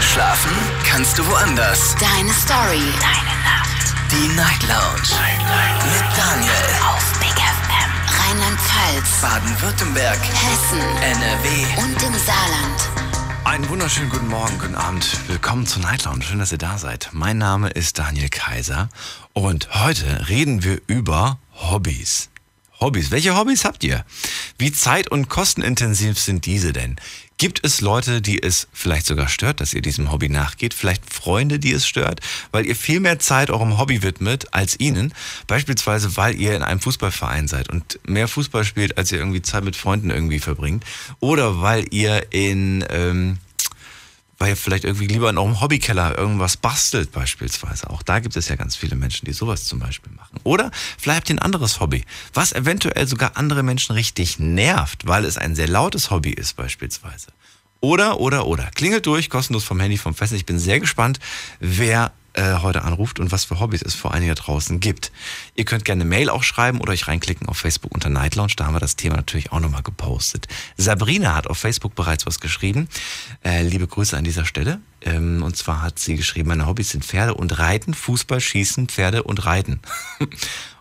Schlafen kannst du woanders. Deine Story. Deine Nacht. Die Night Lounge. Mit Daniel. Auf Big FM. Rheinland-Pfalz. Baden-Württemberg. Hessen. NRW. Und im Saarland. Einen wunderschönen guten Morgen, guten Abend. Willkommen zur Night Lounge. Schön, dass ihr da seid. Mein Name ist Daniel Kaiser und heute reden wir über Hobbys. Hobbys. Welche Hobbys habt ihr? Wie zeit- und kostenintensiv sind diese denn? Gibt es Leute, die es vielleicht sogar stört, dass ihr diesem Hobby nachgeht? Vielleicht Freunde, die es stört, weil ihr viel mehr Zeit eurem Hobby widmet als ihnen? Beispielsweise, weil ihr in einem Fußballverein seid und mehr Fußball spielt, als ihr irgendwie Zeit mit Freunden irgendwie verbringt. Oder weil ihr in, ähm, weil ihr vielleicht irgendwie lieber in eurem Hobbykeller irgendwas bastelt beispielsweise. Auch da gibt es ja ganz viele Menschen, die sowas zum Beispiel machen. Oder vielleicht ein anderes Hobby, was eventuell sogar andere Menschen richtig nervt, weil es ein sehr lautes Hobby ist beispielsweise. Oder, oder, oder. Klingelt durch, kostenlos vom Handy, vom Fest. Ich bin sehr gespannt, wer äh, heute anruft und was für Hobbys es vor allen Dingen da draußen gibt. Ihr könnt gerne Mail auch schreiben oder euch reinklicken auf Facebook unter Night Lounge. Da haben wir das Thema natürlich auch nochmal gepostet. Sabrina hat auf Facebook bereits was geschrieben. Äh, liebe Grüße an dieser Stelle. Ähm, und zwar hat sie geschrieben, meine Hobbys sind Pferde und Reiten, Fußball, Schießen, Pferde und Reiten.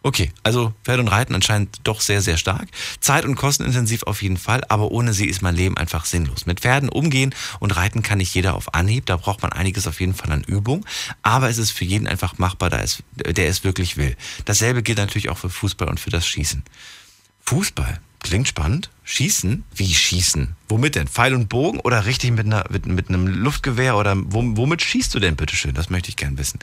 okay, also Pferde und Reiten anscheinend doch sehr, sehr stark. Zeit- und kostenintensiv auf jeden Fall, aber ohne sie ist mein Leben einfach sinnlos. Mit Pferden umgehen und reiten kann nicht jeder auf Anhieb, da braucht man einiges auf jeden Fall an Übung, aber es ist für jeden einfach machbar, der es wirklich will. Dasselbe gilt natürlich auch für Fußball und für das Schießen. Fußball. Klingt spannend. Schießen? Wie schießen? Womit denn? Pfeil und Bogen oder richtig mit, einer, mit, mit einem Luftgewehr? Oder womit schießt du denn, bitteschön? Das möchte ich gern wissen.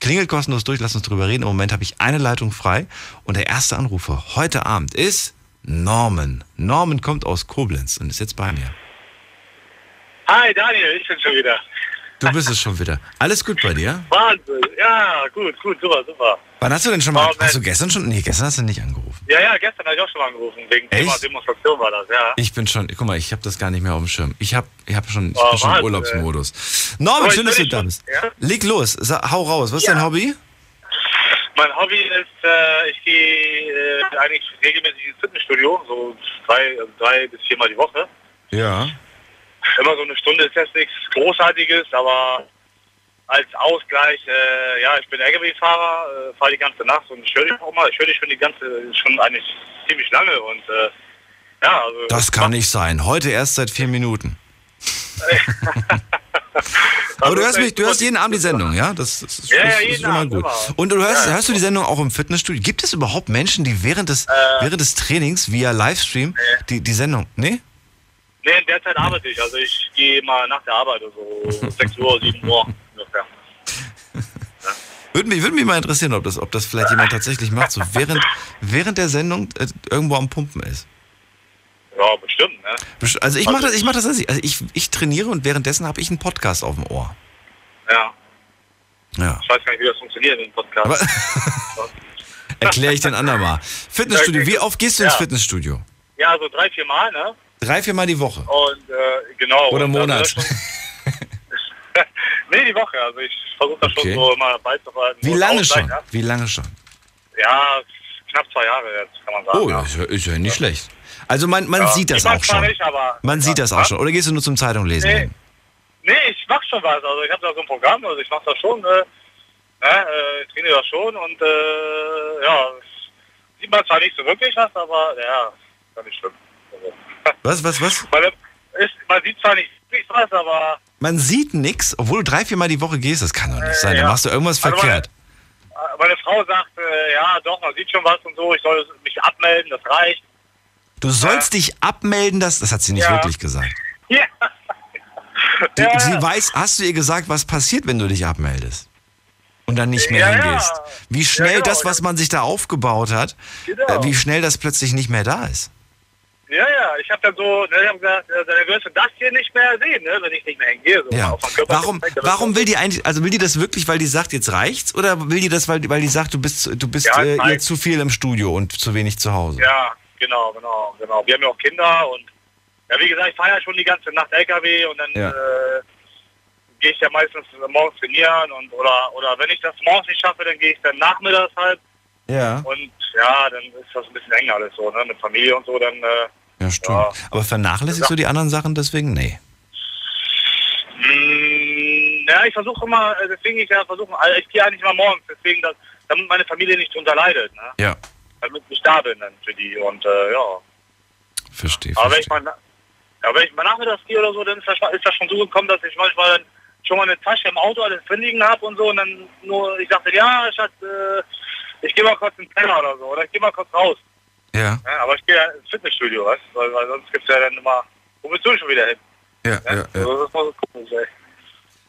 Klingelt kostenlos durch, lass uns drüber reden. Im Moment habe ich eine Leitung frei. Und der erste Anrufer heute Abend ist Norman. Norman kommt aus Koblenz und ist jetzt bei mir. Hi Daniel, ich bin schon wieder. Du bist es schon wieder. Alles gut bei dir? Wahnsinn. Ja, gut, gut, super, super. Wann hast du denn schon mal, hast du gestern schon, nee, gestern hast du nicht angerufen. Ja, ja, gestern habe ich auch schon mal angerufen. Wegen Thema Echt? Demonstration war das, ja. Ich bin schon, guck mal, ich habe das gar nicht mehr auf dem Schirm. Ich habe ich hab schon, ich Oh, bin schon im Urlaubsmodus. Norman, Aber schön, dass du da bist. ja? Leg los, hau raus. Was ist Ja. dein Hobby? Mein Hobby ist, äh, ich gehe äh, eigentlich regelmäßig ins Fitnessstudio, so drei, also drei bis viermal die Woche. Ja. Immer so eine Stunde ist jetzt nichts Großartiges, aber als Ausgleich, äh, ja, ich bin LKW-Fahrer, äh, fahre die ganze Nacht und ich höre dich auch mal, ich höre dich schon die ganze, schon eigentlich ziemlich lange und äh, ja, also Das kann nicht sein. Heute erst seit vier Minuten. Aber du hörst mich, du hörst jeden Abend die Sendung, ja? Das, das ist, Ja, ja, das ist immer gut. immer. Und du hörst, Ja. hörst du die Sendung auch im Fitnessstudio? Gibt es überhaupt Menschen, die während des, Äh. während des Trainings via Livestream die, die Sendung, nee? Nee, in der Zeit arbeite ich. Also ich gehe mal nach der Arbeit, also 6 Uhr, 7 Uhr ungefähr. Würde mich, würde mich mal interessieren, ob das, ob das vielleicht jemand tatsächlich macht, so während, während der Sendung äh, irgendwo am Pumpen ist. Ja, bestimmt, ne? Also ich mache das, ich mache das, also ich, ich trainiere und währenddessen habe ich einen Podcast auf dem Ohr. Ja. Ja. Ich weiß gar nicht, wie das funktioniert in dem Podcast. Erkläre ich den andermal. Fitnessstudio, wie oft gehst du ins Ja. Fitnessstudio? ja, so drei, vier Mal, ne? Drei, viermal die Woche. Und äh, genau. Oder Monat. schon- nee, die Woche. Also ich versuche das Okay. schon so immer beizubehalten. Wie lange schon? Ja, Wie lange schon? ja, knapp zwei Jahre jetzt, kann man sagen. Oh, ja. ist ja, ist ja nicht schlecht. Also man, man sieht das auch schon. Nicht, Man sieht das auch schon. Oder gehst du nur zum Zeitung lesen? Nee. hin? Nee, ich mach schon was. Also ich habe da so ein Programm, also ich mache das schon, äh, äh, ich trainiere das schon und äh, ja, sieht man zwar nicht so wirklich was, aber ja, ist ja nicht schlimm. Also, Was, was, was? ist, man sieht zwar nicht wirklich was, aber Man sieht nix, obwohl du drei, viermal die Woche gehst. Das kann doch nicht sein. ja. Dann machst du irgendwas Also verkehrt. äh, meine Frau sagt, äh, ja doch, man sieht schon was und so, ich soll mich abmelden, das reicht. Du sollst dich abmelden, das, das hat sie nicht Ja. wirklich gesagt. Ja. Die, Ja. Sie weiß, hast du ihr gesagt, was passiert, wenn du dich abmeldest? Und dann nicht mehr Ja, ja. hingehst. Wie schnell genau. das, was man sich da aufgebaut hat, Genau. äh, wie schnell das plötzlich nicht mehr da ist. Ja, ja, ich habe dann so, ne, ich hab gesagt, äh, dann wirst du das hier nicht mehr sehen, ne, wenn ich nicht mehr hingehe. So Ja. Warum, warum will die eigentlich, also will die das wirklich, weil die sagt, jetzt reicht's? Oder will die das, weil, weil die sagt, du bist, du bist Ja, äh, ihr zu viel im Studio und zu wenig zu Hause? Ja, genau, genau, genau. Wir haben ja auch Kinder und ja, wie gesagt, ich fahre ja schon die ganze Nacht LKW und dann Ja. äh, gehe ich ja meistens morgens trainieren und oder oder wenn ich das morgens nicht schaffe, dann gehe ich dann nachmittags halt Ja. und ja, dann ist das ein bisschen eng alles so, ne, mit Familie und so, dann äh, Ja, stimmt. Ja. Aber vernachlässigst du die anderen Sachen deswegen? Nee. mh, Ja, ich versuche immer, äh, deswegen ich ja versuche, also ich gehe eigentlich immer morgens, deswegen, dass, damit meine Familie nicht drunter leidet, ne? Ja, damit ich da bin dann für die und äh, ja. verstehe. Aber wenn ich mal, ja, wenn ich mal nachmittags gehe oder so, dann ist das, ist das schon so gekommen, dass ich manchmal dann schon mal eine Tasche im Auto alles drin liegen habe und so und dann nur, ich dachte, ja, Schatz, äh, ich gehe mal kurz in den Keller oder so oder ich gehe mal kurz raus. Ja, Ja, aber ich gehe ja ins Fitnessstudio, weißt weil, weil sonst gibt's ja dann immer, wo bist du schon wieder hin? ja, Ja? ja. ja. Also so.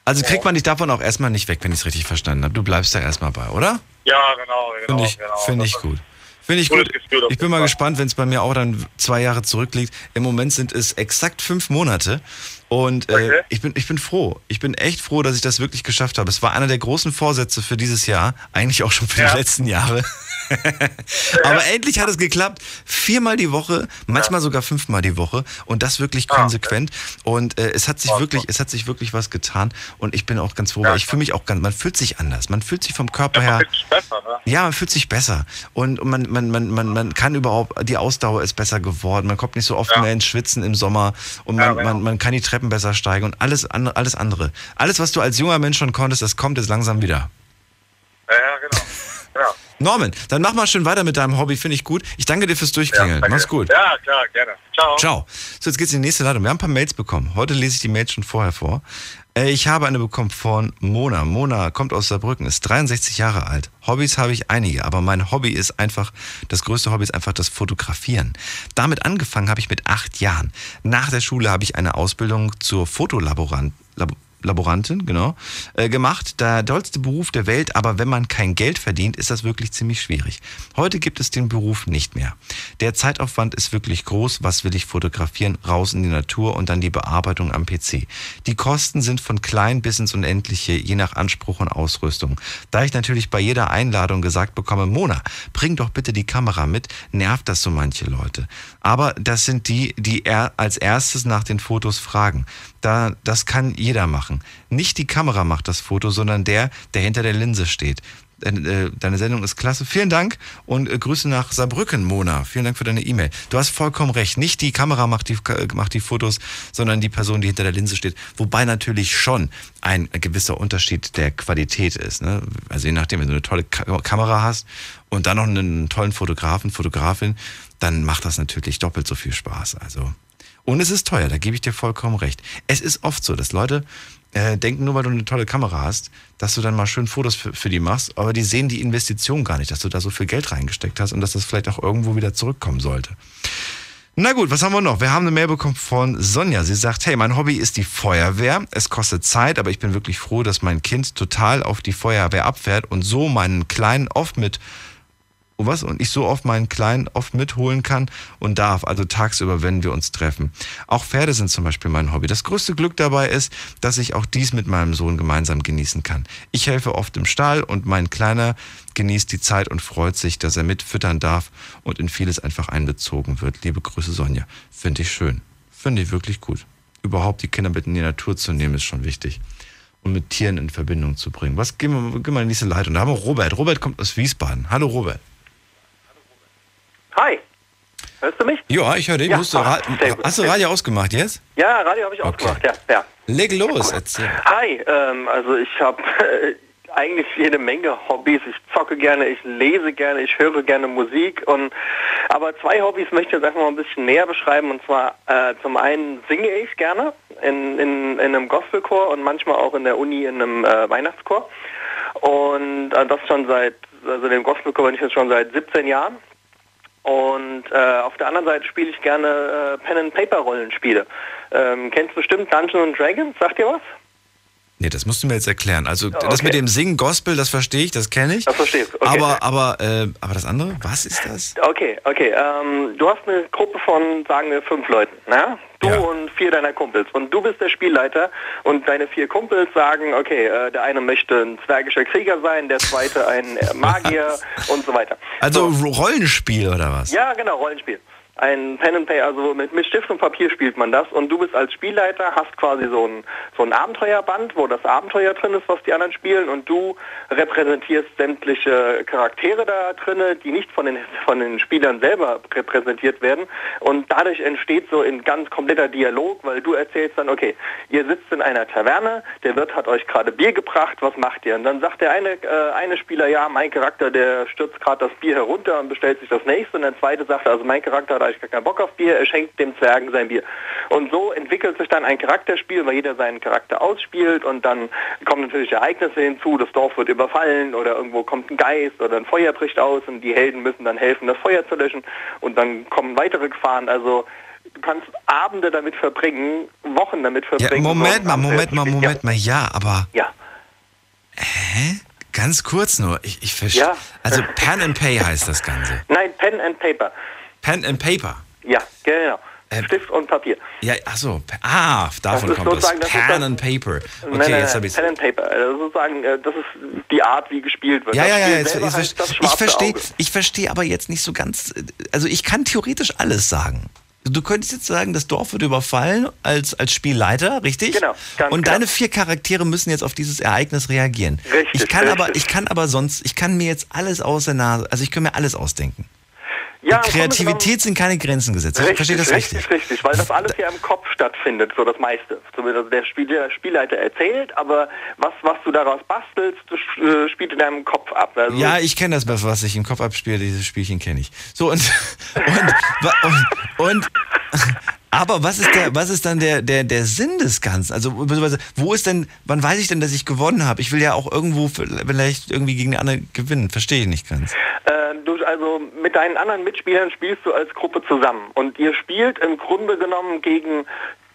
Also kriegt man dich davon auch erstmal nicht weg, wenn ich es richtig verstanden habe. Du bleibst da erstmal bei, oder? Ja, genau, genau. Finde ich, genau. finde ich gut. Finde ich gut. Gefühl Ich bin mal gespannt, wenn es bei mir auch dann zwei Jahre zurückliegt. Im Moment sind es exakt fünf Monate. Und äh, Okay. ich, bin, ich bin froh. Ich bin echt froh, dass ich das wirklich geschafft habe. Es war einer der großen Vorsätze für dieses Jahr. Eigentlich auch schon für Ja. die letzten Jahre. Aber endlich hat es geklappt. Viermal die Woche, manchmal sogar fünfmal die Woche. Und das wirklich Ah, konsequent. Und äh, es hat sich wirklich, es hat sich wirklich was getan. Und ich bin auch ganz froh, Ja, weil ich fühle mich auch ganz, man fühlt sich anders. Man fühlt sich vom Körper Ja, her. man fühlt sich besser, ne? Ja, man fühlt sich besser. Und, und man, man, man, man, man kann überhaupt, die Ausdauer ist besser geworden. Man kommt nicht so oft Ja. mehr ins Schwitzen im Sommer. Und man, Ja, genau. man, man kann die Treppen besser steigen und alles, an, alles andere. Alles, was du als junger Mensch schon konntest, das kommt jetzt langsam wieder. Ja, ja, genau. Ja. Norman, dann mach mal schön weiter mit deinem Hobby, finde ich gut. Ich danke dir fürs Durchklingeln. danke. Mach's gut. Ja, klar, gerne. Ciao. Ciao. So, jetzt geht's in die nächste Leitung. Wir haben ein paar Mails bekommen. Heute lese ich die Mails schon vorher vor. Äh, Ich habe eine bekommen von Mona. Mona kommt aus Saarbrücken, ist 63 Jahre alt. Hobbys habe ich einige, aber mein Hobby ist einfach, das größte Hobby ist einfach das Fotografieren. Damit angefangen habe ich mit acht Jahren. Nach der Schule habe ich eine Ausbildung zur Fotolaborant, Lab, Laborantin, genau, äh, gemacht. Der tollste Beruf der Welt, aber wenn man kein Geld verdient, ist das wirklich ziemlich schwierig. Heute gibt es den Beruf nicht mehr. Der Zeitaufwand ist wirklich groß. Was will ich fotografieren? Raus in die Natur und dann die Bearbeitung am PC. Die Kosten sind von klein bis ins Unendliche, je nach Anspruch und Ausrüstung. Da ich natürlich bei jeder Einladung gesagt bekomme, Mona, bring doch bitte die Kamera mit, nervt das so manche Leute. Aber das sind die, die er als erstes nach den Fotos fragen. Da, das kann jeder machen. Nicht die Kamera macht das Foto, sondern der, der hinter der Linse steht. Äh, Deine Sendung ist klasse. Vielen Dank und äh, Grüße nach Saarbrücken, Mona. Vielen Dank für deine E-Mail. Du hast vollkommen recht. Nicht die Kamera macht die, macht die Fotos, sondern die Person, die hinter der Linse steht. Wobei natürlich schon ein gewisser Unterschied der Qualität ist. Ne? Also je nachdem, wenn du eine tolle Ka Kamera hast und dann noch einen tollen Fotografen, Fotografin, dann macht das natürlich doppelt so viel Spaß. Also und es ist teuer, da gebe ich dir vollkommen recht. Es ist oft so, dass Leute äh, denken, nur weil du eine tolle Kamera hast, dass du dann mal schön Fotos für, für die machst, aber die sehen die Investition gar nicht, dass du da so viel Geld reingesteckt hast und dass das vielleicht auch irgendwo wieder zurückkommen sollte. Na gut, was haben wir noch? Wir haben eine Mail bekommen von Sonja. Sie sagt, hey, mein Hobby ist die Feuerwehr. Es kostet Zeit, aber ich bin wirklich froh, dass mein Kind total auf die Feuerwehr abfährt und so meinen Kleinen oft mit und was und ich so oft meinen Kleinen oft mitholen kann und darf, also tagsüber, wenn wir uns treffen. Auch Pferde sind zum Beispiel mein Hobby. Das größte Glück dabei ist, dass ich auch dies mit meinem Sohn gemeinsam genießen kann. Ich helfe oft im Stall und mein Kleiner genießt die Zeit und freut sich, dass er mitfüttern darf und in vieles einfach einbezogen wird. Liebe Grüße, Sonja. Finde ich schön. Finde ich wirklich gut. Überhaupt die Kinder mit in die Natur zu nehmen, ist schon wichtig. Und mit Tieren in Verbindung zu bringen. Was gehen wir, gehen wir in die nächste Leitung? Da haben wir Robert. Robert kommt aus Wiesbaden. Hallo Robert. Hi. Hörst du mich? Ja, ich höre dich. Ja, Musst du Ra-. Hast du Radio ausgemacht jetzt? Ja, Radio habe ich Okay. gemacht. Ja, ja. Leg los, erzähl. Hi, ähm, also ich habe äh, eigentlich jede Menge Hobbys. Ich zocke gerne, ich lese gerne, ich höre gerne Musik. Und aber zwei Hobbys möchte ich jetzt einfach mal ein bisschen näher beschreiben. Und zwar äh, zum einen singe ich gerne in, in, in einem Gospelchor und manchmal auch in der Uni in einem äh, Weihnachtschor. Und äh, das schon seit, also den Gospelchor bin ich jetzt schon seit 17 Jahren. Und äh, auf der anderen Seite spiele ich gerne äh, Pen-and-Paper-Rollenspiele. Ähm, kennst bestimmt Dungeons Dragons? Sagt ihr was? Nee, das musst du mir jetzt erklären. Also das okay. mit dem Singen Gospel, das verstehe ich, das kenne ich. Das verstehe ich, okay. Aber, aber, äh, aber das andere, was ist das? Okay, okay. Ähm, du hast eine Gruppe von, sagen wir, fünf Leuten. Ne? Du Ja. und vier deiner Kumpels. Und du bist der Spielleiter und deine vier Kumpels sagen, okay, äh, der eine möchte ein zwergischer Krieger sein, der zweite ein äh, Magier und so weiter. Also So. Rollenspiel oder was? Ja, genau, Rollenspiel. Ein Pen and Pay, also mit, mit Stift und Papier spielt man das und du bist als Spielleiter, hast quasi so ein, so ein Abenteuerband, wo das Abenteuer drin ist, was die anderen spielen und du repräsentierst sämtliche Charaktere da drin, die nicht von den, von den Spielern selber repräsentiert werden und dadurch entsteht so ein ganz kompletter Dialog, weil du erzählst dann, okay, ihr sitzt in einer Taverne, der Wirt hat euch gerade Bier gebracht, was macht ihr? Und dann sagt der eine, äh, eine Spieler, ja, mein Charakter, der stürzt gerade das Bier herunter und bestellt sich das nächste und der zweite sagt, also mein Charakter hat eigentlich gar keinen Bock auf Bier, er schenkt dem Zwergen sein Bier. Und so entwickelt sich dann ein Charakterspiel, weil jeder seinen Charakter ausspielt und dann kommen natürlich Ereignisse hinzu, das Dorf wird überfallen oder irgendwo kommt ein Geist oder ein Feuer bricht aus und die Helden müssen dann helfen, das Feuer zu löschen und dann kommen weitere Gefahren. Also du kannst Abende damit verbringen, Wochen damit verbringen. Ja, Moment mal, Moment mal, Moment mal, ja, aber Ja. hä? Ganz kurz nur, ich, ich verstehe. Ja. Also Pen and Pay heißt das Ganze. Nein, Pen and Paper. Pen and Paper. Ja, genau. Ähm, Stift und Papier. Ja, achso, ah, davon ist kommt das. das Pen das- and Paper. Okay, nein, nein, jetzt habe ich Pen and Paper. Also sozusagen, äh, das ist die Art, wie gespielt wird. Ja, das ja, ja, jetzt, jetzt, heißt das ich verstehe, ich verstehe aber jetzt nicht so ganz, also ich kann theoretisch alles sagen. Du könntest jetzt sagen, das Dorf wird überfallen als, als Spielleiter, richtig? Genau, Und genau. deine vier Charaktere müssen jetzt auf dieses Ereignis reagieren. Richtig, ich kann aber, richtig. ich kann aber sonst, ich kann mir jetzt alles aus der Nase, also ich kann mir alles ausdenken. Ja, Kreativität sind keine Grenzen gesetzt. Ich Richtig, verstehe das richtig. richtig, richtig, weil das alles ja im Kopf stattfindet, so das meiste. Also der, Spiel, der Spielleiter erzählt, aber was, was du daraus bastelst, das äh, spielt in deinem Kopf ab. Also, Ja, ich kenne das, was ich im Kopf abspiele, dieses Spielchen kenne ich. So und und, und, und aber was ist der, was ist dann der, der, der Sinn des Ganzen? Also wo ist denn, wann weiß ich denn, dass ich gewonnen habe? Ich will ja auch irgendwo vielleicht irgendwie gegen den anderen gewinnen. Verstehe ich nicht ganz. Äh, du, also mit deinen anderen Mitspielern spielst du als Gruppe zusammen und ihr spielt im Grunde genommen gegen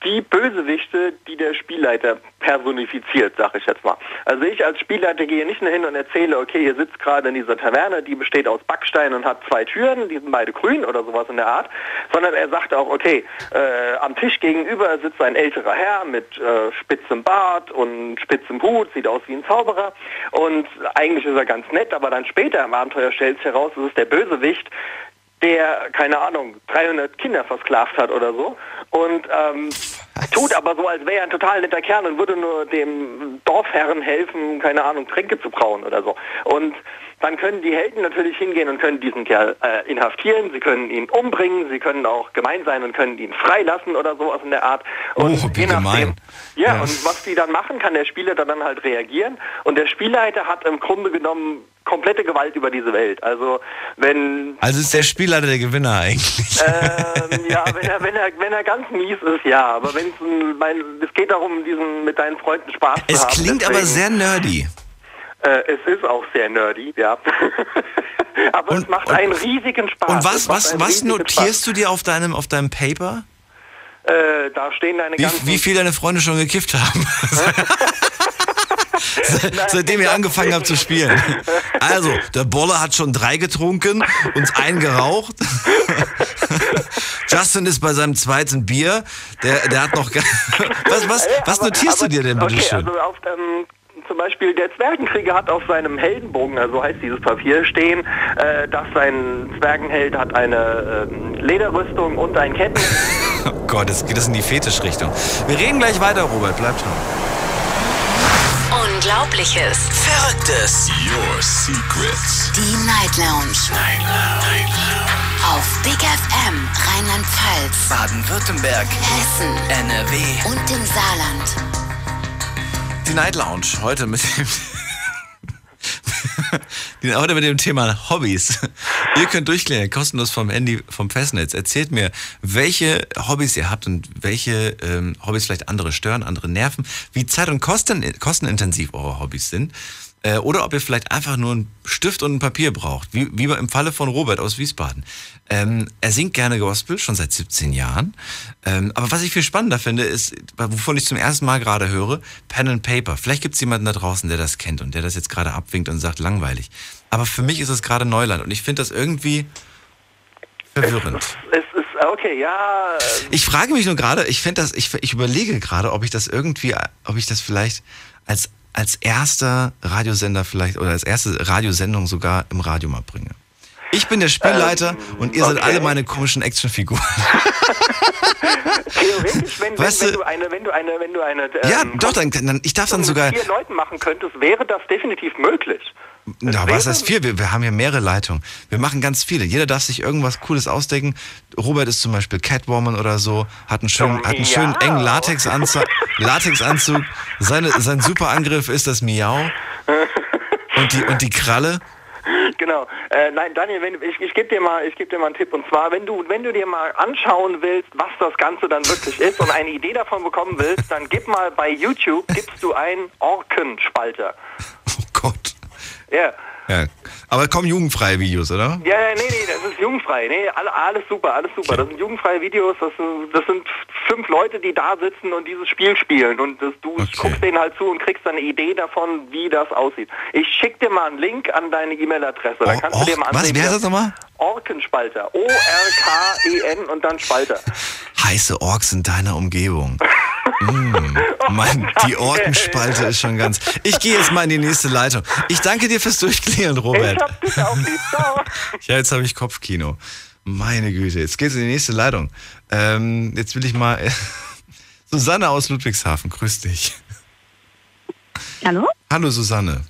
die Bösewichte, die der Spielleiter personifiziert, sag ich jetzt mal. Also ich als Spielleiter gehe nicht nur hin und erzähle, okay, ihr sitzt gerade in dieser Taverne, die besteht aus Backstein und hat zwei Türen, die sind beide grün oder sowas in der Art, sondern er sagt auch, okay, äh, am Tisch gegenüber sitzt ein älterer Herr mit äh, spitzem Bart und spitzem Hut, sieht aus wie ein Zauberer und eigentlich ist er ganz nett, aber dann später im Abenteuer stellt sich heraus, es ist der Bösewicht, der, keine Ahnung, 300 Kinder versklavt hat oder so und ähm, tut aber so, als wäre er ein total netter Kerl und würde nur dem Dorfherren helfen, keine Ahnung, Tränke zu brauen oder so. Und dann können die Helden natürlich hingehen und können diesen Kerl äh, inhaftieren, sie können ihn umbringen, sie können auch gemein sein und können ihn freilassen oder sowas in der Art. Und Oh, wie gemein. Ja, Ja. und was die dann machen, kann der Spieler dann halt reagieren. Und der Spielleiter hat im Grunde genommen komplette Gewalt über diese Welt. Also wenn Also ist der Spielleiter der Gewinner eigentlich. ähm, ja, wenn er, wenn er, wenn er ganz mies ist, ja. Aber wenn es es geht darum, diesen mit deinen Freunden Spaß zu Es haben. klingt aber deswegen, sehr nerdy. Äh, es ist auch sehr nerdy, ja. aber es Und- macht und- einen riesigen Spaß. Und Es was, was, was notierst du dir auf deinem, auf deinem Paper? Spaß. Äh, da stehen deine Wie, ganzen... wie viel deine Freunde schon gekifft haben? Se- Seitdem ihr angefangen habt zu spielen. Also, der Bolle hat schon drei getrunken, uns einen geraucht. Justin ist bei seinem zweiten Bier. Der, der hat noch. Was, was, was aber- notierst aber- du dir denn, Okay, bitteschön? also auf, ähm, zum Beispiel der Zwergenkrieger hat auf seinem Heldenbogen, also heißt dieses Papier, stehen, äh, dass sein Zwergenheld hat eine ähm, Lederrüstung und ein Ketten. Oh Gott, jetzt geht es in die Fetischrichtung. Wir reden gleich weiter, Robert. Bleibt dran. Unglaubliches. Verrücktes. Your secrets. Die Night Lounge. Night Lounge. Auf Big FM Rheinland-Pfalz, Baden-Württemberg. Hessen NRW. und im Saarland. Die Night Lounge. Heute mit dem. Heute mit dem Thema Hobbys. Ihr könnt durchklären, kostenlos vom Handy, vom Festnetz. Erzählt mir, welche Hobbys ihr habt und welche ähm, Hobbys vielleicht andere stören, andere nerven, wie zeit- und kosten, kostenintensiv eure Hobbys sind. Äh, oder ob ihr vielleicht einfach nur einen Stift und ein Papier braucht, wie, wie im Falle von Robert aus Wiesbaden. Ähm, er singt gerne Gospel, schon seit 17 Jahren. Ähm, aber was ich viel spannender finde, ist, wovon ich zum ersten Mal gerade höre, Pen and Paper. Vielleicht gibt es jemanden da draußen, der das kennt und der das jetzt gerade abwinkt und sagt, langweilig. Aber für mich ist es gerade Neuland und ich finde das irgendwie verwirrend. Es ist, okay, ja, Ich frage mich nur gerade, ich finde das, ich, ich überlege gerade, ob ich das irgendwie, ob ich das vielleicht als, als erster Radiosender vielleicht oder als erste Radiosendung sogar im Radio mal bringe. Ich bin der Spielleiter und ihr seid okay. alle meine komischen Actionfiguren. Theoretisch, wenn, wenn, Weißt wenn du- du eine, wenn du eine, wenn du eine, Ja, ähm, doch, dann, dann ich darf dann mit sogar. vier Leuten machen könntest, wäre das definitiv möglich. Na, was heißt viel? Wir, wir haben hier mehrere Leitungen. Wir machen ganz viele. Jeder darf sich irgendwas Cooles ausdenken. Robert ist zum Beispiel Catwoman oder so, hat einen schönen, hat einen schönen engen Latexanzug. Latexanzug. Seine, sein Superangriff ist das Miau. Und die, und die Kralle. Genau. Äh, nein, Daniel, wenn, ich, ich gebe dir mal, ich gebe dir mal einen Tipp. Und zwar, wenn du, wenn du dir mal anschauen willst, was das Ganze dann wirklich ist und eine Idee davon bekommen willst, dann gib mal bei YouTube, gibst du einen Orkenspalter. Oh Gott. Ja. Ja. Aber kommen jugendfreie Videos, oder? Ja, ja, nee, nee, das ist jugendfrei. Nee, alle, alles super, alles super. Das sind jugendfreie Videos, das sind, das sind fünf Leute, die da sitzen und dieses Spiel spielen. Und das, du Okay. guckst denen halt zu und kriegst dann eine Idee davon, wie das aussieht. Ich schick dir mal einen Link an deine E-Mail-Adresse. Da Oh, kannst du dir mal was? ansehen. Wie heißt wie das nochmal? Orkenspalter. O-R-K-E-N und dann Spalter. Heiße Orks in deiner Umgebung. Mm, mein, die Orkenspalte ist schon ganz. Ich gehe jetzt mal in die nächste Leitung. Ich danke dir fürs Durchklären, Ich Robert. hab dich auch. Ja, jetzt habe ich Kopfkino. Meine Güte, jetzt geht's in die nächste Leitung. Ähm, jetzt will ich mal. Susanne aus Ludwigshafen, grüß dich. Hallo? Hallo Susanne.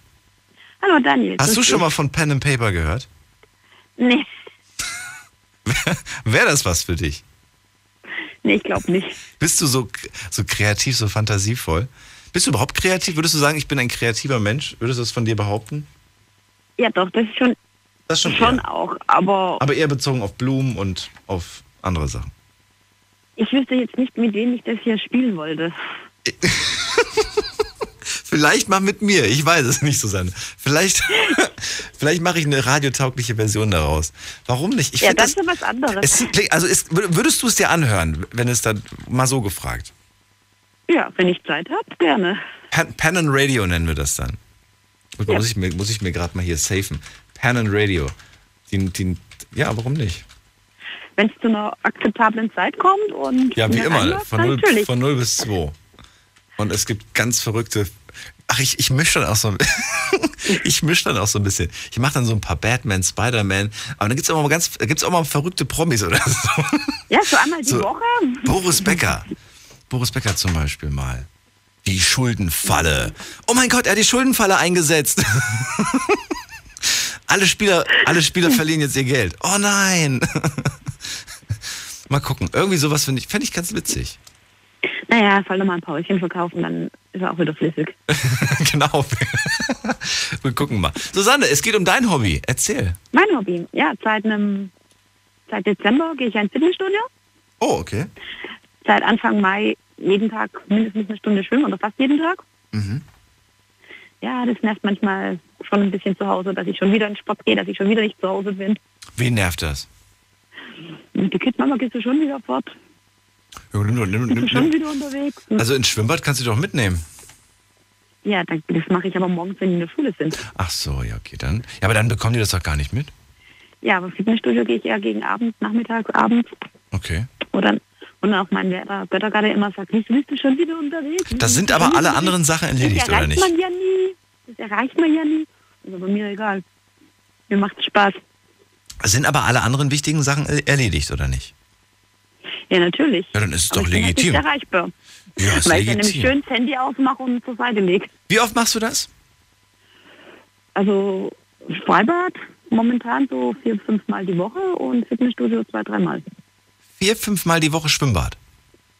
Hallo Daniel. Hast du schon mal von Pen and Paper gehört? Nee, Wäre das was für dich? Nee ich glaube nicht. Bist du so, so kreativ, so fantasievoll? Bist du überhaupt kreativ? Würdest du sagen, ich bin ein kreativer Mensch? Würdest du das von dir behaupten? Ja doch, das ist schon, Das schon, schon eher. auch. Aber Aber eher bezogen auf Blumen und auf andere Sachen. ich wüsste jetzt nicht, mit wem ich das hier spielen wollte. Vielleicht mal mit mir, ich weiß es nicht, Susanne. Vielleicht, vielleicht mache ich eine radiotaugliche Version daraus. Warum nicht? Ich Ja, das ist ja was anderes. Es, also ist, würdest du es dir anhören, wenn es dann mal so gefragt? Ja, wenn ich Zeit habe, gerne. Pen, Pen and Radio nennen wir das dann. Gut, Ja. Muss ich mir, muss ich mir gerade mal hier safen. Pen and Radio. Die, die, ja, warum nicht? Wenn es zu einer akzeptablen Zeit kommt und Ja, wie immer, reinläuft, von 0, natürlich. von 0 bis 2. Und es gibt ganz verrückte. Ach, ich, ich mische dann auch so. ich mische dann auch so ein bisschen. Ich mache dann so ein paar Batman, Spider-Man. Aber dann gibt es auch mal ganz, gibt's auch mal verrückte Promis oder so. ja, so einmal die So. Woche. Boris Becker. Boris Becker zum Beispiel mal. Die Schuldenfalle. Oh mein Gott, er hat die Schuldenfalle eingesetzt. alle Spieler, alle Spieler verlieren jetzt ihr Geld. Oh nein. mal gucken. Irgendwie sowas finde ich, fände ich ganz witzig. Naja, soll doch mal ein Päuschen verkaufen, dann ist er auch wieder flüssig. genau. Wir gucken mal. Susanne, es geht um dein Hobby. Erzähl. Mein Hobby, ja, seit einem, seit Dezember gehe ich ins Fitnessstudio. Oh, okay. Seit Anfang Mai jeden Tag mindestens eine Stunde schwimmen oder fast jeden Tag. Mhm. Ja, das nervt manchmal schon ein bisschen zu Hause, dass ich schon wieder in Sport gehe, dass ich schon wieder nicht zu Hause bin. Wen nervt das? Mit der Kind, Mama, gehst du schon wieder fort? Nimm- schon wieder unterwegs? Also ins Schwimmbad kannst du doch mitnehmen. Ja, dann, das mache ich aber morgens, wenn die in der Schule sind. Ach so, ja, okay, dann. Ja, aber dann bekommen die das doch gar nicht mit. Ja, aber Fitnessstudio gehe ich eher gegen Abend, Nachmittags, abends. Okay. Oder, und auch mein Lehrer Göttergarde immer sagt, wieso bist du schon wieder unterwegs? Das sind aber alle anderen? Sachen erledigt, das oder erreicht nicht? man ja nie. Das erreicht man ja nie. Ist aber mir egal. Mir macht Spaß. Sind aber alle anderen wichtigen Sachen er- erledigt, oder nicht? Ja, natürlich. Ja, dann ist es doch ich bin halt legitim. Nicht erreichbar. Ja, ist Weil ich dann nämlich legitim. schön das Handy ausmache und zur Seite lege. Wie oft machst du das? Also Freibad momentan so vier, fünf Mal die Woche und Fitnessstudio zwei, dreimal. Vier, fünfmal die Woche Schwimmbad.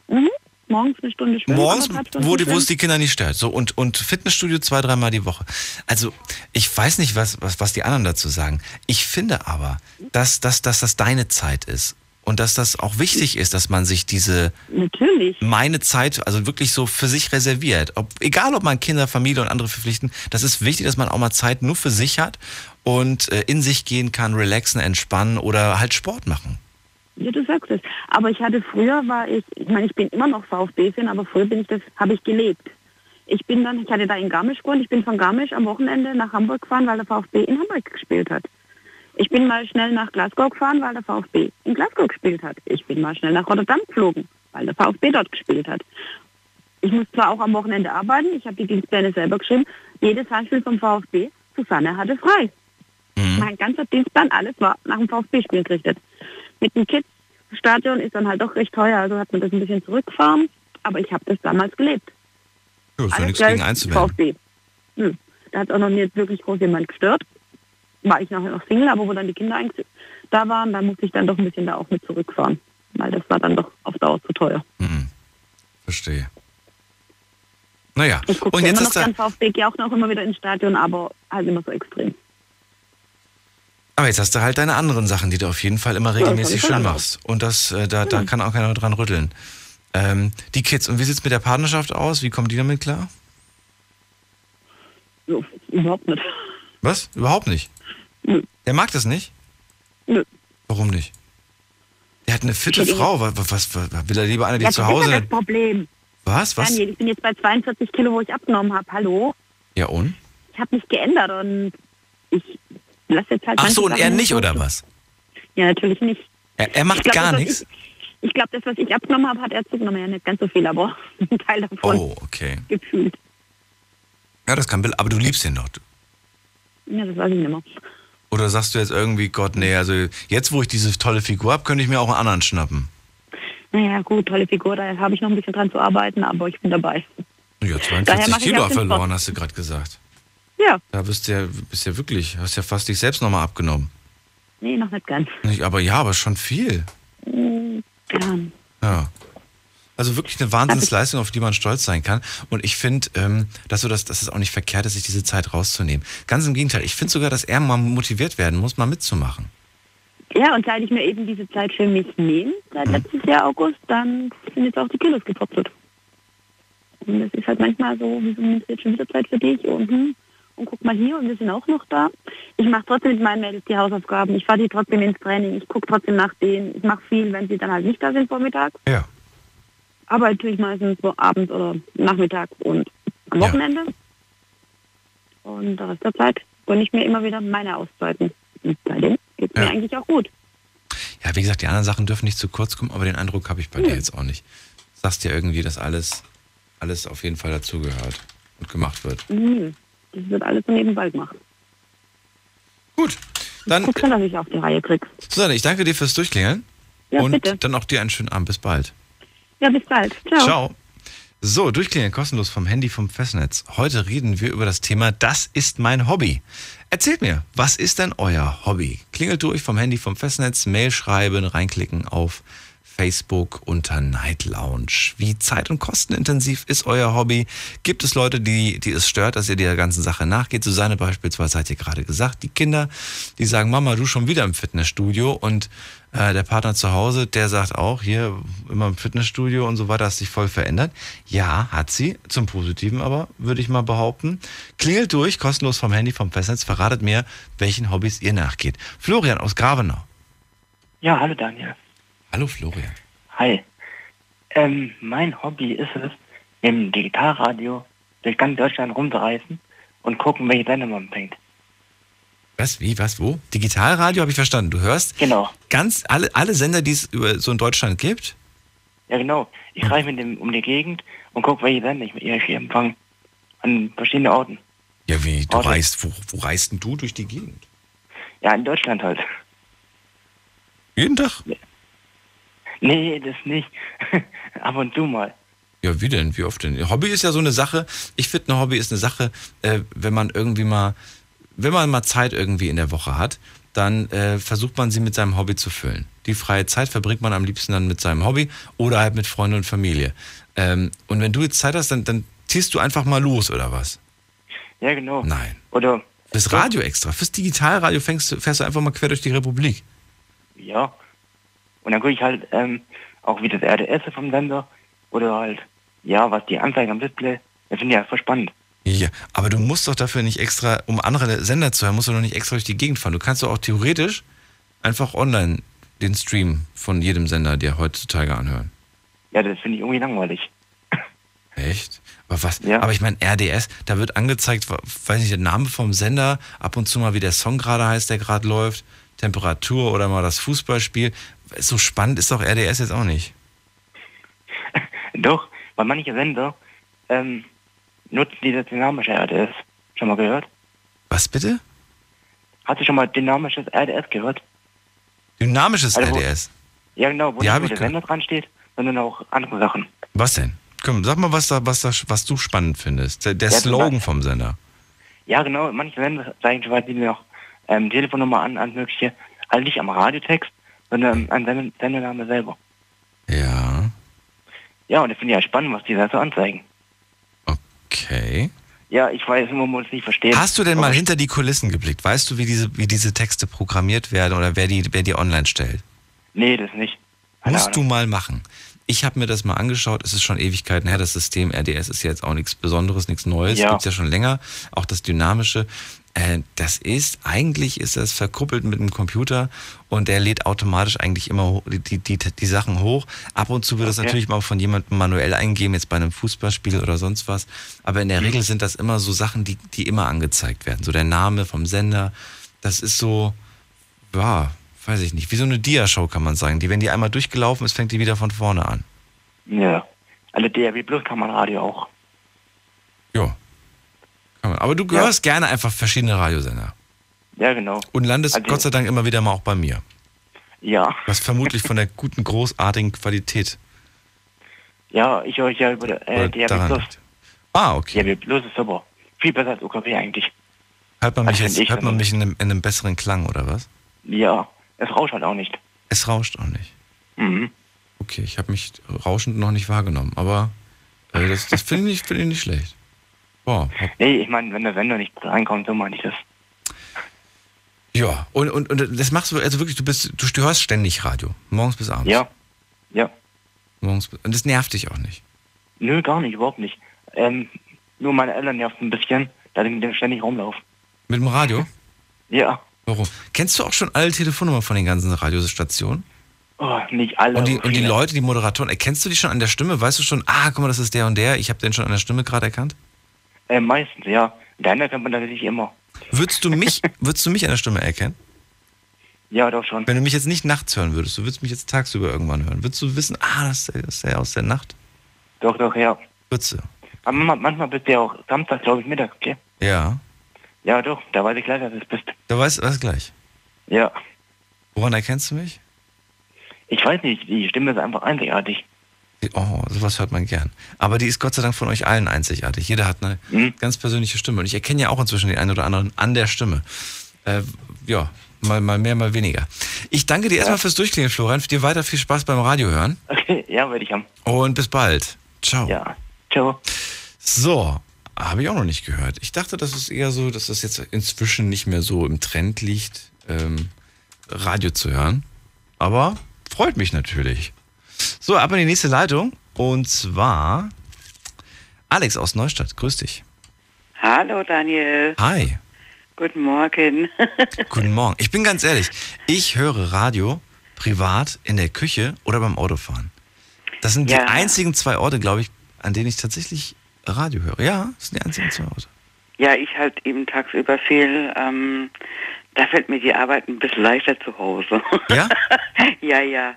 Mhm. Morgens eine Stunde schwimmen. Morgens, wo, die- wo es die Kinder nicht stört. So, und, und Fitnessstudio zwei, dreimal die Woche. Also, ich weiß nicht, was, was, was die anderen dazu sagen. Ich finde aber, dass, dass, dass das deine Zeit ist. Und dass das auch wichtig ist, dass man sich diese Natürlich. meine Zeit also wirklich so für sich reserviert. Ob, egal, ob man Kinder, Familie und andere verpflichten, das ist wichtig, dass man auch mal Zeit nur für sich hat und äh, in sich gehen kann, relaxen, entspannen oder halt Sport machen. Ja, du sagst es. Aber ich hatte früher war ich, ich meine, ich bin immer noch VfB-Fan, aber früher bin ich das, habe ich gelebt. Ich bin dann, ich hatte da in Garmisch gewohnt, ich bin von Garmisch am Wochenende nach Hamburg gefahren, weil der VfB in Hamburg gespielt hat. Ich bin mal schnell nach Glasgow gefahren, weil der VfB in Glasgow gespielt hat. Ich bin mal schnell nach Rotterdam geflogen, weil der VfB dort gespielt hat. Ich muss zwar auch am Wochenende arbeiten, ich habe die Dienstpläne selber geschrieben. Jedes Heimspiel vom VfB, Susanne hatte frei. Mhm. Mein ganzer Dienstplan, alles war nach dem VfB-Spiel gerichtet. Mit dem Kids-Stadion ist dann halt doch recht teuer, also hat man das ein bisschen zurückgefahren. Aber ich habe das damals gelebt. Ja, ist ja Alles nichts gleich gegen. VfB. Hm. Da hat auch noch nicht wirklich groß jemand gestört. War ich noch, noch Single, aber wo dann die Kinder eigentlich da waren, da musste ich dann doch ein bisschen da auch mit zurückfahren. Weil das war dann doch auf Dauer zu teuer. Mhm. Verstehe. Naja, Ich gucke und ja jetzt immer noch gern VfB, gehe auch noch immer wieder ins Stadion, aber halt immer so extrem. aber jetzt hast du halt deine anderen Sachen, die du auf jeden Fall immer regelmäßig schon schön machst. Und das, äh, da, da kann auch keiner dran rütteln. Ähm, die Kids, und wie sieht's mit der Partnerschaft aus? Wie kommen die damit klar? So, überhaupt nicht. Was? Überhaupt nicht? Nö. Der mag das nicht? Nö. Warum nicht? Der hat eine fitte Ich Frau. Was, was, was, will er lieber eine, die Ja, zu das ist Hause... das Problem. Was? Was? Daniel, ich bin jetzt bei 42 Kilo, wo ich abgenommen habe. Hallo? Ja und? Ich habe mich geändert und ich lasse jetzt halt Ach so, und er nicht, oder was? Ja, natürlich nicht. Er, er macht glaub, gar das, nichts? Ich, ich glaube, das, was ich abgenommen habe, hat er zugenommen. Ja, nicht ganz so viel, aber ein Teil davon Oh, okay. gefühlt. Ja, das kann Bill, aber du liebst ihn doch. Ja, das weiß ich nicht mehr. Oder sagst du jetzt irgendwie, Gott, nee, also jetzt, wo ich diese tolle Figur habe, könnte ich mir auch einen anderen schnappen. Naja, gut, tolle Figur, da habe ich noch ein bisschen dran zu arbeiten, aber ich bin dabei. Ja, Daher 42 mache ich Kilo verloren, hast du gerade gesagt. Ja, Da bist du ja, bist ja wirklich, hast ja fast dich selbst nochmal abgenommen. nee, noch nicht ganz. Nicht, aber ja, aber schon viel. Hm, Ja, Ja. Also wirklich eine Wahnsinnsleistung, auf die man stolz sein kann. Und ich finde, ähm, dass, so das, dass es auch nicht verkehrt ist, sich diese Zeit rauszunehmen. Ganz im Gegenteil, ich finde sogar, dass er mal motiviert werden muss, mal mitzumachen. Ja, und seit ich mir eben diese Zeit für mich nehme, seit letztes Jahr August, dann sind jetzt auch die Kilos gepurzelt. Und das ist halt manchmal so, wieso nimmst du jetzt schon wieder Zeit für dich und, hm, und guck mal hier und wir sind auch noch da. Ich mache trotzdem mit meinen Mädels die Hausaufgaben, ich fahre die trotzdem ins Training, ich gucke trotzdem nach denen, ich mache viel, wenn sie dann halt nicht da sind vormittags. Ja. Arbeite ich meistens so abends oder nachmittags und am Ja. Wochenende. Und der Rest der Zeit gönne ich mir immer wieder meine Auszeiten. Und bei denen geht es Ja. mir eigentlich auch gut. Ja, wie gesagt, die anderen Sachen dürfen nicht zu kurz kommen, aber den Eindruck habe ich bei dir jetzt auch nicht. Sagst dir irgendwie, dass alles, alles auf jeden Fall dazugehört und gemacht wird. Nö, das wird alles so nebenbei gemacht. Gut, dann, Guck schon, dass ich auf die Reihe krieg. Susanne, ich danke dir fürs Durchklingeln. Ja, und bitte. dann auch dir einen schönen Abend. Bis bald. Ja, bis bald. Ciao. Ciao. So, durchklingeln kostenlos vom Handy vom Festnetz. Heute reden wir über das Thema Das ist mein Hobby. Erzählt mir, was ist denn euer Hobby? Klingelt durch vom Handy vom Festnetz, Mail schreiben, reinklicken auf Facebook unter Night Lounge. Wie zeit- und kostenintensiv ist euer Hobby? Gibt es Leute, die, die es stört, dass ihr der ganzen Sache nachgeht? Susanne beispielsweise hat ihr gerade gesagt, die Kinder, die sagen, Mama, du schon wieder im Fitnessstudio und äh, der Partner zu Hause, der sagt auch, hier immer im Fitnessstudio und so weiter, hast dich voll verändert. Ja, hat sie, zum Positiven aber, würde ich mal behaupten. Klingelt durch, kostenlos vom Handy, vom Festnetz, verratet mir, welchen Hobbys ihr nachgeht. Florian aus Gravenau. Ja, hallo Daniel. Hallo Florian. Hi. Ähm, mein Hobby ist es, im Digitalradio durch ganz Deutschland rumzureisen und gucken, welche Sender man bringt. Was, wie, was, wo? Digitalradio habe ich verstanden. Du hörst Genau. ganz alle, alle Sender, die es über so in Deutschland gibt? Ja, genau. Ich reise mit dem um die Gegend und gucke, welche Sender ich mit ihr hier empfange. An verschiedenen Orten. Ja, wie, du Orte. reist, wo, wo reist denn du durch die Gegend? Ja, in Deutschland halt. Jeden Tag? Nee, das nicht. Ab und zu mal. Ja, wie denn? Wie oft denn? Hobby ist ja so eine Sache. Ich finde, ein Hobby ist eine Sache, äh, wenn man irgendwie mal, wenn man mal Zeit irgendwie in der Woche hat, dann äh, versucht man sie mit seinem Hobby zu füllen. Die freie Zeit verbringt man am liebsten dann mit seinem Hobby oder halt mit Freunden und Familie. Ähm, und wenn du jetzt Zeit hast, dann, dann ziehst du einfach mal los, oder was? Ja, genau. Nein. Oder, Fürs Radio extra. Fürs Digitalradio fängst, fährst du einfach mal quer durch die Republik. ja. Und dann gucke ich halt ähm, auch wie das RDS vom Sender. Oder halt, ja, was die Anzeigen am Display. Das finde ich ja voll spannend. Ja, aber du musst doch dafür nicht extra, um andere Sender zu hören, musst du doch nicht extra durch die Gegend fahren. Du kannst doch auch theoretisch einfach online den Stream von jedem Sender dir heutzutage anhören. Ja, das finde ich irgendwie langweilig. Echt? Aber was? Ja. Aber ich meine, RDS, da wird angezeigt, weiß nicht, der Name vom Sender, ab und zu mal, wie der Song gerade heißt, der gerade läuft, Temperatur oder mal das Fußballspiel. So spannend ist doch RDS jetzt auch nicht. Doch, weil manche Sender ähm, nutzen diese dynamische RDS. Schon mal gehört? Was bitte? Hast du schon mal dynamisches RDS gehört? Dynamisches Also RDS. Ja, genau, wo Ja, nicht ich nur der Sender dran steht, sondern auch andere Sachen. Was denn? Komm, sag mal, was, da, was, da, was du spannend findest. Der, der Ja, Slogan vom Sender. Ja, genau, manche Sender zeigen Beispiel noch ähm, Telefonnummer an, an mögliche, also nicht am Radiotext, sondern an Send Sendername selber. Ja, Ja, und das finde ich ja spannend, was die da so anzeigen. okay. Ja, ich weiß, man muss es nicht verstehen. Hast du denn mal hinter die Kulissen geblickt? Weißt du, wie diese, wie diese Texte programmiert werden oder wer die, wer die online stellt? Nee, das nicht. Keine Musst du Ahnung. mal machen. Ich habe mir das mal angeschaut, es ist schon Ewigkeiten her, das System RDS ist ja jetzt auch nichts Besonderes, nichts Neues, Ja. gibt's ja schon länger, auch das Dynamische. Äh, das ist, eigentlich ist das verkuppelt mit dem Computer und der lädt automatisch eigentlich immer die, die, die, Sachen hoch. Ab und zu wird das Okay. natürlich mal von jemandem manuell eingeben, jetzt bei einem Fußballspiel oder sonst was. Aber in der Mhm. Regel sind das immer so Sachen, die, die immer angezeigt werden. So der Name vom Sender, das ist so, ja, weiß ich nicht, wie so eine Dia-Show kann man sagen. Die, wenn die einmal durchgelaufen ist, fängt die wieder von vorne an. Ja. Also DRB Plus kann man Radio auch. Ja. Kann man. Aber du hörst gerne einfach verschiedene Radiosender. Ja, genau. Und landest Also- Gott sei Dank immer wieder mal auch bei mir. Ja. Was vermutlich von der guten, großartigen Qualität Ja, ich höre ja über äh, DRB Plus. Ah, okay. DRB Plus ist super. Viel besser als UKW eigentlich. Hört man mich, Also jetzt, find ich hört man mich in einem, in einem besseren Klang, oder was? Ja, es rauscht halt auch nicht. Es rauscht auch nicht. Mhm. Okay, ich habe mich rauschend noch nicht wahrgenommen, aber äh, das, das finde ich, find ich nicht schlecht. Boah, Nee, ich meine, wenn der Sender nicht reinkommt, so meine ich das. ja, und, und, und das machst du, also wirklich, du bist, du, hörst ständig Radio, morgens bis abends. Ja. Ja. Morgens, bis- und das nervt dich auch nicht. Nö, gar nicht, überhaupt nicht. Ähm, nur meine Eltern nervt ein bisschen, da ich mit dem ständig rumlaufe. Mit dem Radio? Ja. Warum? Kennst du auch schon alle Telefonnummern von den ganzen Radiostationen? Oh, nicht alle. Und die, und die. Leute, die Moderatoren, erkennst du die schon an der Stimme? Weißt du schon, ah, guck mal, das ist der und der, ich habe den schon an der Stimme gerade erkannt? Äh, meistens, ja. Deiner kennt man natürlich immer. Würdest du mich, würdest du mich an der Stimme erkennen? Ja, doch schon. Wenn du mich jetzt nicht nachts hören würdest, du würdest mich jetzt tagsüber irgendwann hören, würdest du wissen, ah, das ist der, das ist der aus der Nacht? Doch, doch, ja. Würdest du? Aber manchmal, bist du ja auch Samstag, glaube ich, Mittag, okay? Ja. Ja, doch, da weiß ich gleich, dass du es bist. Da weißt du was gleich. Ja. Woran erkennst du mich? Ich weiß nicht, die Stimme ist einfach einzigartig. Oh, sowas hört man gern. Aber die ist Gott sei Dank von euch allen einzigartig. Jeder hat eine Mhm. ganz persönliche Stimme. Und ich erkenne ja auch inzwischen den einen oder anderen an der Stimme. Äh, ja, mal, mal mehr, mal weniger. Ich danke dir erstmal fürs Durchklingen, Florian. Dir weiter viel Spaß beim Radio hören. Okay, ja, werde ich haben. Und bis bald. Ciao. Ja. Ciao. So, habe ich auch noch nicht gehört. Ich dachte, das ist eher so, dass das jetzt inzwischen nicht mehr so im Trend liegt, ähm, Radio zu hören. Aber freut mich natürlich. So, ab in die nächste Leitung. Und zwar Alex aus Neustadt. Grüß dich. Hallo Daniel, Hi. guten Morgen. Guten Morgen. Ich bin ganz ehrlich, ich höre Radio privat in der Küche oder beim Autofahren. Das sind Ja. die einzigen zwei Orte, glaube ich, an denen ich tatsächlich Radio höre. Ja, das sind die einzigen zwei Orte. ja, ich halt eben tagsüber viel. Ähm, da fällt mir die Arbeit ein bisschen leichter zu Hause. Ja? ja, ja.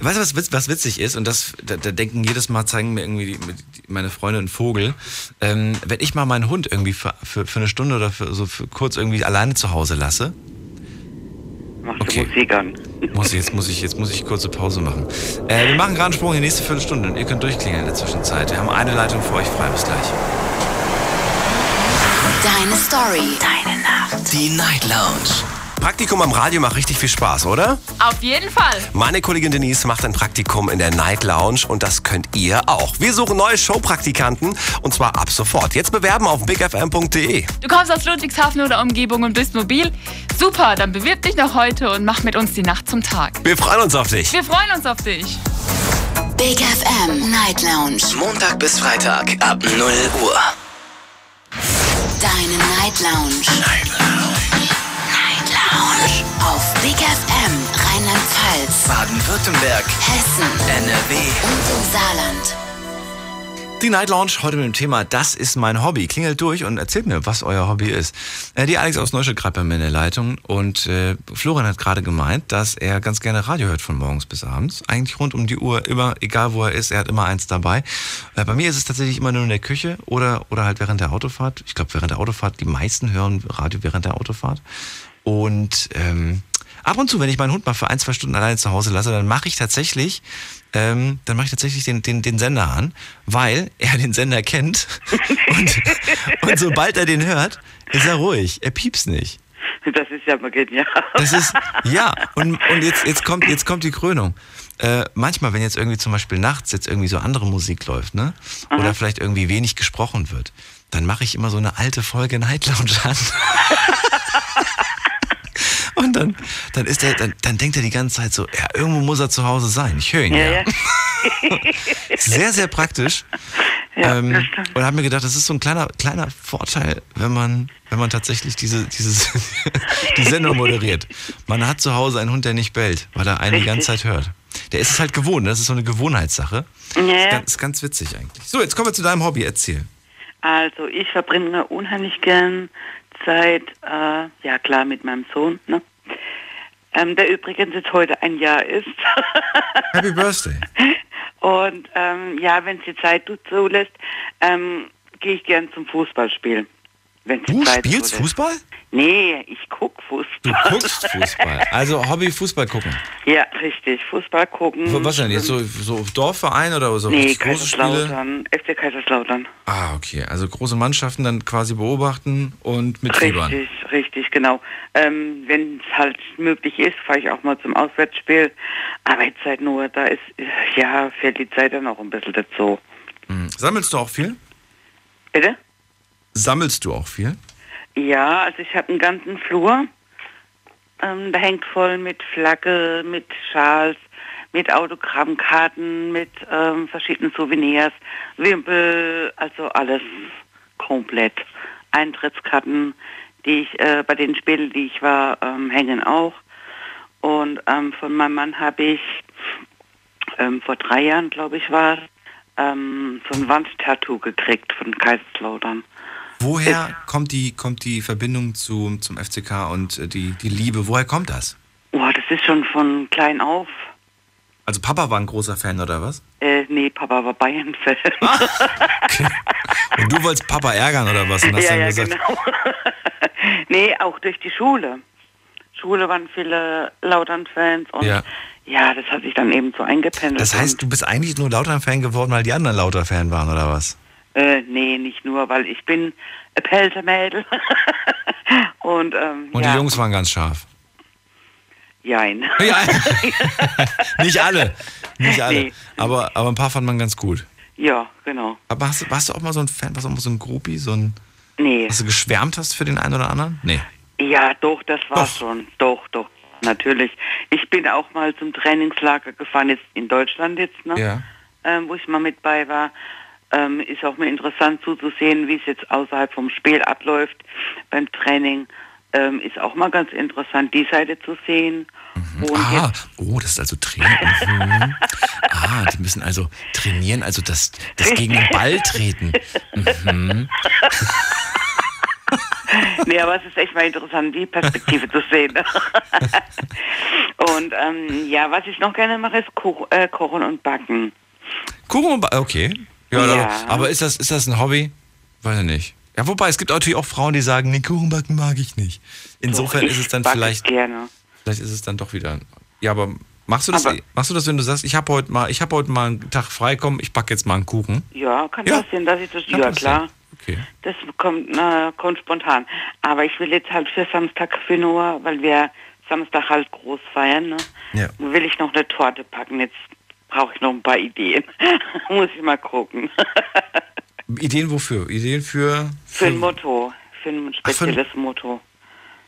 Weißt du, was, witz- was witzig ist? Und das, da, da denken jedes Mal, zeigen mir irgendwie die, meine Freunde einen Vogel. Ähm, wenn ich mal meinen Hund irgendwie für, für, für eine Stunde oder für, so für kurz irgendwie alleine zu Hause lasse, Machst Okay. du Musik an. muss ich, jetzt, muss ich, jetzt muss ich kurze Pause machen. Äh, wir machen gerade einen Sprung in die nächste Viertelstunde und ihr könnt durchklingeln in der Zwischenzeit. Wir haben eine Leitung für euch frei. Bis gleich. Deine Story. Deine Nacht. Die Night Lounge. Praktikum am Radio macht richtig viel Spaß, oder? Auf jeden Fall. Meine Kollegin Denise macht ein Praktikum in der Night Lounge und das könnt ihr auch. Wir suchen neue Showpraktikanten und zwar ab sofort. Jetzt bewerben auf bigfm.de. Du kommst aus Ludwigshafen oder Umgebung und bist mobil? Super, dann bewirb dich noch heute und mach mit uns die Nacht zum Tag. Wir freuen uns auf dich. Wir freuen uns auf dich. Big FM Night Lounge. Montag bis Freitag ab 0 Uhr. Deine Night Lounge. Night Lounge. Lounge. Auf Big FM Rheinland-Pfalz, Baden-Württemberg. Hessen NRW. und im Saarland. Die Night Lounge heute mit dem Thema Das ist mein Hobby. Klingelt durch und erzählt mir, was euer Hobby ist. Äh, die Alex aus Neustadt gerade bei mir in der Leitung und äh, Florian hat gerade gemeint, dass er ganz gerne Radio hört von morgens bis abends. Eigentlich rund um die Uhr, immer, egal wo er ist, er hat immer eins dabei. Äh, bei mir ist es tatsächlich immer nur in der Küche oder, oder halt während der Autofahrt. Ich glaube, während der Autofahrt, die meisten hören Radio während der Autofahrt. Und ähm, ab und zu, wenn ich meinen Hund mal für ein, zwei Stunden alleine zu Hause lasse, dann mache ich tatsächlich, ähm, dann mache ich tatsächlich den, den, den Sender an, weil er den Sender kennt. Und, und sobald er den hört, ist er ruhig. Er piepst nicht. Das ist ja mal genial. Das ist, ja, und, und jetzt, jetzt, kommt, jetzt kommt die Krönung. Äh, manchmal, wenn jetzt irgendwie zum Beispiel nachts jetzt irgendwie so andere Musik läuft, ne? Oder vielleicht irgendwie wenig gesprochen wird, dann mache ich immer so eine alte Folge Night Lounge an. Und dann, dann ist er, dann, dann denkt er die ganze Zeit so, ja, irgendwo muss er zu Hause sein. Ich höre ihn ja. Ja, ja. Sehr, sehr praktisch. Ja, ähm, das und habe mir gedacht, das ist so ein kleiner, kleiner Vorteil, wenn man, wenn man tatsächlich diese, dieses, die Sendung moderiert. Man hat zu Hause einen Hund, der nicht bellt, weil er einen die ganze Zeit hört. Der ist es halt gewohnt, das ist so eine Gewohnheitssache. Ja, Ist ja. ganz, ist ganz witzig eigentlich. So, jetzt kommen wir zu deinem Hobby, erzähl. Also ich verbringe unheimlich gern Zeit, äh, ja klar, mit meinem Sohn, ne? Ähm, der übrigens jetzt heute ein Jahr ist. Happy Birthday. Und ähm, ja, wenn es die Zeit zulässt, ähm, gehe ich gern zum Fußballspiel. Du Zeit spielst zulässt. Fußball? Nee, ich guck Du Fußball. guckst Fußball. Also Hobby Fußball gucken. Ja, richtig. Fußball gucken. Was denn jetzt? So, so Dorfverein oder so nee, große Spiele? Kaiserslautern. FC Kaiserslautern. Ah, okay. Also große Mannschaften dann quasi beobachten und mitfiebern. Richtig, richtig, genau. Ähm, Wenn es halt möglich ist, fahre ich auch mal zum Auswärtsspiel. Aber jetzt halt nur, da ist, ja, fällt die Zeit dann auch ein bisschen dazu. Hm. Sammelst du auch viel? Bitte? Sammelst du auch viel? Ja, also ich habe einen ganzen Flur. Ähm, da hängt voll mit Flagge, mit Schals, mit Autogrammkarten, mit ähm, verschiedenen Souvenirs, Wimpel, also alles komplett. Eintrittskarten, die ich äh, bei den Spielen, die ich war, ähm, hängen auch. Und ähm, von meinem Mann habe ich ähm, vor drei Jahren, glaube ich, war ähm, so ein Wandtattoo gekriegt von Kaiserslautern. Woher kommt die, kommt die Verbindung zu, zum FCK und äh, die, die Liebe? Woher kommt das? Boah, das ist schon von klein auf. Also Papa war ein großer Fan oder was? Äh, nee, Papa war Bayern-Fan. Und du wolltest Papa ärgern oder was? Und hast ja, dann ja, gesagt, genau. nee, auch durch die Schule. Schule waren viele Lautern-Fans und Ja. ja. das hat sich dann eben so eingependelt. das heißt, du bist eigentlich nur Lautern-Fan geworden, weil die anderen Lauter-Fan waren oder was? Äh, nee, nicht nur, weil ich bin Pelzermädel. und ähm, Und ja, die Jungs waren ganz scharf. Jein. Ja, nicht alle. Nicht alle. Nee. Aber, aber ein paar fand man ganz gut. Ja, genau. Aber hast, warst du auch mal so ein Fan, warst du auch mal so ein Groupie, so ein, Nee. dass du geschwärmt hast für den einen oder anderen? Nee. Ja, doch, das war Doch. schon. Doch, doch, natürlich. Ich bin auch mal zum Trainingslager gefahren, jetzt in Deutschland jetzt, ne? Ja. ähm, wo ich mal mit bei war. Ähm, ist auch mal interessant zuzusehen, wie es jetzt außerhalb vom Spiel abläuft beim Training. Ähm, ist auch mal ganz interessant, die Seite zu sehen. Und Ah, oh, das ist also Training. Mhm. Ah, die müssen also trainieren, also das, das gegen den Ball treten. Mhm. nee, aber es ist echt mal interessant, die Perspektive zu sehen. und ähm, ja, was ich noch gerne mache, ist Ko äh, Kochen und Backen. Kuchen und Ba- okay. Ja, Ja. Aber, ist das, ist das ein Hobby? Weiß ich nicht. Ja, wobei, es gibt natürlich auch Frauen, die sagen, nee, Kuchen backen mag ich nicht. Insofern Doch, ist es dann ich vielleicht, gerne. vielleicht ist es dann doch wieder. Ja, aber machst du das, Aber- machst du das, wenn du sagst, ich habe heute mal, ich habe heute mal einen Tag frei, komm, ich backe jetzt mal einen Kuchen? Ja, kann Ja. passieren, dass ich das. Kann Ja, klar. Okay. Das kommt, äh, kommt spontan. Aber ich will jetzt halt für Samstag für Noah, weil wir Samstag halt groß feiern, ne? Ja. will ich noch eine Torte packen. Jetzt brauche ich noch ein paar Ideen. Muss ich mal gucken. Ideen wofür? Ideen für. für ein Motto, für ein Ach, für ein- spezielles Motto.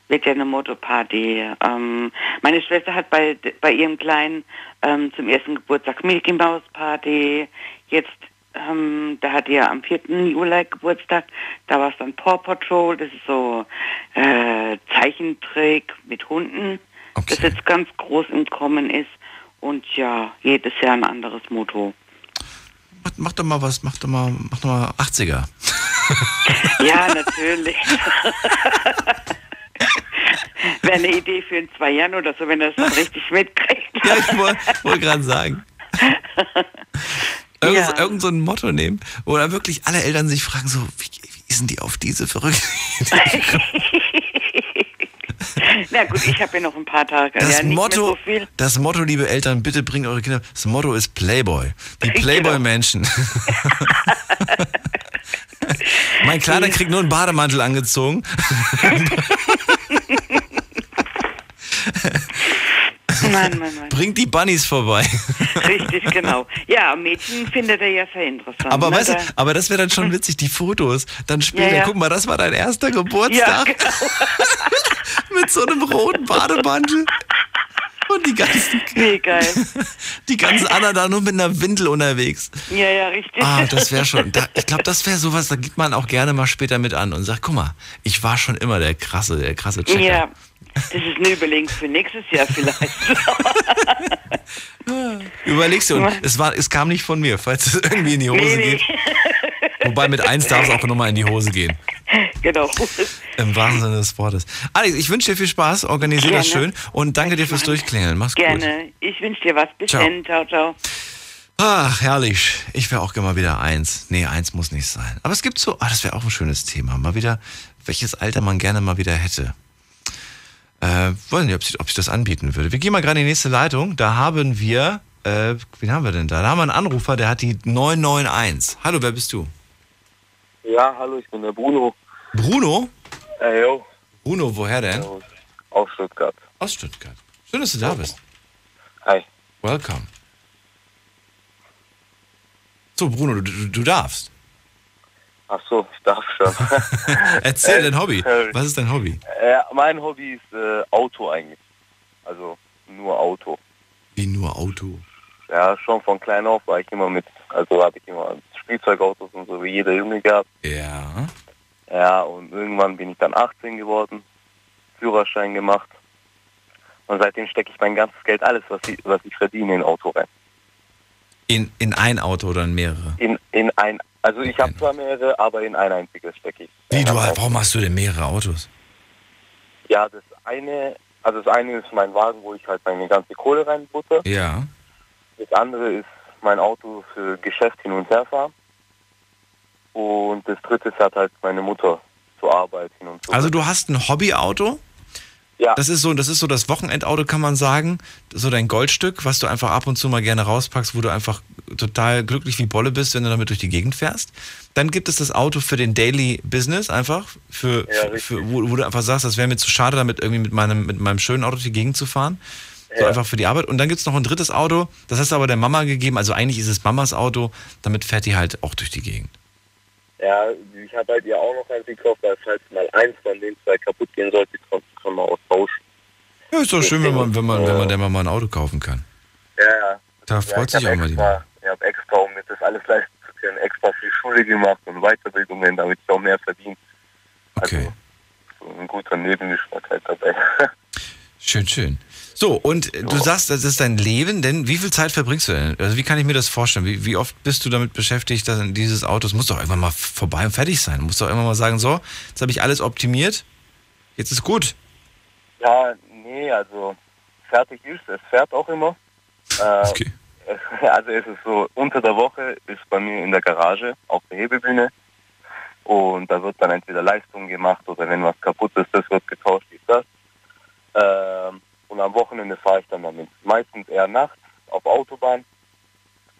Wird ja eine Motto-Party. Ähm, meine Schwester hat bei, bei ihrem Kleinen ähm, zum ersten Geburtstag Mickey Mouse Party. Jetzt, ähm, da hat er am 4. Juli Geburtstag. Da war es dann Paw Patrol. Das ist so äh, Zeichentrick mit Hunden. Das jetzt ganz groß im Kommen ist. Und ja, jedes Jahr ein anderes Motto. Mach, mach doch mal was, mach doch mal, mach doch mal 80er. Ja, natürlich. Wäre eine Idee für in zwei Jahren oder so, wenn er es dann richtig mitkriegt. Ja, ich wollte wollt gerade sagen. Irgend, Ja. irgend so ein Motto nehmen, wo dann wirklich alle Eltern sich fragen, so, wie, wie sind die auf diese verrückte Idee? Na gut, ich habe ja noch ein paar Tage. Das ja, Motto, so das Motto, liebe Eltern, bitte bringt eure Kinder. Das Motto ist Playboy. Die Playboy-Menschen. mein Kleiner kriegt nur einen Bademantel angezogen. Mann, Mann, Mann. Bringt die Bunnies vorbei. Richtig, genau. Ja, Mädchen findet er ja sehr interessant. Aber, ne? weißt du, aber das wäre dann schon witzig, die Fotos. Dann später, Ja, ja. guck mal, das war dein erster ja, Geburtstag genau. mit so einem roten Bademantel. Und die ganzen, Nee, geil. die ganzen anderen da nur mit einer Windel unterwegs. Ja, ja, richtig. Ah, das wäre schon. Da, ich glaube, das wäre sowas, da geht man auch gerne mal später mit an und sagt, guck mal, ich war schon immer der krasse, der krasse Checker. Ja, das ist eine Überlegung für nächstes Jahr vielleicht. Überlegst du, und es, war, es kam nicht von mir, falls es irgendwie in die Hose Nee, nee. geht. Wobei mit eins darf es auch nochmal in die Hose gehen. genau. Im wahrsten Sinne des Wortes. Alex, ich wünsche dir viel Spaß, organisier das Gerne. schön und danke dir fürs Durchklingeln. Mach's gut. Gerne. Ich wünsche dir was. Bis Ciao. dann. Ciao, ciao. Ach, herrlich. Ich wäre auch gerne mal wieder eins. Nee, eins muss nicht sein. Aber es gibt so, ah, das wäre auch ein schönes Thema. Mal wieder, welches Alter man gerne mal wieder hätte. Äh, wollen nicht, ob sich, ob sich das anbieten würde. Wir gehen mal gerade in die nächste Leitung. Da haben wir, äh, wen haben wir denn da? Da haben wir einen Anrufer, der hat die 991. Hallo, wer bist du? Ja, hallo, ich bin der Bruno. Bruno? Äh, yo, Bruno, woher denn? aus, aus Stuttgart. Aus Stuttgart. Schön, dass du da bist. Hi. Welcome. So, Bruno, du, du darfst. Ach so, ich darf schon. Erzähl Äh, dein Hobby. sorry. Was ist dein Hobby? äh, mein Hobby ist äh, Auto eigentlich. Also nur Auto. Wie nur Auto. Ja, schon von klein auf war ich immer mit, also hatte ich immer Spielzeugautos und so wie jeder Junge gehabt. Ja. Ja, und irgendwann bin ich dann 18 geworden, Führerschein gemacht. Und seitdem stecke ich mein ganzes Geld, alles, was ich, was ich verdiene, in Auto rein. In, in ein Auto oder in mehrere? In, in ein, also ich habe zwar mehrere, aber in ein einziges stecke ich. Wie, du, warum hast du denn mehrere Autos? Ja, das eine, also das eine ist mein Wagen, wo ich halt meine ganze Kohle reinbutter. Ja. Das andere ist mein Auto für Geschäft hin und her fahren. Und das dritte fährt halt meine Mutter zur Arbeit hin und zurück. Also du hast ein Hobbyauto? Ja. Das ist so, das ist so das Wochenendauto, kann man sagen. So dein Goldstück, was du einfach ab und zu mal gerne rauspackst, wo du einfach total glücklich wie Bolle bist, wenn du damit durch die Gegend fährst. Dann gibt es das Auto für den Daily Business einfach, für, Ja, für wo, wo du einfach sagst, das wäre mir zu schade, damit irgendwie mit meinem, mit meinem schönen Auto durch die Gegend zu fahren. So Ja. einfach für die Arbeit. Und dann gibt es noch ein drittes Auto, das hast du aber der Mama gegeben. Also eigentlich ist es Mamas Auto, damit fährt die halt auch durch die Gegend. Ja, ich habe halt ihr auch noch eins gekauft, weil falls mal eins von den zwei kaputt gehen sollte, kann, kann man austauschen. Ja, ist doch schön, wenn man, wenn man, wenn man der Mama ein Auto kaufen kann. Ja, ja. Da ja, freut ich sich auch mal die Mama. Ich habe extra, um mir das alles leisten zu können, extra viel Schule gemacht und Weiterbildungen, damit ich auch mehr verdiene. Okay. So ein guter Nebengeschmack halt dabei. Schön, schön. So, und äh, du sagst, das ist dein Leben, denn wie viel Zeit verbringst du denn? Also wie kann ich mir das vorstellen? Wie, wie oft bist du damit beschäftigt, dass dieses Auto, es muss doch irgendwann mal vorbei und fertig sein. Du musst doch irgendwann mal sagen, so, jetzt habe ich alles optimiert, jetzt ist gut. Ja, nee, also fertig ist, es fährt auch immer. Äh, Okay. Also es ist so, unter der Woche ist bei mir in der Garage auf der Hebebühne und da wird dann entweder Leistung gemacht oder wenn was kaputt ist, das wird getauscht, ist das. Ähm, und am Wochenende fahre ich dann damit. Meistens eher nachts auf Autobahn,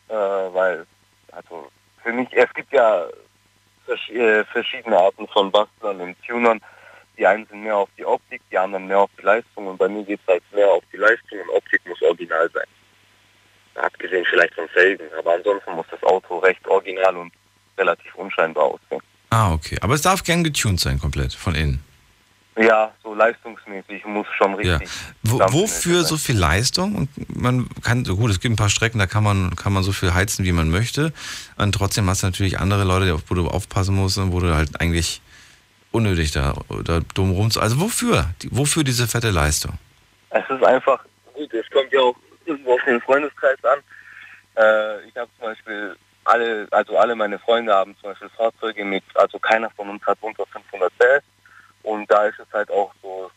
äh, weil, also für mich, es gibt ja äh, verschiedene Arten von Bastlern und Tunern. Die einen sind mehr auf die Optik, die anderen mehr auf die Leistung und bei mir geht es halt mehr auf die Leistung und Optik muss original sein. Abgesehen vielleicht von Felgen, aber ansonsten muss das Auto recht original und relativ unscheinbar aussehen. Ah, okay. Aber es darf gern getuned sein, komplett, von innen. Ja, so leistungsmäßig muss schon Ja. richtig. Wo, dampfmäßig wofür so viel Leistung? Und man kann, so gut, es gibt ein paar Strecken, da kann man, kann man so viel heizen, wie man möchte. Und trotzdem hast du natürlich andere Leute, wo du aufpassen musst und wo du halt eigentlich unnötig da, da dumm rum. Also wofür? Die, wofür diese fette Leistung? Es ist einfach, gut, es kommt ja auch irgendwo auf den Freundeskreis an. Äh, ich habe zum Beispiel alle, also alle meine Freunde haben zum Beispiel Fahrzeuge mit, also keiner von uns hat unter 500 PS. Und da ist es halt auch so,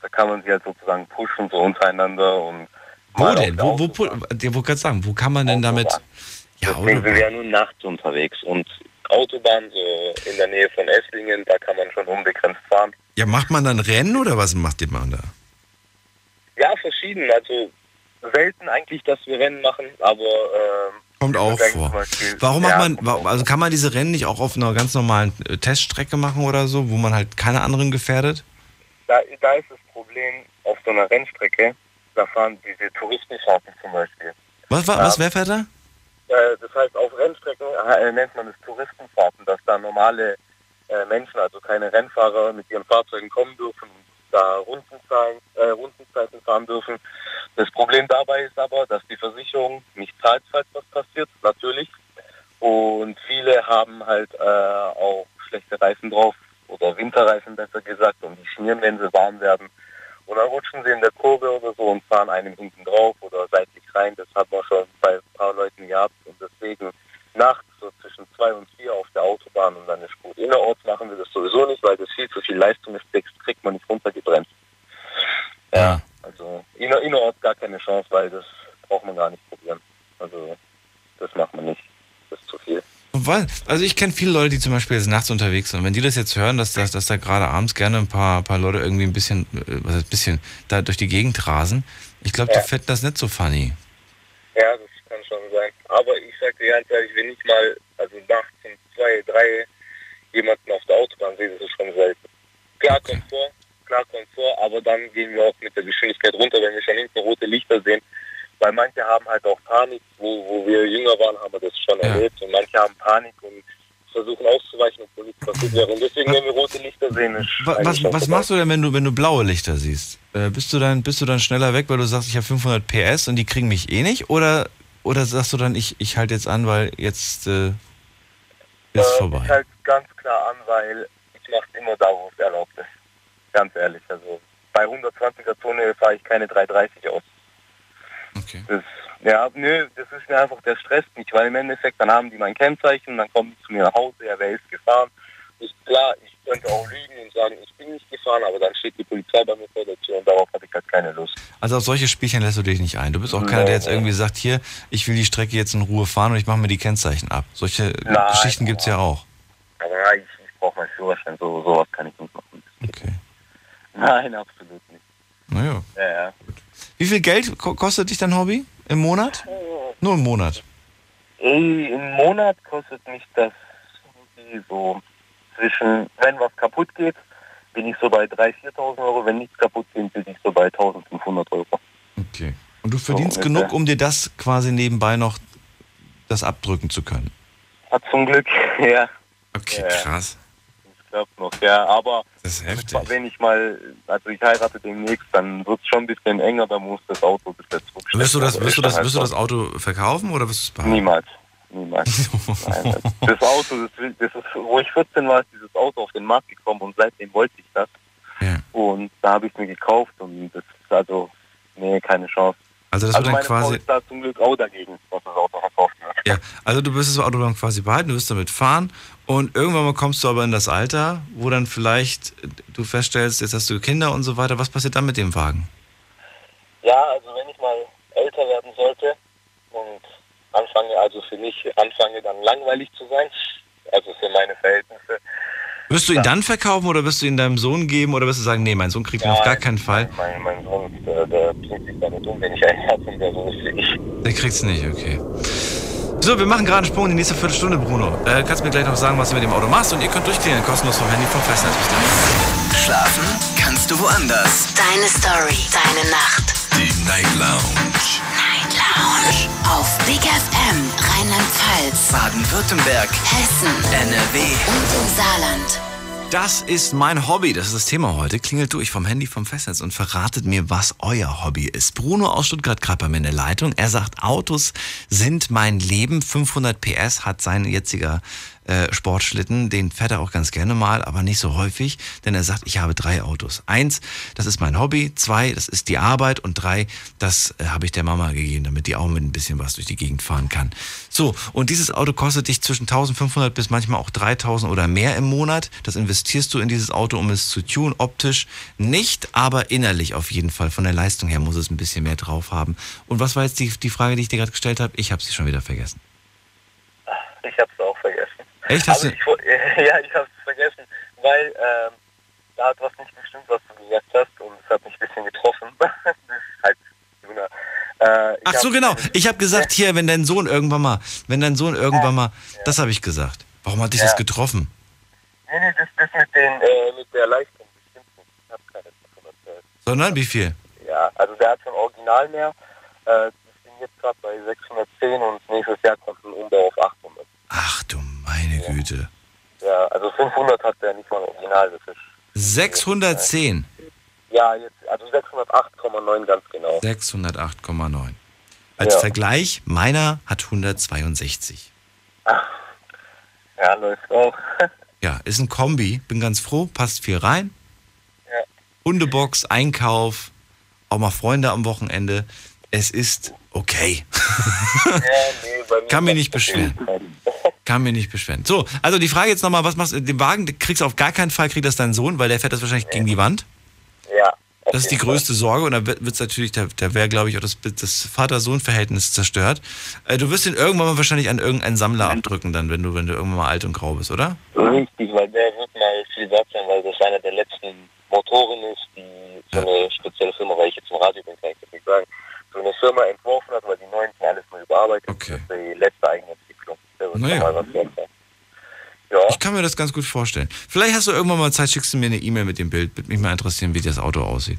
da kann man sich halt sozusagen pushen, so untereinander und Wo denn? Wo, wo, dir wollte gerade sagen, wo kann man denn damit. Ja, Deswegen sind wir ja nur nachts unterwegs und Autobahn so in der Nähe von Esslingen, da kann man schon unbegrenzt fahren. Ja, macht man dann Rennen oder was macht ihr man da? Ja, verschieden. Also selten eigentlich, dass wir Rennen machen, aber ähm, Kommt auch vor. Beispiel- Warum Ja, macht man, wa- auch also kann man diese Rennen nicht auch auf einer ganz normalen äh, Teststrecke machen oder so, wo man halt keine anderen gefährdet? da, da ist das Problem auf so einer Rennstrecke, da fahren diese Touristenfahrten zum Beispiel. Was, was, was wer fährt da? Äh, das heißt, auf Rennstrecken äh, nennt man es Touristenfahrten, dass da normale äh, Menschen, also keine Rennfahrer mit ihren Fahrzeugen kommen dürfen und da Rundenzeiten fahren dürfen. Das Problem dabei ist aber, dass die Versicherung nicht zahlt, falls was passiert, natürlich. Und viele haben halt auch schlechte Reifen drauf oder Winterreifen besser gesagt und die schmieren, wenn sie warm werden. Und dann rutschen sie in der Kurve oder so und fahren einem hinten drauf oder seitlich rein. Das hat man schon bei ein paar Leuten gehabt. Und deswegen nachts so zwischen zwei und vier auf der Autobahn und dann ist gut. Innerorts machen wir das sowieso nicht, weil das viel zu viel Leistung ist, das kriegt man nicht runtergebremst. Ja, also inner, innerorts gar keine Chance, weil das braucht man gar nicht probieren. Also das macht man nicht. Das ist zu viel. Also ich kenne viele Leute, die zum Beispiel jetzt nachts unterwegs sind. Wenn die das jetzt hören, dass, dass, dass da gerade abends gerne ein paar, paar Leute irgendwie ein bisschen, äh, was heißt ein bisschen, da durch die Gegend rasen, ich glaube, die finden das nicht so funny. Ja, das kann schon sein. Aber ich sag dir ganz ehrlich, wenn ich mal, also nachts um zwei, drei jemanden auf der Autobahn sehe, das ist schon selten. Klar Komfort, klar Komfort, aber dann gehen wir auch mit der Geschwindigkeit runter, wenn wir schon hinten rote Lichter sehen. Weil manche haben halt auch Panik, wo, wo wir jünger waren, haben wir das schon erlebt. Und manche haben Panik und versuchen auszuweichen, obwohl nichts passiert wäre. Und deswegen, wenn wir rote Lichter sehen, ist Was, was vorbei. machst du denn, wenn du, wenn du blaue Lichter siehst? Äh, bist, du dann, bist du dann schneller weg, weil du sagst, ich habe 500 PS und die kriegen mich eh nicht? Oder, oder sagst du dann, ich, ich halte jetzt an, weil jetzt äh, ist Äh, vorbei? Ich halte ganz klar an, weil ich mache immer da, wo es erlaubt ist. Ganz ehrlich. Also bei 120er Zone fahre ich keine 330 aus. Okay. Das, ja, nö, das ist mir einfach, der Stress nicht, weil im Endeffekt, dann haben die mein Kennzeichen, dann kommen die zu mir nach Hause, ja, wer ist gefahren? Ist klar, ich könnte auch lügen und sagen, ich bin nicht gefahren, aber dann steht die Polizei bei mir vor der Tür und darauf habe ich halt keine Lust. Also auf solche Spielchen lässt du dich nicht ein. Du bist auch keiner, der jetzt irgendwie sagt, hier, ich will die Strecke jetzt in Ruhe fahren und ich mache mir die Kennzeichen ab. Solche Nein. Geschichten gibt's ja auch. Aber ich, ich brauche meinen Führerschein, so, sowas kann ich nicht machen. Okay. Nein, absolut nicht. Naja. Ja, ja. Wie viel Geld ko- kostet dich dein Hobby im Monat? Nur im Monat. Im Monat kostet mich das so zwischen, wenn was kaputt geht, bin ich so bei 3.000, 4.000 Euro. Wenn nichts kaputt geht, bin ich so bei 1.500 Euro. Okay. Und du verdienst So genug, um dir das quasi nebenbei noch das abdrücken zu können. Hat zum Glück, ja. Okay, Ja. krass. Das klappt noch, ja. Aber Das wenn ich mal, also ich heirate demnächst, dann wird es schon ein bisschen enger, dann muss das Auto bis jetzt zurückstecken. Wirst du das, Aber wirst du das, wirst du das Auto verkaufen oder wirst du es behalten? Niemals. Niemals. Nein, das Auto, das, das ist, wo ich 14 war, ist dieses Auto auf den Markt gekommen und seitdem wollte ich das. Und da habe ich es mir gekauft und das ist also, nee, keine Chance. Also das wird dann Frau quasi- ist da zum Glück auch dagegen, was das Auto verkauft wird. Ja, also du wirst das Auto dann quasi behalten, du wirst damit fahren und irgendwann mal kommst du aber in das Alter, wo dann vielleicht du feststellst, jetzt hast du Kinder und so weiter. Was passiert dann mit dem Wagen? Ja, also wenn ich mal älter werden sollte und anfange, also für mich anfange dann langweilig zu sein, also für meine Verhältnisse, Wirst du ihn dann verkaufen oder wirst du ihn deinem Sohn geben oder wirst du sagen, nee, mein Sohn kriegt ihn auf gar keinen Fall? mein, mein Sohn, der, der bringt sich damit um, wenn ich einen habe und der so ist ich. Der kriegt's nicht, okay. So, wir machen gerade einen Sprung in die nächste Viertelstunde, Bruno. Äh, kannst mir gleich noch sagen, was du mit dem Auto machst und ihr könnt durchklären, kostenlos vom Handy vom Festnetz. Bis gleich. Schlafen kannst du woanders. Deine Story, deine Nacht. Die Night Lounge. Night Lounge. Auf Big FM, Rheinland-Pfalz, Baden-Württemberg. Hessen, NRW. und im Saarland. Das ist mein Hobby, das ist das Thema heute. Klingelt durch vom Handy vom Festnetz und verratet mir, was euer Hobby ist. Bruno aus Stuttgart gerade bei mir in der Leitung. Er sagt, Autos sind mein Leben. 500 PS hat sein jetziger äh, Sportschlitten. Den fährt er auch ganz gerne mal, aber nicht so häufig, denn er sagt, ich habe drei Autos. Eins, das ist mein Hobby. Zwei, das ist die Arbeit. Und drei, das äh, habe ich der Mama gegeben, damit die auch mit ein bisschen was durch die Gegend fahren kann. So, und dieses Auto kostet dich zwischen 1500 bis manchmal auch 3000 oder mehr im Monat. Das investierst du in dieses Auto, um es zu tun, optisch nicht, aber innerlich auf jeden Fall. Von der Leistung her muss es ein bisschen mehr drauf haben. Und was war jetzt die, die Frage, die ich dir gerade gestellt habe? Ich habe sie schon wieder vergessen. Ich habe es auch. Echt? Hast du- ich, ja, ich habe es vergessen, weil ähm, da hat was nicht gestimmt, was du gesagt hast und es hat mich ein bisschen getroffen. das halt Juna. Äh, Ach so, genau. Ich habe gesagt, hier, wenn dein Sohn irgendwann mal, wenn dein Sohn irgendwann mal, das habe ich gesagt. Warum hat dich das Ja. getroffen? Nee, nee, das, das mit, den, äh, mit der Leistung bestimmt nicht. Ich habe keine davon erzählt. Sondern wie viel? Ja, also der hat schon Original mehr. Äh, ich bin jetzt gerade bei 610 und nächstes Jahr kommt ein Umbau auf 800. Ach du meine Güte. Ja, also 500 hat der nicht mal Original. Das ist, 610. ja, jetzt, also 608,9 ganz genau. 608,9. Als Ja. Vergleich, meiner hat 162. Ja, läuft auch. Ja, ist ein Kombi. Bin ganz froh, passt viel rein. Ja. Hundebox, Einkauf, auch mal Freunde am Wochenende. Es ist okay. ja, nee, mir Kann mich nicht beschweren. Kann mich nicht beschweren. So, also die Frage jetzt nochmal, was machst du? Den Wagen kriegst du auf gar keinen Fall, kriegt das dein Sohn, weil der fährt das wahrscheinlich gegen die Wand. Ja. Das ist die größte Sorge und da wird es natürlich, da, da wäre, glaube ich, auch das, das Vater-Sohn-Verhältnis zerstört. Äh, du wirst ihn irgendwann mal wahrscheinlich an irgendeinen Sammler abdrücken, dann, wenn du, wenn du irgendwann mal alt und grau bist, oder? Richtig, weil der wird mal viel wert sein, weil das einer der letzten Motoren ist, die so eine spezielle Firma, weil ich jetzt im Radio bin, kann ich das nicht sagen, so eine Firma entworfen hat, weil die neuen sind alles nur überarbeitet. Okay. Das ist die letzte Eigenentwicklung. Naja. Ja, Ich kann mir das ganz gut vorstellen. Vielleicht hast du irgendwann mal Zeit, schickst du mir eine E-Mail mit dem Bild. Würde mich mal interessieren, wie das Auto aussieht.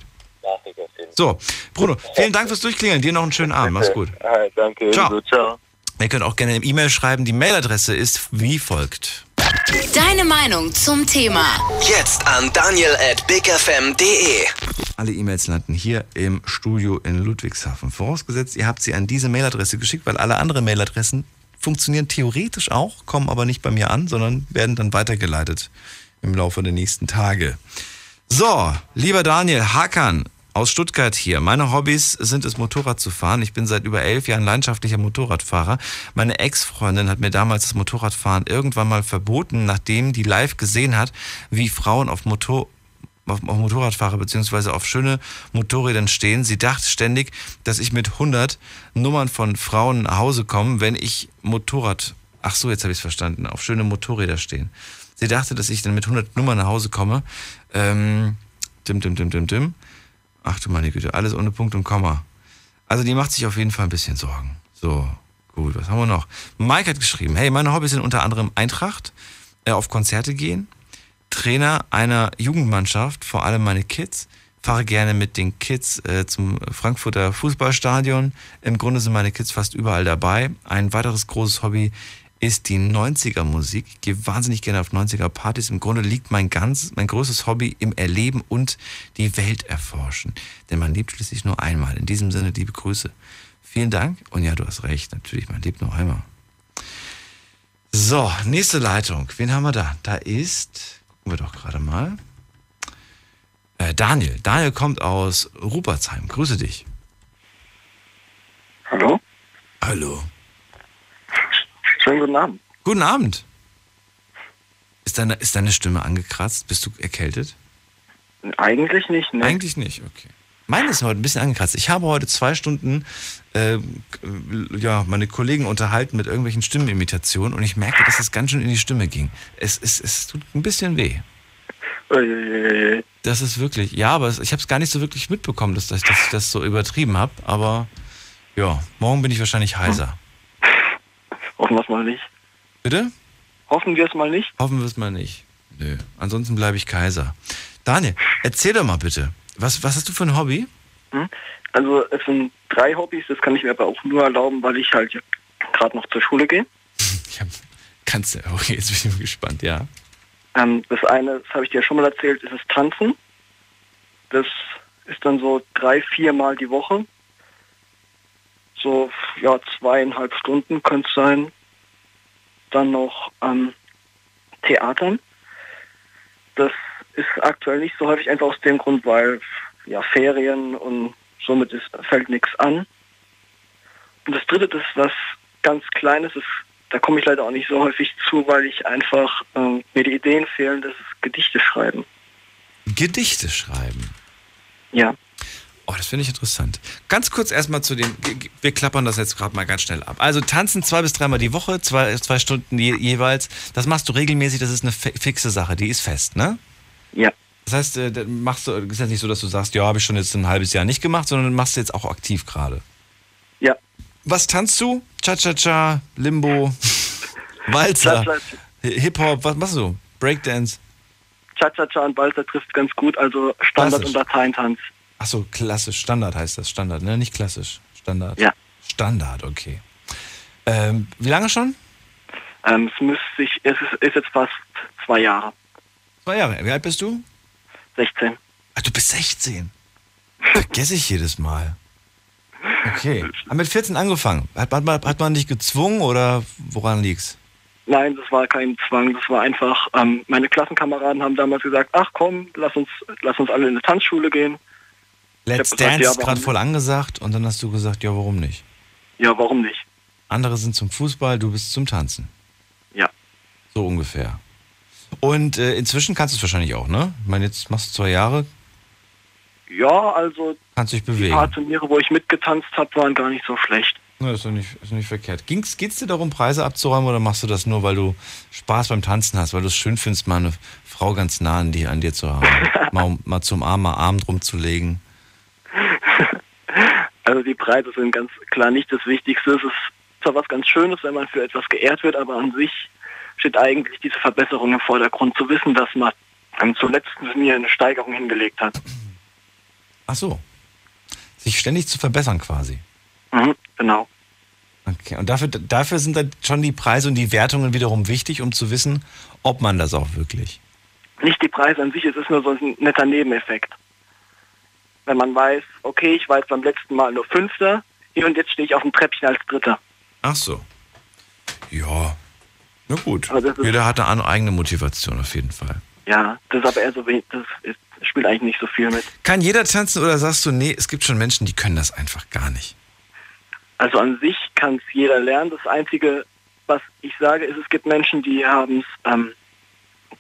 So, Bruno, vielen Dank fürs Durchklingeln. Dir noch einen schönen Abend. Mach's gut. Danke. Ciao. Ciao. Ihr könnt auch gerne eine E-Mail schreiben. Die Mailadresse ist wie folgt. Deine Meinung zum Thema. Jetzt an daniel at bigfm.de. Alle E-Mails landen hier im Studio in Ludwigshafen. Vorausgesetzt, ihr habt sie an diese Mailadresse geschickt, weil alle anderen Mailadressen funktionieren theoretisch auch, kommen aber nicht bei mir an, sondern werden dann weitergeleitet im Laufe der nächsten Tage. So, lieber Daniel Hakan aus Stuttgart hier. Meine Hobbys sind es, Motorrad zu fahren. Ich bin seit über elf Jahren leidenschaftlicher Motorradfahrer. Meine Ex-Freundin hat mir damals das Motorradfahren irgendwann mal verboten, nachdem die live gesehen hat, wie Frauen auf Motor auf, auf Motorradfahrer beziehungsweise auf schöne Motorrädern stehen. Sie dachte ständig, dass ich mit 100 Nummern von Frauen nach Hause komme, wenn ich Motorrad, ach so, jetzt habe ich es verstanden, auf schöne Motorräder stehen. Sie dachte, dass ich dann mit 100 Nummern nach Hause komme. Ähm, dim, dim, dim, dim, dim. Ach du meine Güte, alles ohne Punkt und Komma. Also die macht sich auf jeden Fall ein bisschen Sorgen. So, gut, was haben wir noch? Mike hat geschrieben, hey, meine Hobbys sind unter anderem Eintracht, äh, auf Konzerte gehen, Trainer einer Jugendmannschaft, vor allem meine Kids. Fahre gerne mit den Kids äh, zum Frankfurter Fußballstadion. Im Grunde sind meine Kids fast überall dabei. Ein weiteres großes Hobby ist die 90er Musik. Ich gehe wahnsinnig gerne auf 90er Partys. Im Grunde liegt mein ganz, mein größtes Hobby im Erleben und die Welt erforschen. Denn man lebt schließlich nur einmal. In diesem Sinne, liebe Grüße. Vielen Dank. Und ja, du hast recht. Natürlich, man lebt nur einmal. So, nächste Leitung. Wen haben wir da? Da ist, gucken wir doch gerade mal. Äh, Daniel. Daniel kommt aus Rupertsheim. Grüße dich. Hallo? Hallo. Schönen guten Abend. Guten Abend. Ist deine, ist deine Stimme angekratzt? Bist du erkältet? Eigentlich nicht, ne? Eigentlich nicht, okay. Meine ist heute ein bisschen angekratzt. Ich habe heute zwei Stunden äh, ja, meine Kollegen unterhalten mit irgendwelchen Stimmenimitationen und ich merke, dass es ganz schön in die Stimme ging. Es, es, es tut ein bisschen weh. Das ist wirklich, ja, aber ich habe es gar nicht so wirklich mitbekommen, dass, dass, dass ich das so übertrieben habe. Aber ja, morgen bin ich wahrscheinlich heiser. Hoffen wir es mal nicht. Bitte? Hoffen wir es mal nicht. Hoffen wir es mal nicht. Nö. Ansonsten bleibe ich Kaiser. Daniel, erzähl doch mal bitte. Was, was hast du für ein Hobby? Hm? Also es sind drei Hobbys, das kann ich mir aber auch nur erlauben, weil ich halt gerade noch zur Schule gehe. Ich hab, kannst du, okay, jetzt bin ich mal gespannt, ja. Ähm, das eine, das habe ich dir schon mal erzählt, ist das Tanzen. Das ist dann so drei, viermal die Woche. So, ja, zweieinhalb Stunden könnte es sein. Dann noch ähm, Theatern. Das ist aktuell nicht so häufig, einfach aus dem Grund, weil ja Ferien und somit ist, fällt nichts an. Und das dritte, das ist was ganz Kleines, ist, da komme ich leider auch nicht so häufig zu, weil ich einfach ähm, mir die Ideen fehlen, das ist Gedichte schreiben. Gedichte schreiben. Ja. Oh, das finde ich interessant. Ganz kurz erstmal zu dem, wir klappern das jetzt gerade mal ganz schnell ab. Also tanzen zwei bis dreimal die Woche, zwei, zwei Stunden je, jeweils. Das machst du regelmäßig, das ist eine fi- fixe Sache, die ist fest, ne? Ja. Das heißt, äh, dann machst du, ist ja nicht so, dass du sagst, ja, habe ich schon jetzt ein halbes Jahr nicht gemacht, sondern machst du jetzt auch aktiv gerade. Ja. Was tanzt du? Cha-Cha-Cha, Limbo, Walzer. Hip-Hop, was machst du? Breakdance? Cha-Cha-Cha und Walzer trifft ganz gut, also Standard- Klassisch. und Lateintanz. Achso, klassisch, Standard heißt das, Standard, ne? Nicht klassisch, Standard. Ja. Standard, okay. Ähm, wie lange schon? Ähm, es müsste sich, es ist, ist jetzt fast zwei Jahre. Zwei Jahre. Wie alt bist du? 16. Ach, du bist 16. Vergesse ich jedes Mal. Okay. Haben mit 14 angefangen. Hat man, hat man dich gezwungen oder woran liegt's? Nein, das war kein Zwang, das war einfach, ähm, meine Klassenkameraden haben damals gesagt, ach komm, lass uns, lass uns alle in eine Tanzschule gehen. Let's hab gesagt, Dance ja, ist gerade voll angesagt und dann hast du gesagt, ja, warum nicht? Ja, warum nicht? Andere sind zum Fußball, du bist zum Tanzen. Ja. So ungefähr. Und äh, inzwischen kannst du es wahrscheinlich auch, ne? Ich meine, jetzt machst du zwei Jahre, Ja, also kannst dich die bewegen. paar Turniere, wo ich mitgetanzt habe, waren gar nicht so schlecht. Ja, ist doch nicht, ist nicht verkehrt. Ging's, geht's dir darum, Preise abzuräumen oder machst du das nur, weil du Spaß beim Tanzen hast, weil du es schön findest, mal eine Frau ganz nah an, die, an dir zu haben? mal, mal zum Arm, mal Arm drum zu legen. Also die Preise sind ganz klar nicht das Wichtigste. Es ist zwar was ganz Schönes, wenn man für etwas geehrt wird, aber an sich steht eigentlich diese Verbesserung im Vordergrund. Zu wissen, dass man zuletzt mir eine Steigerung hingelegt hat. Ach so. Sich ständig zu verbessern quasi. Mhm, genau. Okay. Und dafür, dafür sind dann schon die Preise und die Wertungen wiederum wichtig, um zu wissen, ob man das auch wirklich. Nicht die Preise an sich, es ist nur so ein netter Nebeneffekt. Wenn man weiß, okay, ich war jetzt beim letzten Mal nur Fünfter, hier und jetzt stehe ich auf dem Treppchen als Dritter. Ach so. Ja. Na gut. Das ist- Jeder hat eine eigene Motivation auf jeden Fall. Ja, das ist aber eher so wenig, das ist, spielt eigentlich nicht so viel mit. Kann jeder tanzen oder sagst du, nee, es gibt schon Menschen, die können das einfach gar nicht? Also an sich kann es jeder lernen. Das Einzige, was ich sage, ist, es gibt Menschen, die haben ähm,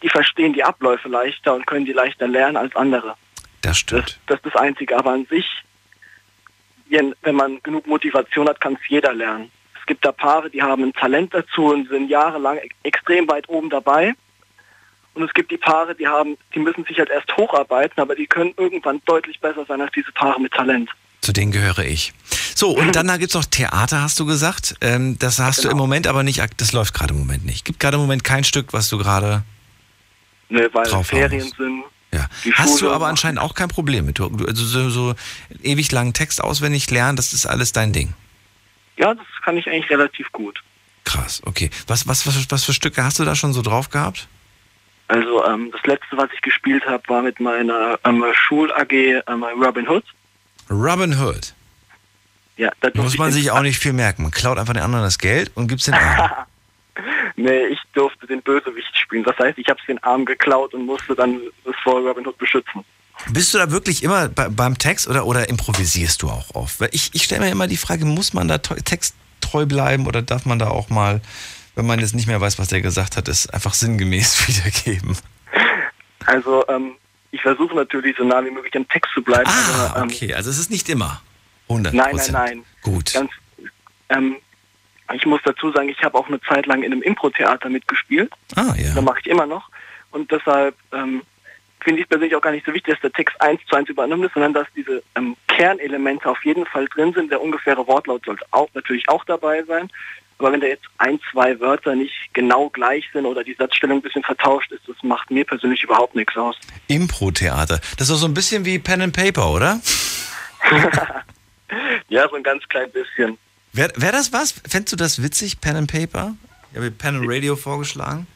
die verstehen die Abläufe leichter und können die leichter lernen als andere. Das stimmt. Das ist das Einzige. Aber an sich, wenn man genug Motivation hat, kann es jeder lernen. Es gibt da Paare, die haben ein Talent dazu und sind jahrelang extrem weit oben dabei. Und es gibt die Paare, die haben, die müssen sich halt erst hocharbeiten, aber die können irgendwann deutlich besser sein als diese Paare mit Talent. Zu denen gehöre ich. So, und dann da gibt es noch Theater, hast du gesagt. Ähm, das hast du im Moment aber nicht, das läuft gerade im Moment nicht. Gibt gerade im Moment kein Stück, was du gerade. Ne, weil Draufhauen Ferien musst. sind. Ja. Hast du aber anscheinend auch kein Problem mit. Du- also so, so ewig langen Text auswendig lernen, das ist alles dein Ding. Ja, das kann ich eigentlich relativ gut. Krass, okay. Was, was, was, was für Stücke hast du da schon so drauf gehabt? Also ähm, das letzte, was ich gespielt habe, war mit meiner ähm, Schul-AG ähm, Robin Hood. Robin Hood. Ja, da durfte Muss man sich auch nicht viel merken. Man klaut einfach den anderen das Geld und gibt's den Arm. Nee, ich durfte den Bösewicht spielen. Das heißt, ich habe den Arm geklaut und musste dann das vor Robin Hood beschützen. Bist du da wirklich immer bei, beim Text oder, oder improvisierst du auch oft? Weil ich, ich stelle mir immer die Frage, muss man da te- texttreu bleiben oder darf man da auch mal, wenn man jetzt nicht mehr weiß, was der gesagt hat, es einfach sinngemäß wiedergeben? Also ähm, ich versuche natürlich so nah wie möglich am Text zu bleiben. Ah, aber, ähm, okay, also es ist nicht immer 100 Nein, nein, nein. Gut. Ganz, ähm, ich muss dazu sagen, ich habe auch eine Zeit lang in einem Impro-Theater mitgespielt. Ah, ja. Da mache ich immer noch. Und deshalb ähm, finde ich persönlich auch gar nicht so wichtig, dass der Text eins zu eins übernommen ist, sondern dass diese ähm, Kernelemente auf jeden Fall drin sind. Der ungefähre Wortlaut sollte auch natürlich auch dabei sein. Aber wenn da jetzt ein, zwei Wörter nicht genau gleich sind oder die Satzstellung ein bisschen vertauscht ist, das macht mir persönlich überhaupt nichts aus. Impro-Theater. Das ist doch so ein bisschen wie Pen and Paper, oder? Ja, so ein ganz klein bisschen. Wäre wär das was? Fändest du das witzig, Pen and Paper? Ich habe Pen and Radio vorgeschlagen.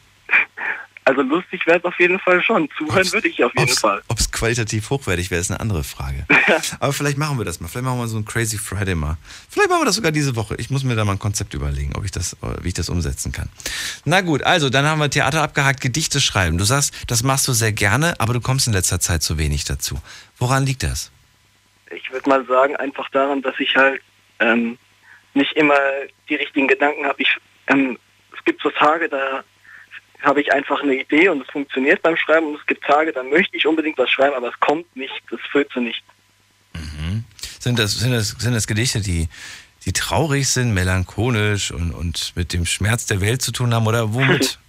Also lustig wäre es auf jeden Fall schon. Zuhören würde ich auf jeden Fall. Ob es qualitativ hochwertig wäre, ist eine andere Frage. Aber vielleicht machen wir das mal. Vielleicht machen wir so ein Crazy Friday mal. Vielleicht machen wir das sogar diese Woche. Ich muss mir da mal ein Konzept überlegen, ob ich das, wie ich das umsetzen kann. Na gut, also dann haben wir Theater abgehakt, Gedichte schreiben. Du sagst, das machst du sehr gerne, aber du kommst in letzter Zeit zu wenig dazu. Woran liegt das? Ich würde mal sagen, einfach daran, dass ich halt ähm, nicht immer die richtigen Gedanken habe. Ich, ähm, es gibt so Tage, da habe ich einfach eine Idee und es funktioniert beim Schreiben und es gibt Tage, da möchte ich unbedingt was schreiben, aber es kommt nicht, es füllt so nicht. Sind das, sind das, sind das Gedichte, die, die traurig sind, melancholisch und, und mit dem Schmerz der Welt zu tun haben oder womit?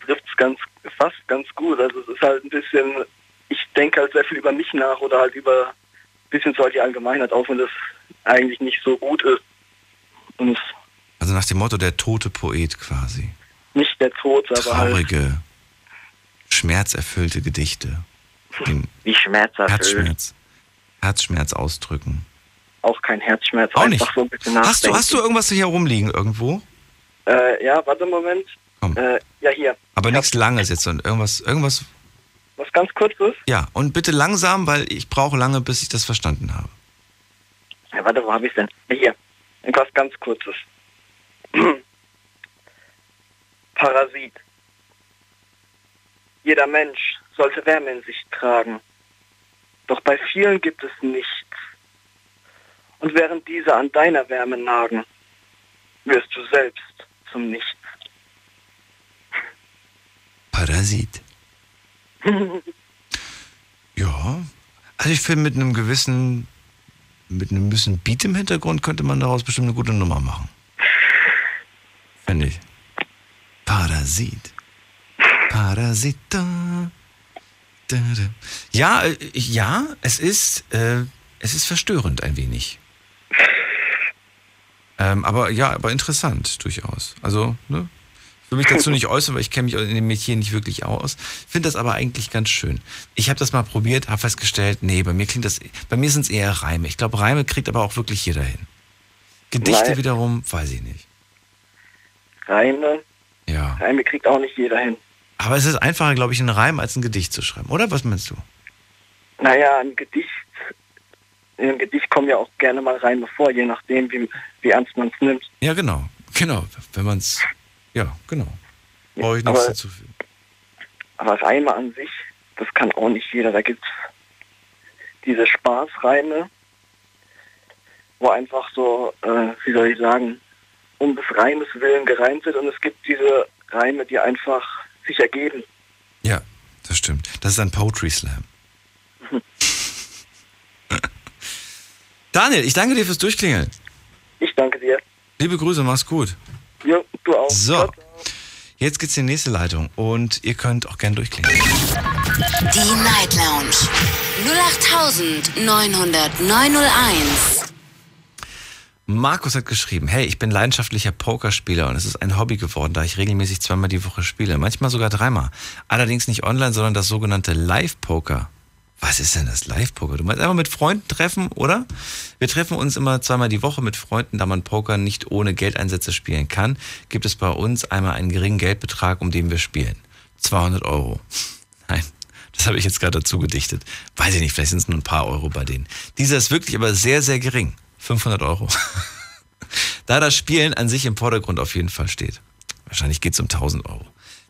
Es trifft es ganz fast ganz gut. Also es ist halt ein bisschen, ich denke halt sehr viel über mich nach oder halt über ein bisschen so halt die Allgemeinheit, auch wenn das eigentlich nicht so gut ist. Und Also nach dem Motto der tote Poet quasi. Nicht der Tod, aber halt Traurige, schmerzerfüllte Gedichte. Den wie schmerzerfüllt. Herzschmerz. Herzschmerz ausdrücken. Auch kein Herzschmerz, Auch einfach nicht. so Hast du, hast du irgendwas hier rumliegen irgendwo? Äh, ja, warte einen Moment. Äh, ja, hier. Aber nichts Langes jetzt, sondern irgendwas, irgendwas. Was ganz kurzes. Ja, und bitte langsam, weil ich brauche lange, bis ich das verstanden habe. Ja, warte, wo habe ich denn? Hier. Irgendwas ganz kurzes. Parasit. Jeder Mensch sollte Wärme in sich tragen. Doch bei vielen gibt es nichts. Und während diese an deiner Wärme nagen, wirst du selbst zum Nichts. Parasit. Ja. Also ich finde, mit einem gewissen, mit einem gewissen Beat im Hintergrund könnte man daraus bestimmt eine gute Nummer machen. Finde ich. Parasit. Parasita. Ja, äh, ja, es ist, äh, es ist verstörend ein wenig. Ähm, aber ja, aber interessant durchaus. Also, ne? Ich will mich dazu nicht äußern, weil ich kenne mich in dem Metier nicht wirklich aus. Finde das aber eigentlich ganz schön. Ich habe das mal probiert, habe festgestellt, nee, bei mir klingt das, bei mir sind es eher Reime. Ich glaube, Reime kriegt aber auch wirklich jeder hin. Gedichte Nein. wiederum, weiß ich nicht. Reime. Ja. Reime kriegt auch nicht jeder hin. Aber es ist einfacher, glaube ich, einen Reim als ein Gedicht zu schreiben, oder? Was meinst du? Naja, ein Gedicht, in einem Gedicht kommen ja auch gerne mal Reime vor, je nachdem, wie, wie ernst man es nimmt. Ja, genau. Genau. Wenn man es, ja, genau. Brauche ich nichts aber- dazu. Aber Reime an sich, das kann auch nicht jeder. Da gibt's diese Spaßreime, wo einfach so, äh, wie soll ich sagen, um des Reimes willen gereimt wird. Und es gibt diese Reime, die einfach sich ergeben. Ja, das stimmt. Das ist ein Poetry Slam. Daniel, ich danke dir fürs Durchklingeln. Ich danke dir. Liebe Grüße, mach's gut. Ja, du auch. So, jetzt geht's in die nächste Leitung und ihr könnt auch gern durchklingeln. Die Night Lounge 0890901. Markus hat geschrieben, hey, ich bin leidenschaftlicher Pokerspieler und es ist ein Hobby geworden, da ich regelmäßig zweimal die Woche spiele, manchmal sogar dreimal. Allerdings nicht online, sondern das sogenannte Live-Poker. Was ist denn das Live-Poker? Du meinst einfach mit Freunden treffen, oder? Wir treffen uns immer zweimal die Woche mit Freunden, da man Poker nicht ohne Geldeinsätze spielen kann, gibt es bei uns einmal einen geringen Geldbetrag, um den wir spielen. 200 Euro. Nein, das habe ich jetzt gerade dazu gedichtet. Weiß ich nicht, vielleicht sind es nur ein paar Euro bei denen. Dieser ist wirklich aber sehr, sehr gering. 500 Euro. da das Spielen an sich im Vordergrund auf jeden Fall steht. Wahrscheinlich geht es um 1000 Euro.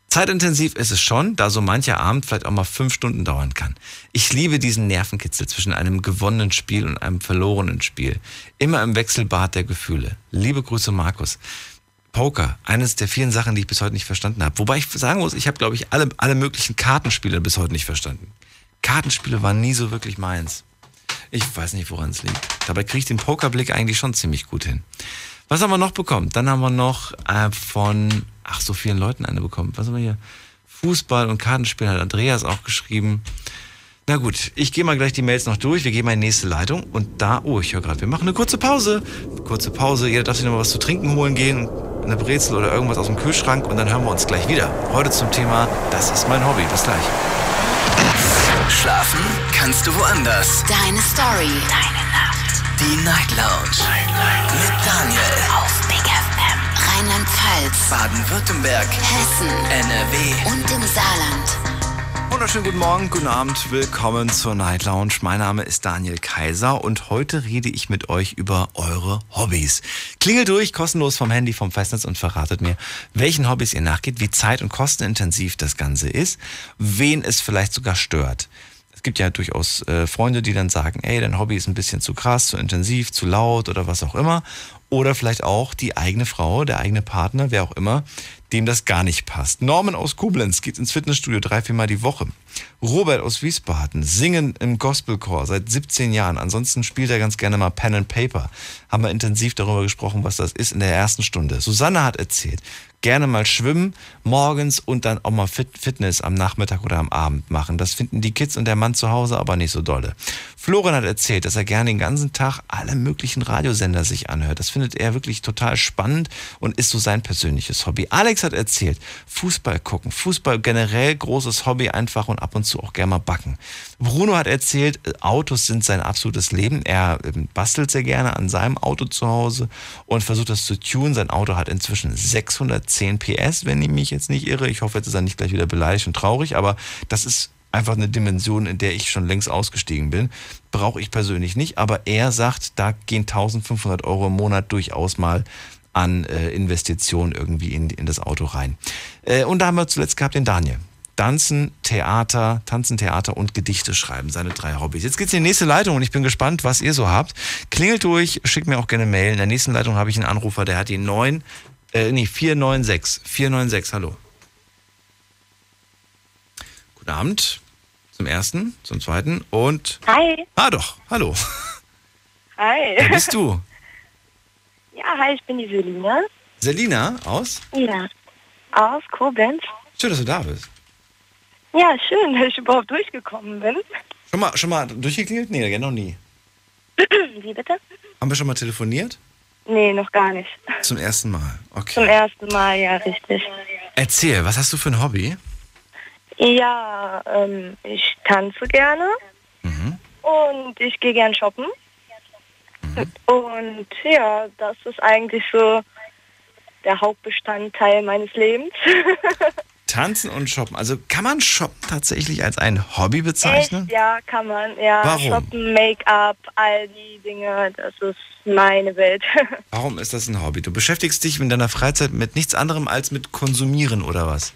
Zeitintensiv ist es schon, da so mancher Abend vielleicht auch mal fünf Stunden dauern kann. Ich liebe diesen Nervenkitzel zwischen einem gewonnenen Spiel und einem verlorenen Spiel. Immer im Wechselbad der Gefühle. Liebe Grüße, Markus. Poker, eines der vielen Sachen, die ich bis heute nicht verstanden habe. Wobei ich sagen muss, ich habe, glaube ich, alle, alle möglichen Kartenspiele bis heute nicht verstanden. Kartenspiele waren nie so wirklich meins. Ich weiß nicht, woran es liegt. Dabei kriege ich den Pokerblick eigentlich schon ziemlich gut hin. Was haben wir noch bekommen? Dann haben wir noch äh, von, ach, so vielen Leuten eine bekommen. Was haben wir hier? Fußball und Kartenspiel hat Andreas auch geschrieben. Na gut, ich gehe mal gleich die Mails noch durch. Wir gehen mal in die nächste Leitung. Und da, oh, ich höre gerade, wir machen eine kurze Pause. Kurze Pause. Jeder darf sich noch mal was zu trinken holen gehen. Eine Brezel oder irgendwas aus dem Kühlschrank. Und dann hören wir uns gleich wieder. Heute zum Thema, das ist mein Hobby. Bis gleich. Schlafen kannst du woanders. Deine Story. Deine Nacht. Die Night Lounge. Mit Daniel. Auf Big FM. Rheinland-Pfalz. Baden-Württemberg. Hessen. NRW. Und im Saarland. Wunderschönen guten Morgen, guten Abend, willkommen zur Night Lounge. Mein Name ist Daniel Kaiser und heute rede ich mit euch über eure Hobbys. Klingelt durch, kostenlos vom Handy, vom Festnetz und verratet mir, welchen Hobbys ihr nachgeht, wie zeit- und kostenintensiv das Ganze ist, wen es vielleicht sogar stört. Es gibt ja durchaus äh, Freunde, die dann sagen, ey, dein Hobby ist ein bisschen zu krass, zu intensiv, zu laut oder was auch immer. Oder vielleicht auch die eigene Frau, der eigene Partner, wer auch immer, dem das gar nicht passt. Norman aus Koblenz geht ins Fitnessstudio drei, viermal die Woche. Robert aus Wiesbaden, singen im Gospelchor seit 17 Jahren. Ansonsten spielt er ganz gerne mal Pen and Paper. Haben wir intensiv darüber gesprochen, was das ist in der ersten Stunde. Susanne hat erzählt, gerne mal schwimmen morgens und dann auch mal Fit Fitness am Nachmittag oder am Abend machen. Das finden die Kids und der Mann zu Hause aber nicht so dolle. Florian hat erzählt, dass er gerne den ganzen Tag alle möglichen Radiosender sich anhört. Das findet er wirklich total spannend und ist so sein persönliches Hobby. Alex hat erzählt, Fußball gucken. Fußball generell großes Hobby einfach und ab und zu auch gerne mal backen. Bruno hat erzählt, äh, Autos sind sein absolutes Leben. Er ähm, bastelt sehr gerne an seinem Auto zu Hause und versucht das zu tunen. Sein Auto hat inzwischen 610 PS, wenn ich mich jetzt nicht irre. Ich hoffe, jetzt ist er nicht gleich wieder beleidigt und traurig, aber das ist einfach eine Dimension, in der ich schon längst ausgestiegen bin. Brauche ich persönlich nicht, aber er sagt, da gehen 1500 Euro im Monat durchaus mal an äh, Investitionen irgendwie in, in das Auto rein. Äh, und da haben wir zuletzt gehabt den Daniel. Tanzen, Theater, Tanzen, Theater und Gedichte schreiben, seine drei Hobbys. Jetzt geht's in die nächste Leitung und ich bin gespannt, was ihr so habt. Klingelt durch, schickt mir auch gerne Mail. In der nächsten Leitung habe ich einen Anrufer, der hat die 9, äh, nee, 496. 496, hallo. Guten Abend. Zum ersten, zum zweiten und. Hi. Ah, doch, hallo. Hi. Wer bist du? Ja, hi, ich bin die Selina. Selina aus? Ja. Aus Koblenz. Schön, dass du da bist. Ja, schön, dass ich überhaupt durchgekommen bin. Schon mal, schon mal durchgeklingelt? Nee, noch nie. Wie bitte? Haben wir schon mal telefoniert? Nee, noch gar nicht. Zum ersten Mal. Okay. Zum ersten Mal, ja, richtig. Erzähl, was hast du für ein Hobby? Ja, ähm, ich tanze gerne. Und ich gehe gern shoppen. Und ja, das ist eigentlich so der Hauptbestandteil meines Lebens. Tanzen und Shoppen. Also kann man Shoppen tatsächlich als ein Hobby bezeichnen? Echt? Ja, kann man. Ja, Warum? shoppen, Make-up, all die Dinge, das ist meine Welt. Warum ist das ein Hobby? Du beschäftigst dich in deiner Freizeit mit nichts anderem als mit Konsumieren oder was?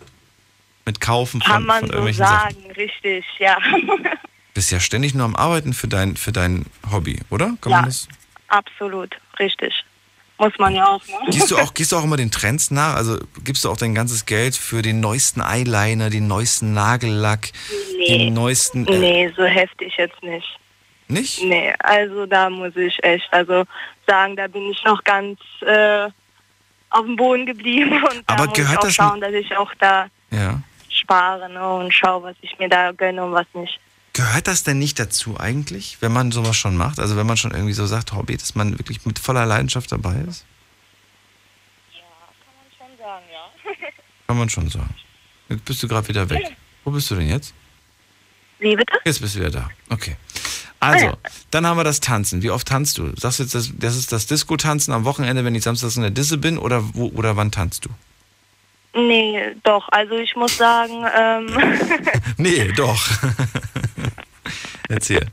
Mit Kaufen von, kann man von so irgendwelchen sagen, Sachen. richtig, ja. Du bist ja ständig nur am Arbeiten für dein, für dein Hobby, oder? Kann ja, absolut, richtig. Muss man ja auch, ne? Gehst du auch, gehst du auch immer den Trends nach? Also gibst du auch dein ganzes Geld für den neuesten Eyeliner, den neuesten Nagellack, den neuesten. Äh, Nee, so heftig jetzt nicht. Nicht? Nee, also da muss ich echt, also sagen, da bin ich noch ganz äh, auf dem Boden geblieben und da Aber muss gehört ich auch das schauen, dass ich auch da Ja. spare ne, und schaue, was ich mir da gönne und was nicht. Gehört das denn nicht dazu eigentlich, wenn man sowas schon macht? Also wenn man schon irgendwie so sagt, Hobby, dass man wirklich mit voller Leidenschaft dabei ist? Schon sagen, ja. Kann man schon sagen. Jetzt bist du gerade wieder weg. Wo bist du denn jetzt? Wie bitte? Jetzt bist du wieder da. Okay. Also, dann haben wir das Tanzen. Wie oft tanzt du? Sagst du jetzt, das, das ist das Disco-Tanzen am Wochenende, wenn ich samstags in der Disse bin? Oder, wo, oder wann tanzt du? Nee, doch, also ich muss sagen, ähm, Nee, doch. Erzähl.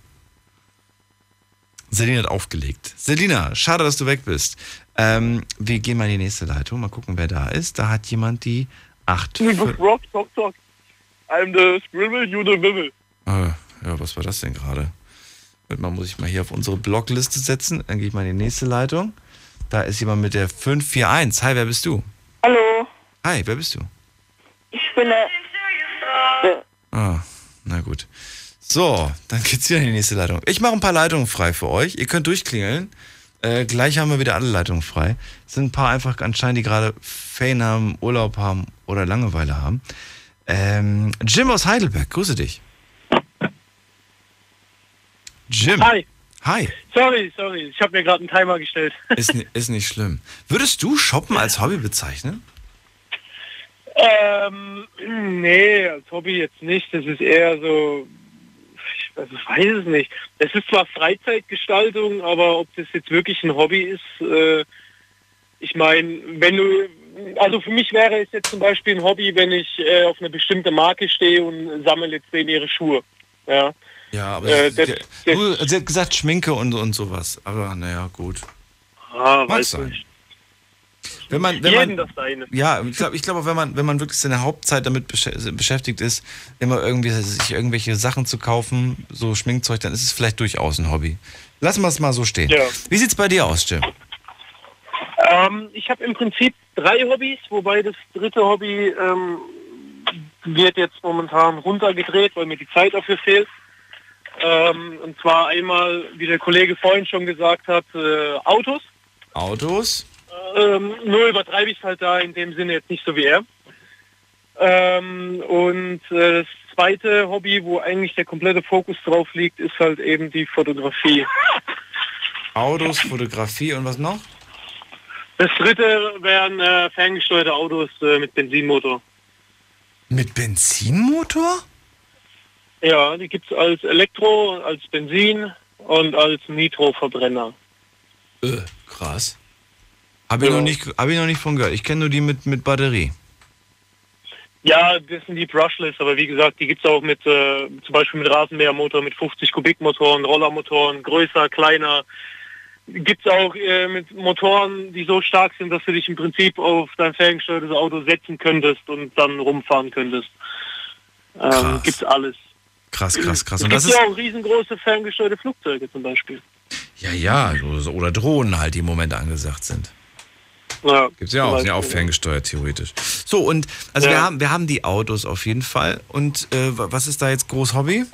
Selina hat aufgelegt. Selina, schade, dass du weg bist. Ähm, wir gehen mal in die nächste Leitung, mal gucken, wer da ist. Da hat jemand die 8. Rock, talk, talk. I'm the scribble, you the wibble. Äh, ja, was war das denn gerade? Mal, muss ich mal hier auf unsere Blogliste setzen. Dann gehe ich mal in die nächste Leitung. Da ist jemand mit der 541. Hi, wer bist du? Hallo, Hi, wer bist du? ich bin der. Ah, na gut. So, dann geht's hier in die nächste Leitung. Ich mache ein paar Leitungen frei für euch. Ihr könnt durchklingeln. Äh, gleich haben wir wieder alle Leitungen frei. Es sind ein paar einfach anscheinend, die gerade Ferien haben, Urlaub haben oder Langeweile haben. Ähm, Jim aus Heidelberg, grüße dich. Jim. Hi. Hi. Sorry, sorry, ich habe mir gerade einen Timer gestellt. Ist, ist nicht schlimm. Würdest du Shoppen als Hobby bezeichnen? ähm, nee, als Hobby jetzt nicht. Das ist eher so, also ich weiß es nicht. Das ist zwar Freizeitgestaltung, aber ob das jetzt wirklich ein Hobby ist, äh, ich meine, wenn du, also für mich wäre es jetzt zum Beispiel ein Hobby, wenn ich äh, auf eine bestimmte Marke stehe und sammle jetzt denen ihre Schuhe. Ja. Ja, aber Äh, sie, das- du, sie hat gesagt Schminke und, und sowas. Aber naja, gut. Ah, Mag weiß sein. nicht. Wenn man, wenn Jeden man, das seine. ja, ich glaube, ich glaub auch, wenn man, wenn man wirklich seine Hauptzeit damit beschä- beschäftigt ist, immer irgendwie sich irgendwelche Sachen zu kaufen, so Schminkzeug, dann ist es vielleicht durchaus ein Hobby. Lassen wir es mal so stehen. Ja. Wie sieht's bei dir aus, Jim? Ähm, ich habe im Prinzip drei Hobbys, wobei das dritte Hobby ähm, wird jetzt momentan runtergedreht, weil mir die Zeit dafür fehlt. Ähm, und zwar einmal, wie der Kollege vorhin schon gesagt hat, äh, Autos. Autos? Ähm, nur übertreibe ich es halt da in dem Sinne jetzt nicht so wie er. Ähm, und äh, das zweite Hobby, wo eigentlich der komplette Fokus drauf liegt, ist halt eben die Fotografie. Autos, Fotografie und was noch? Das dritte wären äh, ferngesteuerte Autos äh, mit Benzinmotor. Mit Benzinmotor? Ja, die gibt's als Elektro, als Benzin und als Nitro-Verbrenner. Äh, krass. Habe ich, noch nicht- hab ich noch nicht von gehört. Ich kenne nur die mit, mit Batterie. Ja, das sind die Brushless, aber wie gesagt, die gibt's auch mit äh, zum Beispiel mit Rasenmähermotor, mit 50 Kubikmotoren, Rollermotoren, größer, kleiner. Gibt's auch äh, mit Motoren, die so stark sind, dass du dich im Prinzip auf dein ferngesteuertes Auto setzen könntest und dann rumfahren könntest. Ähm, gibt's alles. Krass, krass, krass. Es Und gibt das ist. ja auch riesengroße ferngesteuerte Flugzeuge zum Beispiel. Ja, ja, oder- oder Drohnen halt, die im Moment angesagt sind. Ja, Gibt's ja auch, sind ja auch ferngesteuert theoretisch. So, und also wir, Ja. haben, wir haben die Autos auf jeden Fall. Und äh, wa- was ist da jetzt groß Hobby?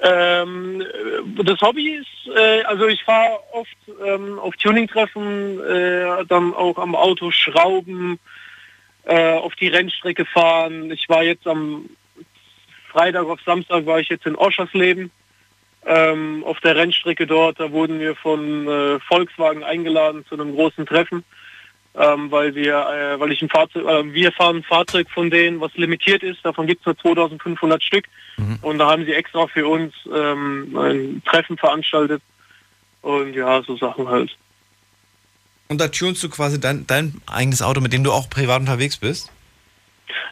Ähm, äh, das Hobby ist, äh, also ich fahre oft ähm, auf Tuning-Treffen, äh, dann auch am Auto schrauben, äh, auf die Rennstrecke fahren. Ich war jetzt am Freitag auf Samstag war ich jetzt in Oschersleben ähm, auf der Rennstrecke dort. Da wurden wir von äh, Volkswagen eingeladen zu einem großen Treffen, ähm, weil wir, äh, weil ich ein Fahrzeug, äh, wir fahren ein Fahrzeug von denen, was limitiert ist. Davon gibt es nur 2.500 Stück. Und da haben sie extra für uns ähm, ein Treffen veranstaltet. Und ja, so Sachen halt. Und da tunst du quasi dein, dein eigenes Auto, mit dem du auch privat unterwegs bist?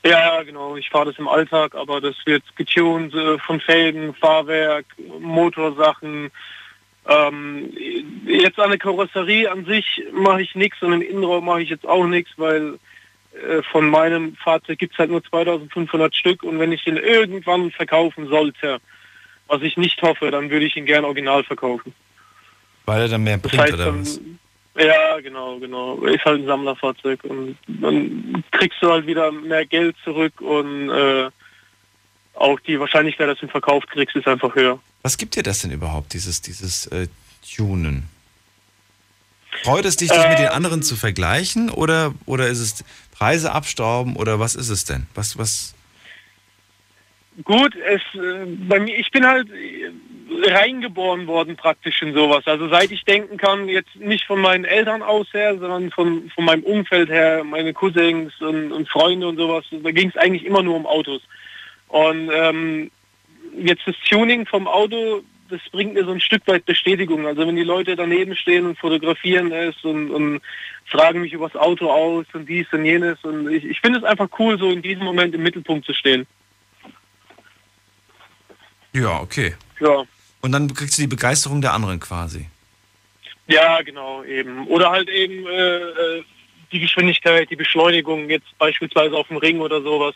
Ja, genau. Ich fahre das im Alltag, aber das wird getunt äh, von Felgen, Fahrwerk, Motorsachen. Ähm, jetzt an der Karosserie an sich mache ich nichts und im Innenraum mache ich jetzt auch nichts, weil äh, von meinem Fahrzeug gibt es halt nur 2500 Stück und wenn ich ihn irgendwann verkaufen sollte, was ich nicht hoffe, dann würde ich ihn gern original verkaufen. Weil er dann mehr Das bringt, heißt, oder dann, was? Ja, genau, genau. Ist halt ein Sammlerfahrzeug und dann kriegst du halt wieder mehr Geld zurück und äh, auch die Wahrscheinlichkeit, dass du ihn verkauft kriegst, ist einfach höher. Was gibt dir das denn überhaupt, dieses, dieses äh, Tunen? Freut es dich, dich mit den Ähm. anderen zu vergleichen oder, oder ist es Preise abstauben oder was ist es denn? Was, was? Gut, es äh, bei mir, ich bin halt äh, reingeboren worden praktisch in sowas. Also seit ich denken kann, jetzt nicht von meinen Eltern aus her, sondern von, von meinem Umfeld her, meine Cousins und, und Freunde und sowas, da ging es eigentlich immer nur um Autos. Und ähm, jetzt das Tuning vom Auto, das bringt mir so ein Stück weit Bestätigung. Also wenn die Leute daneben stehen und fotografieren es und, und fragen mich über das Auto aus und dies und jenes. Und ich, ich finde es einfach cool, so in diesem Moment im Mittelpunkt zu stehen. Ja, okay. Ja. Und dann kriegst du die Begeisterung der anderen quasi. Ja, genau, eben. Oder halt eben äh, äh, die Geschwindigkeit, die Beschleunigung, jetzt beispielsweise auf dem Ring oder sowas.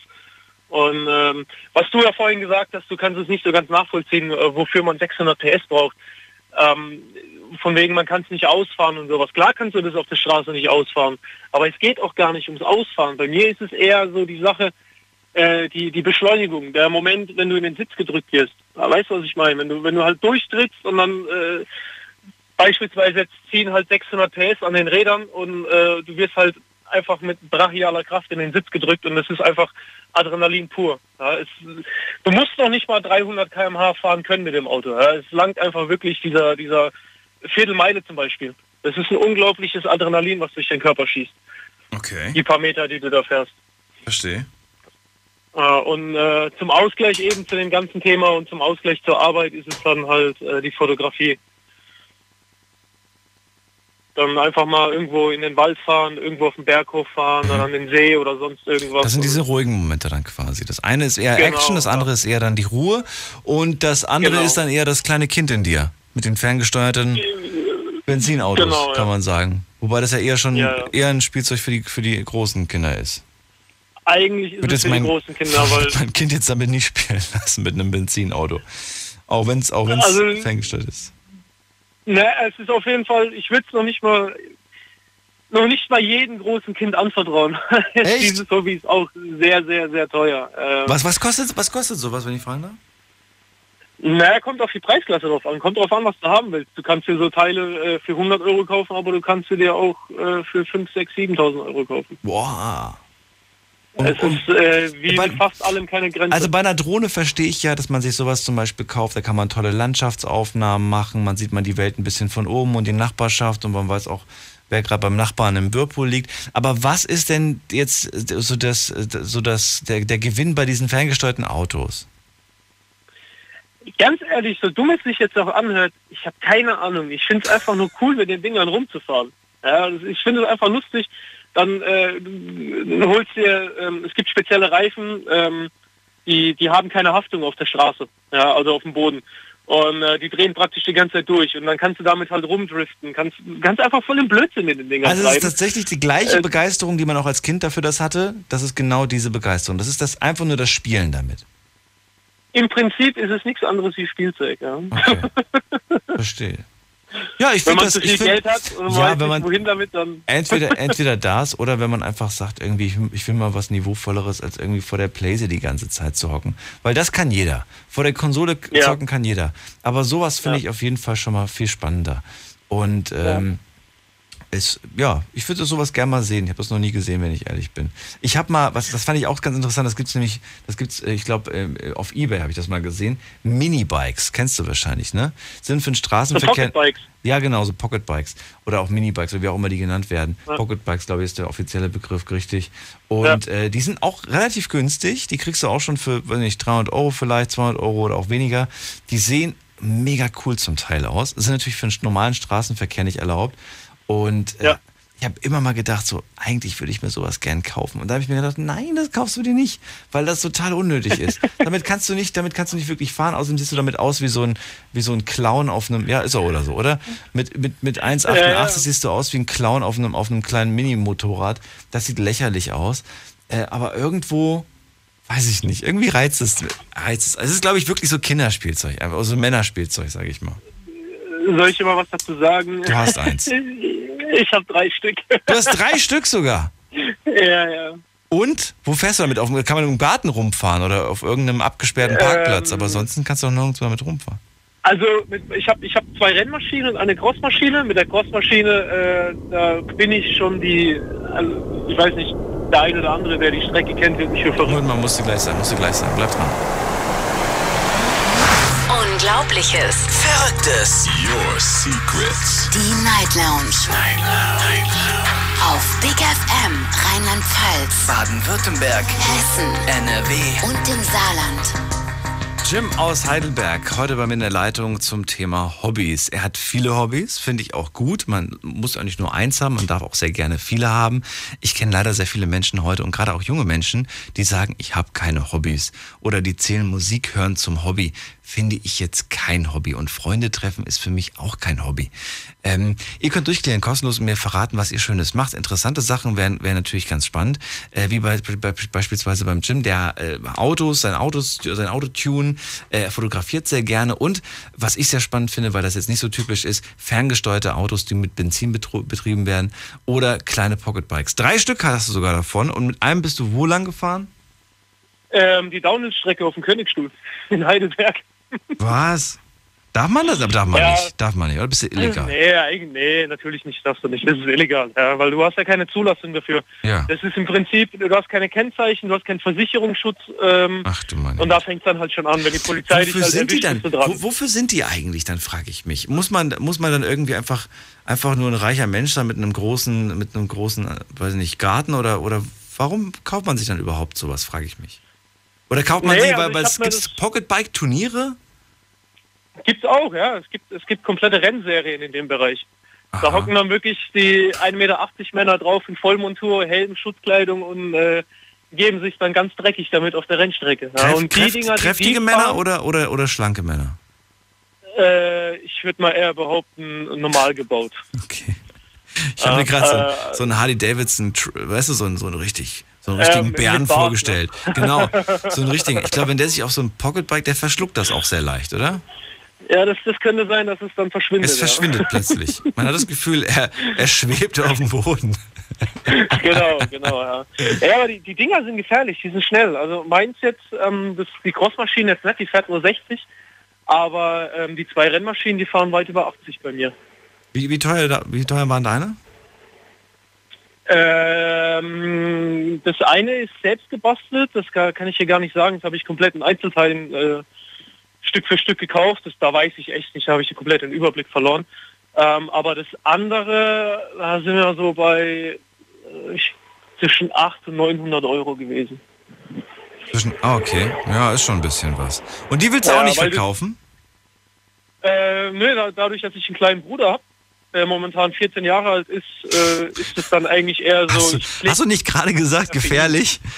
Und ähm, was du ja vorhin gesagt hast, du kannst es nicht so ganz nachvollziehen, äh, wofür man 600 PS braucht. Ähm, von wegen, man kann es nicht ausfahren und sowas. Klar kannst du das auf der Straße nicht ausfahren, aber es geht auch gar nicht ums Ausfahren. Bei mir ist es eher so die Sache, äh, die, die Beschleunigung, der Moment, wenn du in den Sitz gedrückt wirst. Ja, Weißt du, was ich meine? Wenn du, wenn du halt durchtrittst und dann äh, beispielsweise jetzt ziehen halt 600 PS an den Rädern und äh, du wirst halt einfach mit brachialer Kraft in den Sitz gedrückt und das ist einfach Adrenalin pur. Ja, es, du musst noch nicht mal 300 km/h fahren können mit dem Auto. Ja, es langt einfach wirklich dieser, dieser Viertelmeile zum Beispiel. Das ist ein unglaubliches Adrenalin, was durch den Körper schießt. Okay. Die paar Meter, die du da fährst. Verstehe. Äh, und äh, zum Ausgleich eben zu dem ganzen Thema und zum Ausgleich zur Arbeit ist es dann halt äh, die Fotografie. Dann einfach mal irgendwo in den Wald fahren, irgendwo auf den Berg hochfahren, dann an den See oder sonst irgendwas. Das sind diese ruhigen Momente dann quasi. Das eine ist eher Genau, Action, das andere ist eher dann die Ruhe und das andere Genau. ist dann eher das kleine Kind in dir mit den ferngesteuerten Benzinautos, Genau, ja. kann man sagen. Wobei das ja eher schon Ja, ja. eher ein Spielzeug für die, für die großen Kinder ist. Eigentlich ist es für die mein- großen Kinder, weil mein Kind jetzt damit nicht spielen lassen mit einem Benzinauto. Auch wenn es auch wenn's Also- ferngesteuert ist. Ne, es ist auf jeden Fall, ich würde es noch nicht mal noch nicht mal jedem großen Kind anvertrauen. Dieses Hobby ist auch sehr, sehr, sehr teuer. Ähm, Was, was, kostet, was kostet sowas, wenn ich fragen darf? Naja, kommt auf die Preisklasse drauf an. Kommt drauf an, was du haben willst. Du kannst dir so Teile äh, für 100 Euro kaufen, aber du kannst dir auch äh, für 5, 6, 7.000 Euro kaufen. Boah. Es ist äh, wie mit fast allem keine Grenze. Also bei einer Drohne verstehe ich ja, dass man sich sowas zum Beispiel kauft. Da kann man tolle Landschaftsaufnahmen machen. Man sieht man die Welt ein bisschen von oben und die Nachbarschaft und man weiß auch, wer gerade beim Nachbarn im Whirlpool liegt. Aber was ist denn jetzt so das, so das, der, der Gewinn bei diesen ferngesteuerten Autos? Ganz ehrlich, so dumm es sich jetzt auch anhört, ich habe keine Ahnung. Ich finde es einfach nur cool, mit den Dingern rumzufahren. Ja, das- ich finde es einfach lustig. Dann äh, du holst dir, ähm, es gibt spezielle Reifen, ähm, die, die haben keine Haftung auf der Straße, ja, also auf dem Boden. Und äh, die drehen praktisch die ganze Zeit durch. Und dann kannst du damit halt rumdriften. Kannst, kannst einfach voll im Blödsinn mit den Dingern Also es ist tatsächlich die gleiche Äh, Begeisterung, die man auch als Kind dafür das hatte. Das ist genau diese Begeisterung. Das ist das einfach nur das Spielen damit. Im Prinzip ist es nichts anderes wie Spielzeug. Ja. Verstehe. Ja, ich wenn finde man das. zu viel find, Geld hat und ja, weiß wenn man wohin damit, dann... entweder entweder das oder wenn man einfach sagt irgendwie ich, ich will mal was niveauvolleres als irgendwie vor der Playse die ganze Zeit zu hocken, weil das kann jeder. Vor der Konsole Ja. zocken kann jeder. Aber sowas finde ich auf jeden Fall schon mal viel spannender. Und ähm, ist, ja, ich würde sowas gerne mal sehen. Ich habe das noch nie gesehen, wenn ich ehrlich bin. Ich habe mal, was, das fand ich auch ganz interessant, das gibt's nämlich, das gibt's, äh, ich glaube, äh, auf Ebay habe ich das mal gesehen. Minibikes, kennst du wahrscheinlich, ne? Sind für den Straßenverkehr. Pocketbikes. Ja, genau, so Pocketbikes. Oder auch Minibikes, oder wie auch immer die genannt werden. Ja. Pocketbikes, glaube ich, ist der offizielle Begriff, richtig. Und äh, die sind auch relativ günstig. Die kriegst du auch schon für, weiß nicht, 300 Euro vielleicht, 200 Euro oder auch weniger. Die sehen mega cool zum Teil aus. Sind natürlich für den normalen Straßenverkehr nicht erlaubt. Und äh, ich habe immer mal gedacht, so, eigentlich würde ich mir sowas gern kaufen. Und da habe ich mir gedacht, nein, das kaufst du dir nicht, weil das total unnötig ist. damit kannst du nicht, damit kannst du nicht wirklich fahren. Außerdem siehst du damit aus wie so ein, wie so ein Clown auf einem, ja, ist er oder so, oder? Mit, mit, mit 1,88 Ja, ja. siehst du aus wie ein Clown auf einem, auf einem kleinen Mini-Motorrad. Das sieht lächerlich aus. Äh, aber irgendwo, weiß ich nicht, irgendwie reizt es. Reizt es. Also es ist, glaube ich, wirklich so Kinderspielzeug, einfach so Männerspielzeug, sage ich mal. Soll ich immer was dazu sagen? Du hast eins. Ich habe drei Stück. Du hast drei Stück sogar. Ja, ja. Und? Wo fährst du damit? Auf, kann man im Garten rumfahren oder auf irgendeinem abgesperrten Parkplatz? Ähm. Aber ansonsten kannst du auch nirgendwo damit rumfahren. Also mit, ich habe ich hab zwei Rennmaschinen und eine Crossmaschine. Mit der Crossmaschine äh, da bin ich schon die, also ich weiß nicht, der eine oder andere, der die Strecke kennt, wird mich für verrückt. Und man musste gleich sein, musste gleich sein. Bleib dran. Unglaubliches. Verrücktes. Your Secrets. Die Night Lounge. Night Lounge. Auf Big FM Rheinland-Pfalz, Baden-Württemberg. Hessen, NRW. und im Saarland. Jim aus Heidelberg, heute bei mir in der Leitung zum Thema Hobbys. Er hat viele Hobbys, finde ich auch gut. Man muss eigentlich nur eins haben, man darf auch sehr gerne viele haben. Ich kenne leider sehr viele Menschen heute und gerade auch junge Menschen, die sagen, ich habe keine Hobbys oder die zählen Musik hören zum Hobby. Finde ich jetzt kein Hobby und Freunde treffen ist für mich auch kein Hobby. Ähm, ihr könnt durchklären, kostenlos und mir verraten, was ihr Schönes macht. Interessante Sachen wären wären natürlich ganz spannend, äh, wie bei, bei, beispielsweise beim Jim, der äh, Autos, sein Autos, sein Auto tun, äh, er fotografiert sehr gerne und was ich sehr spannend finde, weil das jetzt nicht so typisch ist, ferngesteuerte Autos, die mit Benzin betrieben werden oder kleine Pocketbikes. Drei Stück hast du sogar davon und mit einem bist du wo lang gefahren? Ähm, die Downhill-Strecke auf dem Königsstuhl in Heidelberg. Was? Darf man das? Aber darf man Ja. nicht. Darf man nicht, oder bist du illegal? Nee, nee, natürlich nicht, darfst du nicht. Das ist illegal, ja, weil du hast ja keine Zulassung dafür. Ja. Das ist im Prinzip, du hast keine Kennzeichen, du hast keinen Versicherungsschutz. Ähm, Ach du Mann. und da fängt es dann halt schon an, wenn die Polizei dich Wofür halt sind die erwischt, dann? du dran. Wo, wofür sind die eigentlich dann, frage ich mich. Muss man, muss man dann irgendwie einfach, einfach nur ein reicher Mensch sein mit einem großen, mit einem großen, äh, weiß ich nicht, Garten oder, oder warum kauft man sich dann überhaupt sowas, frage ich mich. Oder kauft man Nee, sich, also weil, es gibt Pocketbike-Turniere? Gibt's auch, ja. Es gibt, es gibt komplette Rennserien in dem Bereich. Da hocken dann wirklich die 1,80 Meter Männer drauf in Vollmontur, Helm, Schutzkleidung und äh, geben sich dann ganz dreckig damit auf der Rennstrecke. Ja, Kräft, und die kräft, Dinger, kräftige Männer fahren, oder, oder, oder schlanke Männer? Äh, ich würde mal eher behaupten, normal gebaut. Ich habe mir gerade so, äh, so einen Harley Davidson, weißt du, so einen, so einen richtig, so einen Ähm, richtigen mit Bären ne? vorgestellt. Genau, so einen richtigen. Ich glaube, wenn der sich auf so ein Pocketbike, der verschluckt das auch sehr leicht, oder? Ja, das, das könnte sein, dass es dann verschwindet. Es verschwindet ja. plötzlich. Man hat das Gefühl, er, er schwebt auf dem Boden. genau, genau, ja. Ja, aber die, die Dinger sind gefährlich, die sind schnell. Also meins jetzt, ähm, das, die Crossmaschine jetzt nicht, die fährt nur 60, Aber ähm, die zwei Rennmaschinen, die fahren weit über 80 bei mir. Wie, wie, teuer, da- wie teuer waren deine? Ähm, das eine ist selbst gebastelt, das kann, kann ich hier gar nicht sagen. Das habe ich komplett in Einzelteilen äh, Stück für Stück gekauft. Das, da weiß ich echt nicht, da habe ich komplett den Überblick verloren. Ähm, aber das andere, da sind wir so bei äh, zwischen 800 und 900 Euro gewesen. Zwischen, ah, okay. Ja, ist schon ein bisschen was. Und die willst du Ja, auch nicht weil du- verkaufen? Äh, nö, da, dadurch, dass ich einen kleinen Bruder habe, der momentan 14 Jahre alt ist, äh, ist es dann eigentlich eher so... Hast du, hast du nicht gerade gesagt, gefährlich?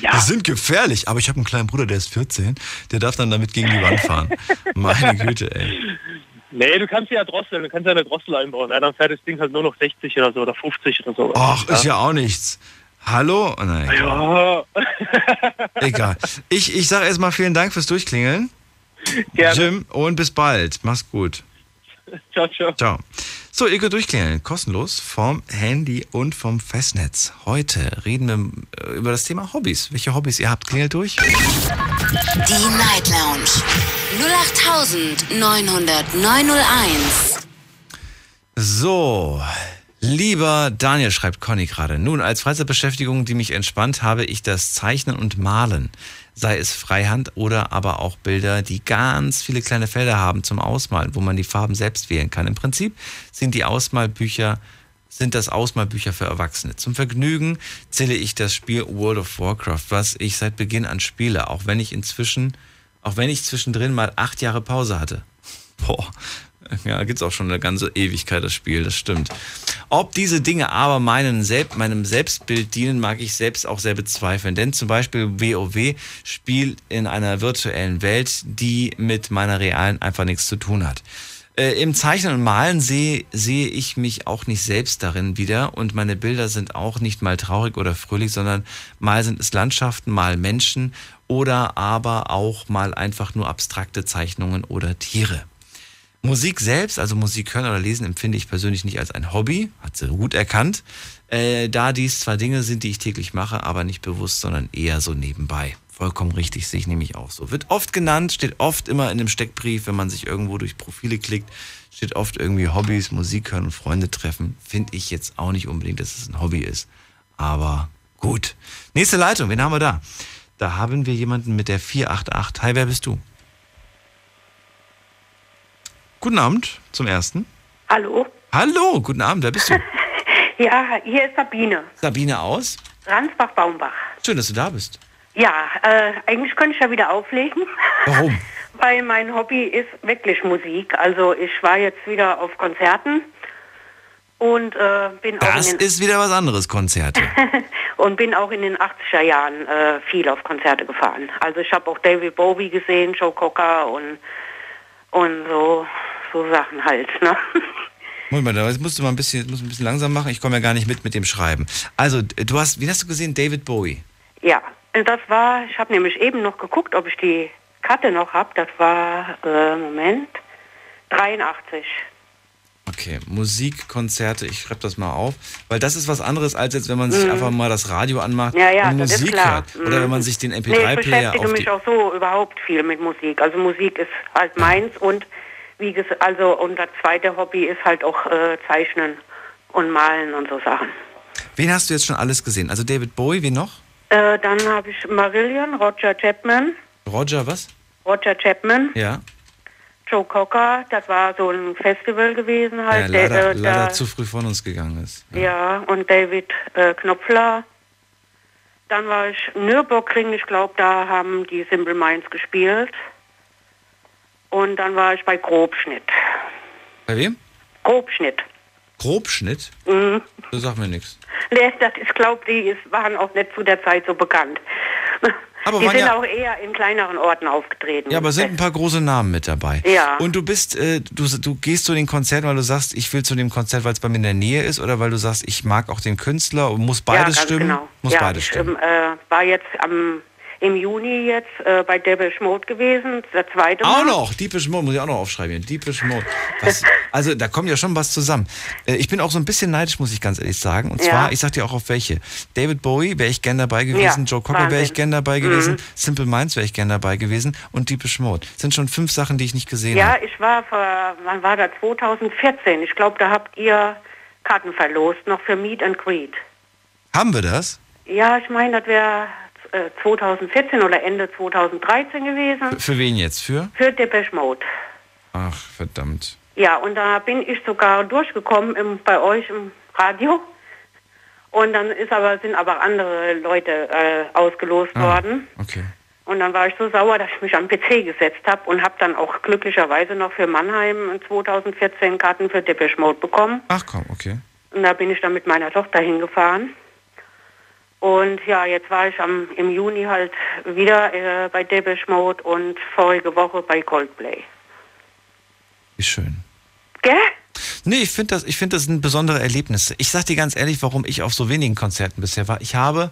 Ja. Die sind gefährlich, aber ich habe einen kleinen Bruder, der ist 14, der darf dann damit gegen die Wand fahren. Meine Güte, ey. Nee, du kannst ja drosseln, du kannst ja eine Drossel einbauen. Ja, dann fährt das Ding halt nur noch 60 oder so oder 50 oder so. Ach, ist ja auch nichts. Hallo? Oh, nein. Ja. Egal. Ich, ich sage erstmal vielen Dank fürs Durchklingeln. Gerne. Jim, und bis bald. Mach's gut. Ciao, ciao. Ciao. So, ihr könnt durchklingeln. Kostenlos vom Handy und vom Festnetz. Heute reden wir äh, über das Thema Hobbys. Welche Hobbys ihr habt, klingelt durch. Die Night Lounge 0890901. So, lieber Daniel, schreibt Conny gerade. Nun, als Freizeitbeschäftigung, die mich entspannt, habe ich das Zeichnen und Malen. Sei es Freihand oder aber auch Bilder, die ganz viele kleine Felder haben zum Ausmalen, wo man die Farben selbst wählen kann. Im Prinzip sind die Ausmalbücher sind das Ausmalbücher für Erwachsene. Zum Vergnügen zähle ich das Spiel World of Warcraft, was ich seit Beginn an spiele, auch wenn ich inzwischen, auch wenn ich zwischendrin mal acht Jahre Pause hatte. Boah, ja, gibt's auch schon eine ganze Ewigkeit, das Spiel, das stimmt. Ob diese Dinge aber meinen Selb meinem Selbstbild dienen, mag ich selbst auch sehr bezweifeln. Denn zum Beispiel WoW spielt in einer virtuellen Welt, die mit meiner realen einfach nichts zu tun hat. Äh, Im Zeichnen und Malen sehe, sehe ich mich auch nicht selbst darin wieder und meine Bilder sind auch nicht mal traurig oder fröhlich, sondern mal sind es Landschaften, mal Menschen oder aber auch mal einfach nur abstrakte Zeichnungen oder Tiere. Musik selbst, also Musik hören oder lesen, empfinde ich persönlich nicht als ein Hobby, hat sie gut erkannt, äh, da dies zwar Dinge sind, die ich täglich mache, aber nicht bewusst, sondern eher so nebenbei. Vollkommen richtig, sehe ich nämlich auch so. Wird oft genannt, steht oft immer in einem Steckbrief, wenn man sich irgendwo durch Profile klickt, steht oft irgendwie Hobbys, Musik hören und Freunde treffen. Finde ich jetzt auch nicht unbedingt, dass es ein Hobby ist. Aber gut. Nächste Leitung, wen haben wir da? Da haben wir jemanden mit der 488. Hi, wer bist du? Guten Abend zum ersten. Hallo? Hallo, guten Abend, wer bist du? Ja, hier ist Sabine. Sabine aus. Ransbach-Baumbach. Schön, dass du da bist. Ja, äh, eigentlich könnte ich ja wieder auflegen, Warum? weil mein Hobby ist wirklich Musik. Also ich war jetzt wieder auf Konzerten und äh, bin auch Das in den, ist wieder was anderes, Konzerte. und bin auch in den 80er Jahren äh, viel auf Konzerte gefahren. Also ich habe auch David Bowie gesehen, Joe Cocker und und so so Sachen halt. Ne? Moment mal, das musst du mal ein bisschen, musst ein bisschen langsam machen. Ich komme ja gar nicht mit mit dem Schreiben. Also, du hast, wie hast du gesehen, David Bowie? Ja, das war, ich habe nämlich eben noch geguckt, ob ich die Karte noch habe. Das war, äh, Moment, 83. Okay, Musikkonzerte, ich schreibe das mal auf, weil das ist was anderes, als jetzt, wenn man sich Mhm. einfach mal das Radio anmacht Ja, ja, und Musik hört. Oder Mhm. wenn man sich den Nee, ich MP3-Player beschäftige mich auch so überhaupt viel mit Musik. Also Musik ist halt meins und wie gesagt, also und das zweite Hobby ist halt auch äh, Zeichnen und Malen und so Sachen. Wen hast du jetzt schon alles gesehen? Also David Bowie, wen noch? Äh, dann habe ich Marillion, Roger Chapman, Roger, was? Roger Chapman, Ja, Joe Cocker, das war so ein Festival gewesen halt. leider, der, äh, leider zu früh von uns gegangen ist. Ja, und David äh, Knopfler. Dann war ich Nürburgring, ich glaube, da haben die Simple Minds gespielt. Und dann war ich bei Grobschnitt. Bei wem? Grobschnitt. Grobschnitt? Mhm. Das sagt mir nichts. Nee, das ist, glaube die ist, waren auch nicht zu der Zeit so bekannt. Aber die sind ja- auch eher in kleineren Orten aufgetreten. Ja, aber sind ein paar große Namen mit dabei. Ja. Und du bist, äh, du, du gehst zu den Konzerten, weil du sagst, ich will zu dem Konzert, weil es bei mir in der Nähe ist, oder weil du sagst, ich mag auch den Künstler und muss beides ja, ganz stimmen? Genau. Muss ja, beides ich stimmen. ähm, äh, war jetzt am im Juni jetzt äh, bei Depeche Mode gewesen, der zweite Mal. Auch noch, Deepish Mode muss ich auch noch aufschreiben. Deepish Mode. Was, also da kommt ja schon was zusammen. Äh, Ich bin auch so ein bisschen neidisch, muss ich ganz ehrlich sagen. Und Ja. zwar, ich sag dir auch auf welche. David Bowie wäre ich gern dabei gewesen, Ja, Joe Cocker wäre ich gern dabei gewesen, Mhm. Simple Minds wäre ich gern dabei gewesen und Deepish Mode. Das sind schon fünf Sachen, die ich nicht gesehen Ja, habe. ich war vor, wann war das? 2014. Ich glaube, da habt ihr Karten verlost, noch für Meet and Greet. Haben wir das? Ja, ich meine, das wäre äh, 2014 oder Ende 2013 gewesen. Für wen jetzt? Für? Für Depeche Mode. Ach, verdammt. Ja, und da bin ich sogar durchgekommen im, bei euch im Radio. Und dann ist aber, sind aber andere Leute äh, ausgelost Ah. worden. Okay. Und dann war ich so sauer, dass ich mich am PC gesetzt habe und habe dann auch glücklicherweise noch für Mannheim in 2014 Karten für Depeche Mode bekommen. Ach komm, okay. Und da bin ich dann mit meiner Tochter hingefahren. Und ja, jetzt war ich am, im Juni halt wieder äh, bei Depeche Mode und vorige Woche bei Coldplay. Wie schön. Gell? Nee, ich finde das, ich finde das sind besondere Erlebnisse. Ich sag dir ganz ehrlich, warum ich auf so wenigen Konzerten bisher war. Ich habe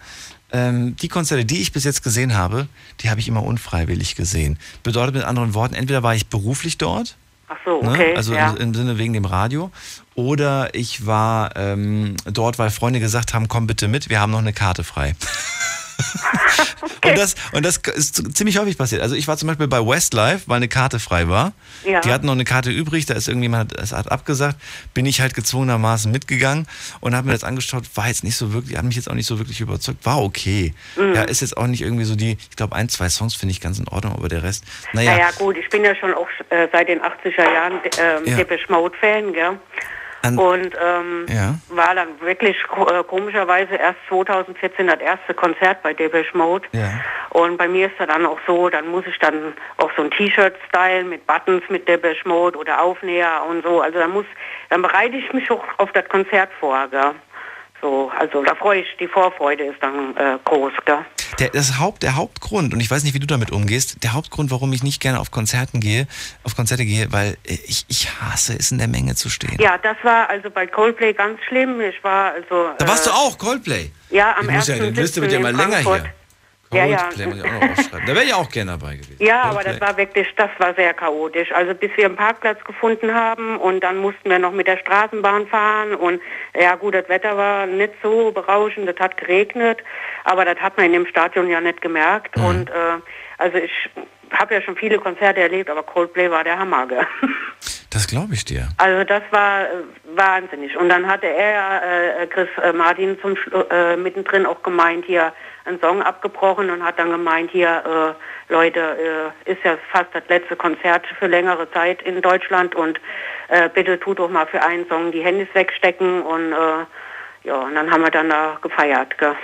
ähm, die Konzerte, die ich bis jetzt gesehen habe, die habe ich immer unfreiwillig gesehen. Bedeutet mit anderen Worten, entweder war ich beruflich dort, Ach so, ne, okay. also ja. im, im Sinne wegen dem Radio, oder ich war ähm, dort, weil Freunde gesagt haben, komm bitte mit, wir haben noch eine Karte frei. Und, das, und das ist ziemlich häufig passiert. Also ich war zum Beispiel bei Westlife, weil eine Karte frei war. Ja. Die hatten noch eine Karte übrig, da ist irgendjemand, es hat abgesagt, bin ich halt gezwungenermaßen mitgegangen und habe mir das angeschaut, war jetzt nicht so wirklich, hat mich jetzt auch nicht so wirklich überzeugt, war okay. Mhm. Ja, ist jetzt auch nicht irgendwie so die, ich glaube ein, zwei Songs finde ich ganz in Ordnung, aber der Rest, naja. Naja, gut, ich bin ja schon auch äh, seit den 80er Jahren ähm, Ja. Depeche Mode-Fan, gell? An- Und ähm, Ja. war dann wirklich äh, komischerweise erst 2014 das erste Konzert bei Depeche Mode. Ja. Und bei mir ist das dann auch so, dann muss ich dann auch so ein T-Shirt stylen mit Buttons mit Depeche Mode oder Aufnäher und so. Also dann muss, dann bereite ich mich auch auf das Konzert vor, gell? So, also da freue ich, die Vorfreude ist dann äh, groß, gell? Der, das Haupt, der Hauptgrund, und ich weiß nicht, wie du damit umgehst, der Hauptgrund, warum ich nicht gerne auf Konzerten gehe, auf Konzerte gehe, weil äh, ich, ich hasse es, in der Menge zu stehen. Ja, das war also bei Coldplay ganz schlimm. Ich war also. Da warst äh, du auch, Coldplay. Ja, am ich muss ja, 1.7. die Liste wird ja mal länger Frankfurt. Ja, ja. Coldplay muss ich auch noch aufschreiben. Da wäre ich auch gerne dabei gewesen. Ja, aber Coldplay. das war wirklich, das war sehr chaotisch. Also bis wir einen Parkplatz gefunden haben und dann mussten wir noch mit der Straßenbahn fahren und ja gut, das Wetter war nicht so berauschend, es hat geregnet, aber das hat man in dem Stadion ja nicht gemerkt Mhm. und äh, also ich habe ja schon viele Konzerte erlebt, aber Coldplay war der Hammer. Gell? Das glaube ich dir. Also das war äh, wahnsinnig. Und dann hatte er, ja, äh, Chris äh, Martin, zum äh, mittendrin auch gemeint, hier einen Song abgebrochen und hat dann gemeint, hier, äh, Leute, äh, ist ja fast das letzte Konzert für längere Zeit in Deutschland und äh, bitte tut doch mal für einen Song die Handys wegstecken und äh, ja, und dann haben wir dann da gefeiert. Gell?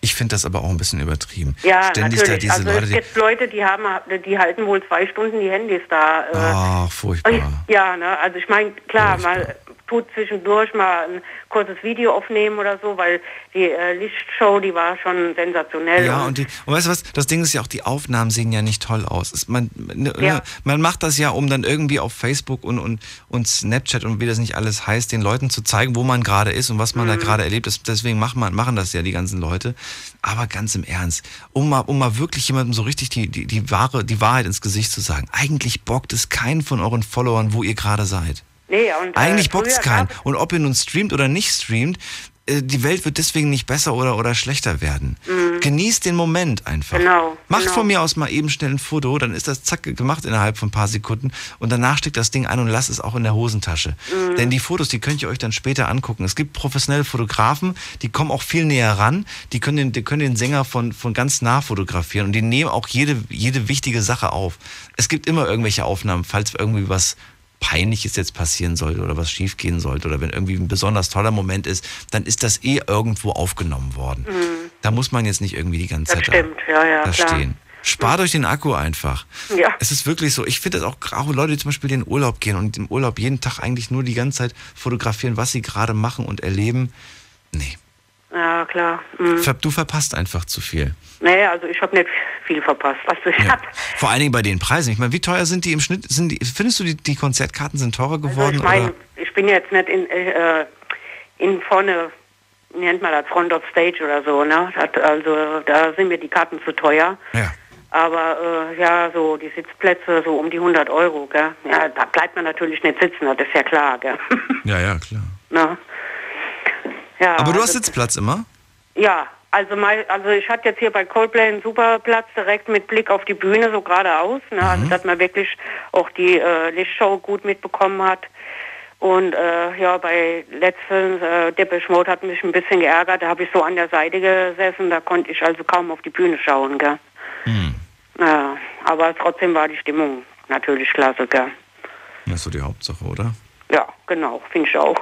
Ich finde das aber auch ein bisschen übertrieben. Ja, Ständig natürlich. da diese also Leute, es die. gibt Leute, die haben, die halten wohl zwei Stunden die Handys da. Äh, Ach, furchtbar. Ja, ne, also ich meine, klar, mal tut zwischendurch mal ein kurzes Video aufnehmen oder so, weil die äh, Lichtshow, die war schon sensationell. Ja, und, die, und weißt du was, das Ding ist ja auch, die Aufnahmen sehen ja nicht toll aus. Es, man, ne, Ja. man macht das ja, um dann irgendwie auf Facebook und, und, und Snapchat und wie das nicht alles heißt, den Leuten zu zeigen, wo man gerade ist und was man da Mhm. gerade erlebt. Das, deswegen machen, man, machen das ja die ganzen Leute. Aber ganz im Ernst, um mal, um mal wirklich jemandem so richtig die, die, die, wahre, die Wahrheit ins Gesicht zu sagen, eigentlich bockt es keinen von euren Followern, wo ihr gerade seid. Nee, und, Eigentlich äh, bockt es keinen. Und ob ihr nun streamt oder nicht streamt, äh, die Welt wird deswegen nicht besser oder, oder schlechter werden. Mhm. Genießt den Moment einfach. Genau, Macht genau. von mir aus mal eben schnell ein Foto, dann ist das zack gemacht innerhalb von ein paar Sekunden und danach steckt das Ding ein und lasst es auch in der Hosentasche. Mhm. Denn die Fotos, die könnt ihr euch dann später angucken. Es gibt professionelle Fotografen, die kommen auch viel näher ran, die können den, die können den Sänger von, von ganz nah fotografieren und die nehmen auch jede, jede wichtige Sache auf. Es gibt immer irgendwelche Aufnahmen, falls irgendwie was Peinliches jetzt passieren sollte oder was schiefgehen sollte oder wenn irgendwie ein besonders toller Moment ist, dann ist das eh irgendwo aufgenommen worden. Mhm. Da muss man jetzt nicht irgendwie die ganze Das Zeit stimmt, ja, ja, da klar. stehen. Spart euch den Akku einfach. Ja. Es ist wirklich so. Ich finde das auch, auch Leute, die zum Beispiel in den Urlaub gehen und im Urlaub jeden Tag eigentlich nur die ganze Zeit fotografieren, was sie gerade machen und erleben. Ja, klar. Mhm. Du verpasst einfach zu viel. Nee, also ich habe nicht viel verpasst. Also ich Ja. hab, Vor allen Dingen bei den Preisen. Ich meine, wie teuer sind die im Schnitt? Sind die, findest du, die, die Konzertkarten sind teurer also geworden? ich meine, ich bin jetzt nicht in, äh, in vorne nennt man das Front of Stage oder so, ne? Das, also da sind mir die Karten zu teuer. Ja. Aber äh, ja, so die Sitzplätze so um die 100 Euro, gell? Ja, da bleibt man natürlich nicht sitzen, das ist ja klar, gell? Ja, ja, klar. ne? Ja, Aber du hast also- Sitzplatz immer? Ja, also mal, also ich hatte jetzt hier bei Coldplay einen super Platz direkt mit Blick auf die Bühne so geradeaus, ne? Also dass man wirklich auch die äh, Lichtshow gut mitbekommen hat. Und äh, ja, bei letzten äh, Depeche Mode hat mich ein bisschen geärgert. Da habe ich so an der Seite gesessen, da konnte ich also kaum auf die Bühne schauen, gell? Ja, aber trotzdem war die Stimmung natürlich klasse, gell? Das ist so die Hauptsache, oder? Ja, genau, finde ich auch.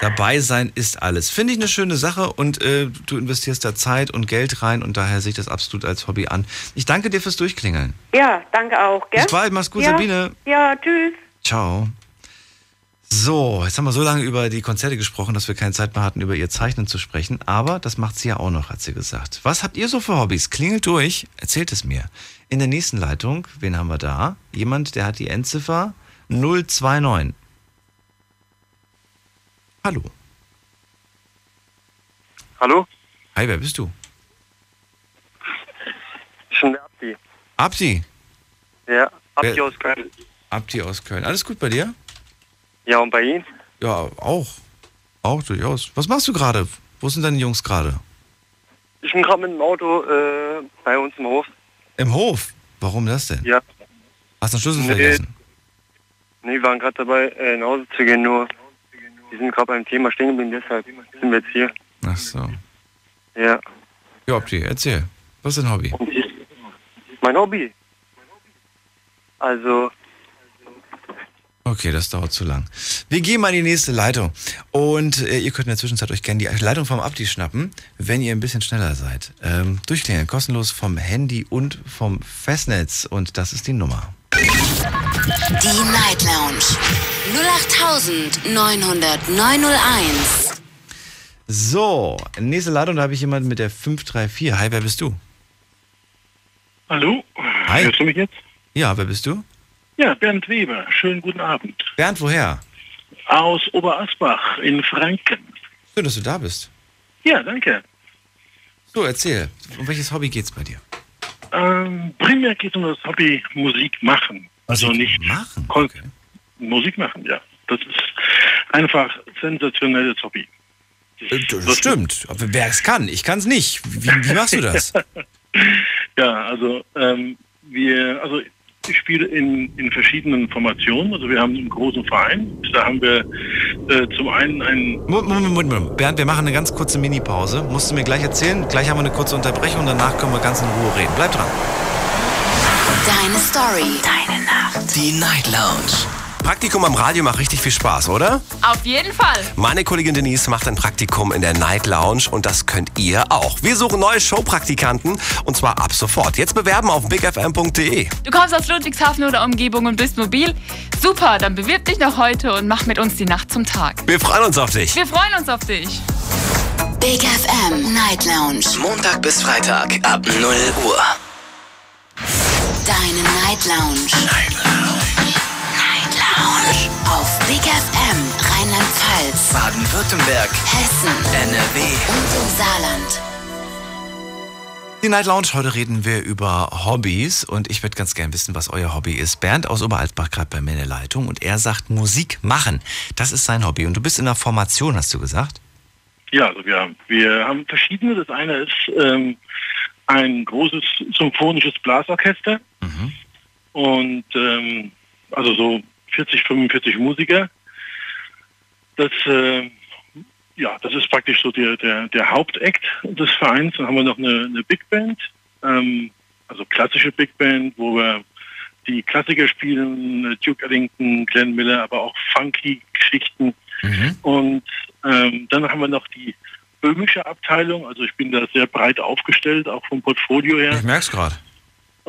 Dabei sein ist alles. Finde ich eine schöne Sache und äh, du investierst da Zeit und Geld rein und daher sehe ich das absolut als Hobby an. Ich danke dir fürs Durchklingeln. Ja, danke auch, gell? Bis bald, mach's gut, ja. Sabine. Ja, tschüss. Ciao. So, jetzt haben wir so lange über die Konzerte gesprochen, dass wir keine Zeit mehr hatten, über ihr Zeichnen zu sprechen. Aber das macht sie ja auch noch, hat sie gesagt. Was habt ihr so für Hobbys? Klingelt durch, erzählt es mir. In der nächsten Leitung, wen haben wir da? Jemand, der hat die Endziffer 029. Hallo. Hallo? Hi, wer bist du? Ich bin der Abdi. Abdi. Ja, Abdi Wer- aus Köln. Abdi aus Köln. Alles gut bei dir? Ja, und bei Ihnen? Ja, auch. Auch durchaus. Was machst du gerade? Wo sind deine Jungs gerade? Ich bin gerade mit dem Auto äh, bei uns im Hof. Im Hof. Warum das denn? Ja. Hast du einen Schlüssel Nee. vergessen? Nee, wir waren gerade dabei, äh, nach Hause zu gehen, nur wir sind gerade beim Thema stehen geblieben, deshalb sind wir jetzt hier. Ach so. Ja. Ja, Abdi, erzähl. Was ist dein Hobby? Mein Hobby? Also, Okay, das dauert zu lang. Wir gehen mal in die nächste Leitung. Und äh, ihr könnt in der Zwischenzeit euch gerne die Leitung vom Abdi schnappen, wenn ihr ein bisschen schneller seid. Ähm, durchklingeln, kostenlos vom Handy und vom Festnetz. Und das ist die Nummer. Die Night Lounge 08901. So, nächste Leitung, da habe ich jemanden mit der 534. Hi, wer bist du? Hallo? Hi. Hörst du mich jetzt? Ja, wer bist du? Ja, Bernd Weber. Schönen guten Abend. Bernd, woher? Aus Oberasbach in Franken. Schön, dass du da bist. Ja, danke. So, erzähl. Um welches Hobby geht's bei dir? Ähm, primär geht es um das Hobby Musik machen. Also nicht machen. Okay. Musik machen, ja. Das ist einfach sensationelles Hobby. Äh, Das stimmt. Wer es kann, ich kann es nicht. Wie, wie machst du das? Ja, also ähm, wir, also ich spiele in, in verschiedenen Formationen. Also wir haben einen großen Verein. Da haben wir äh, zum einen einen Moment, Moment, Moment, Moment. Bernd, wir machen eine ganz kurze Mini-Pause. Musst du mir gleich erzählen? Gleich haben wir eine kurze Unterbrechung, danach können wir ganz in Ruhe reden. Bleib dran. Deine Story. Deine Nacht. Die Night Lounge. Praktikum am Radio macht richtig viel Spaß, oder? Auf jeden Fall. Meine Kollegin Denise macht ein Praktikum in der Night Lounge und das könnt ihr auch. Wir suchen neue Showpraktikanten und zwar ab sofort. Jetzt bewerben auf bigfm.de. Du kommst aus Ludwigshafen oder Umgebung und bist mobil? Super, dann bewirb dich noch heute und mach mit uns die Nacht zum Tag. Wir freuen uns auf dich. Wir freuen uns auf dich. Big FM Night Lounge. Montag bis Freitag ab 0 Uhr. Deine Night Lounge. Night Lounge. Night Lounge. Auf Big FM Rheinland-Pfalz, Baden-Württemberg, Hessen NRW. und im Saarland. Die Night Lounge, heute reden wir über Hobbys und ich würde ganz gern wissen, was euer Hobby ist. Bernd aus Oberaltbach gerade bei mir in der Leitung und er sagt Musik machen. Das ist sein Hobby und du bist in der Formation, hast du gesagt? Ja, also wir, haben- wir haben verschiedene. Das eine ist ähm, ein großes symphonisches Blasorchester und ähm, also so 40, 45 Musiker. Das, äh, ja, das ist praktisch so der, der, der Hauptakt des Vereins. Dann haben wir noch eine, eine Big Band, ähm, also klassische Big Band, wo wir die Klassiker spielen, Duke Ellington, Glenn Miller, aber auch funky Geschichten. Und ähm, dann haben wir noch die böhmische Abteilung. Also ich bin da sehr breit aufgestellt, auch vom Portfolio her. Ich merk's gerade.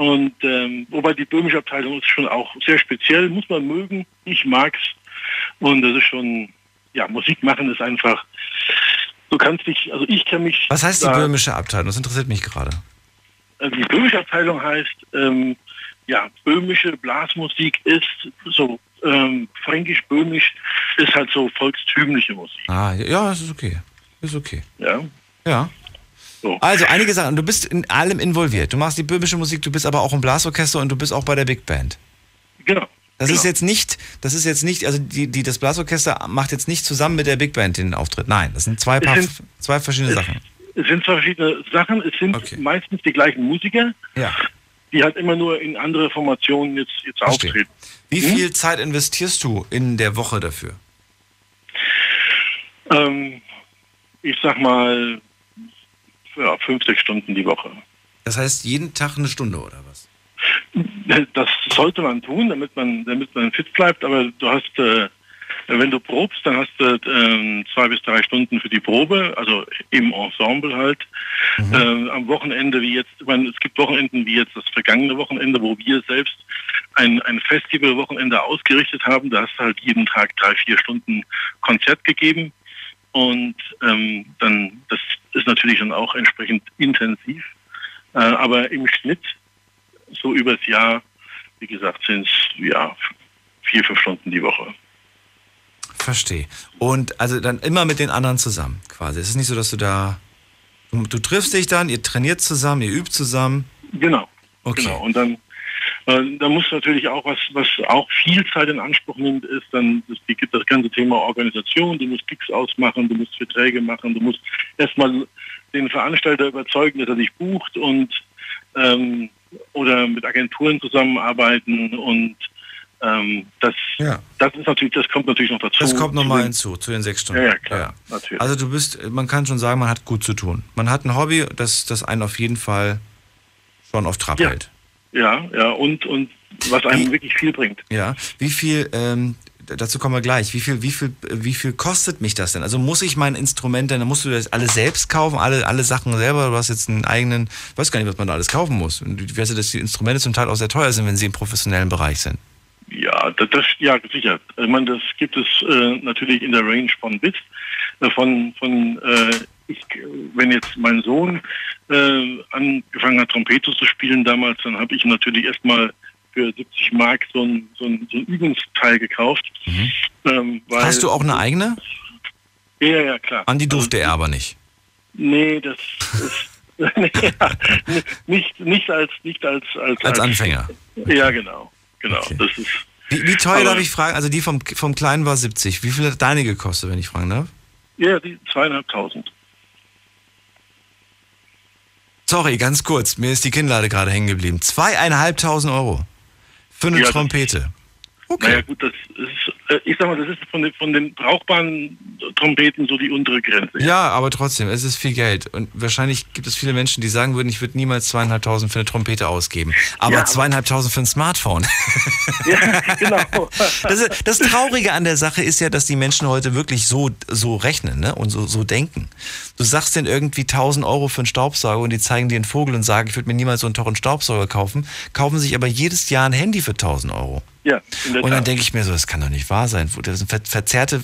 Und ähm, wobei die böhmische Abteilung ist schon auch sehr speziell, muss man mögen. Ich mag's. Und das ist schon, ja, Musik machen ist einfach, du kannst dich, also ich kann mich. Was heißt die böhmische Abteilung? Das interessiert mich gerade. also die böhmische Abteilung heißt, ähm, ja, böhmische Blasmusik ist so, ähm, fränkisch-böhmisch ist halt so volkstümliche Musik. Ah, ja, das ist okay. ist okay. Ja. Ja. So. Also einige Sachen. Du bist in allem involviert. Du machst die böhmische Musik, du bist aber auch im Blasorchester und du bist auch bei der Big Band. Genau. Das genau. ist jetzt nicht, das ist jetzt nicht, also die, die, das Blasorchester macht jetzt nicht zusammen mit der Big Band den Auftritt. Nein, das sind zwei, Paar, sind- zwei verschiedene Sachen. Es sind zwei verschiedene Sachen. Es sind meistens die gleichen Musiker, Ja. die halt immer nur in andere Formationen jetzt, jetzt Verstehe. auftreten. Wie Hm? viel Zeit investierst du in der Woche dafür? Ähm, ich sag mal, ja, fünf, sechs Stunden die Woche. Das heißt jeden Tag eine Stunde oder was? Das sollte man tun, damit man, damit man fit bleibt, aber du hast, äh, wenn du probst, dann hast du ähm, zwei bis drei Stunden für die Probe, also im Ensemble halt. Äh, am Wochenende, wie jetzt, ich meine, es gibt Wochenenden wie jetzt das vergangene Wochenende, wo wir selbst ein, ein Festival-Wochenende ausgerichtet haben. Da hast du halt jeden Tag drei, vier Stunden Konzert gegeben. Und ähm, dann, das ist natürlich dann auch entsprechend intensiv. Äh, aber im Schnitt, so übers Jahr, wie gesagt, sind es ja vier, fünf Stunden die Woche. Verstehe. Und also dann immer mit den anderen zusammen quasi. Es ist nicht so, dass du da. Du, triffst dich dann, ihr trainiert zusammen, ihr übt zusammen. Genau. Okay. Genau. Und dann, da muss natürlich auch was, was auch viel Zeit in Anspruch nimmt, ist dann das, die, das ganze Thema Organisation. Du musst Gigs ausmachen, du musst Verträge machen, du musst erstmal den Veranstalter überzeugen, dass er dich bucht und ähm, oder mit Agenturen zusammenarbeiten und ähm, das, das ist natürlich, das kommt natürlich noch dazu. Das kommt nochmal hinzu, zu den sechs Stunden. Ja, ja, klar, natürlich. Also du bist, man kann schon sagen, man hat gut zu tun. Man hat ein Hobby, das, das einen auf jeden Fall schon auf Trab Ja. hält. Ja, ja, und, und was einem wirklich viel bringt. Ja. Wie viel, ähm, dazu kommen wir gleich, wie viel, wie viel, wie viel kostet mich das denn? Also muss ich mein Instrument denn, musst du das alles selbst kaufen, alle, alle Sachen selber, du hast jetzt einen eigenen, ich weiß gar nicht, was man da alles kaufen muss. Und ich weiß ja, dass die Instrumente zum Teil auch sehr teuer sind, wenn sie im professionellen Bereich sind. Ja, das, das ja sicher. Ich meine, das gibt es äh, natürlich in der Range von bis. Äh, von von äh, ich, wenn jetzt mein Sohn äh, angefangen hat, Trompete zu spielen damals, dann habe ich natürlich erstmal für 70 Mark so ein, so ein, so ein Übungsteil gekauft. Ähm, Mhm. Hast du auch eine eigene? Ja, ja, klar. An die durfte er aber nicht. Nee, das ist ja, nicht, nicht als nicht als als, Als Anfänger. Ja, genau. Genau. Das ist Wie, wie teuer darf ich fragen? Also die vom, vom Kleinen war 70. Wie viel hat deine gekostet, wenn ich fragen darf? ja die zweieinhalbtausend. Sorry, ganz kurz. Mir ist die Kinnlade gerade hängen geblieben. Zweieinhalbtausend Euro. Für eine Ja, Trompete. Naja gut, das ist, äh, ich sag mal, das ist von den, von den brauchbaren Trompeten so die untere Grenze. Ja, aber trotzdem, es ist viel Geld. Und wahrscheinlich gibt es viele Menschen, die sagen würden, ich würde niemals zweieinhalbtausend für eine Trompete ausgeben. Aber Ja. zweieinhalbtausend für ein Smartphone. Ja, genau. Das, das Traurige an der Sache ist ja, dass die Menschen heute wirklich so, so rechnen ne? und so, so denken. Du sagst denen irgendwie 1000 Euro für einen Staubsauger und die zeigen dir einen Vogel und sagen, ich würde mir niemals so einen teuren Staubsauger kaufen, kaufen sich aber jedes Jahr ein Handy für 1000 Euro. Ja, Und dann denke ich mir so, das kann doch nicht wahr sein. Das ist ein ver verzerrte,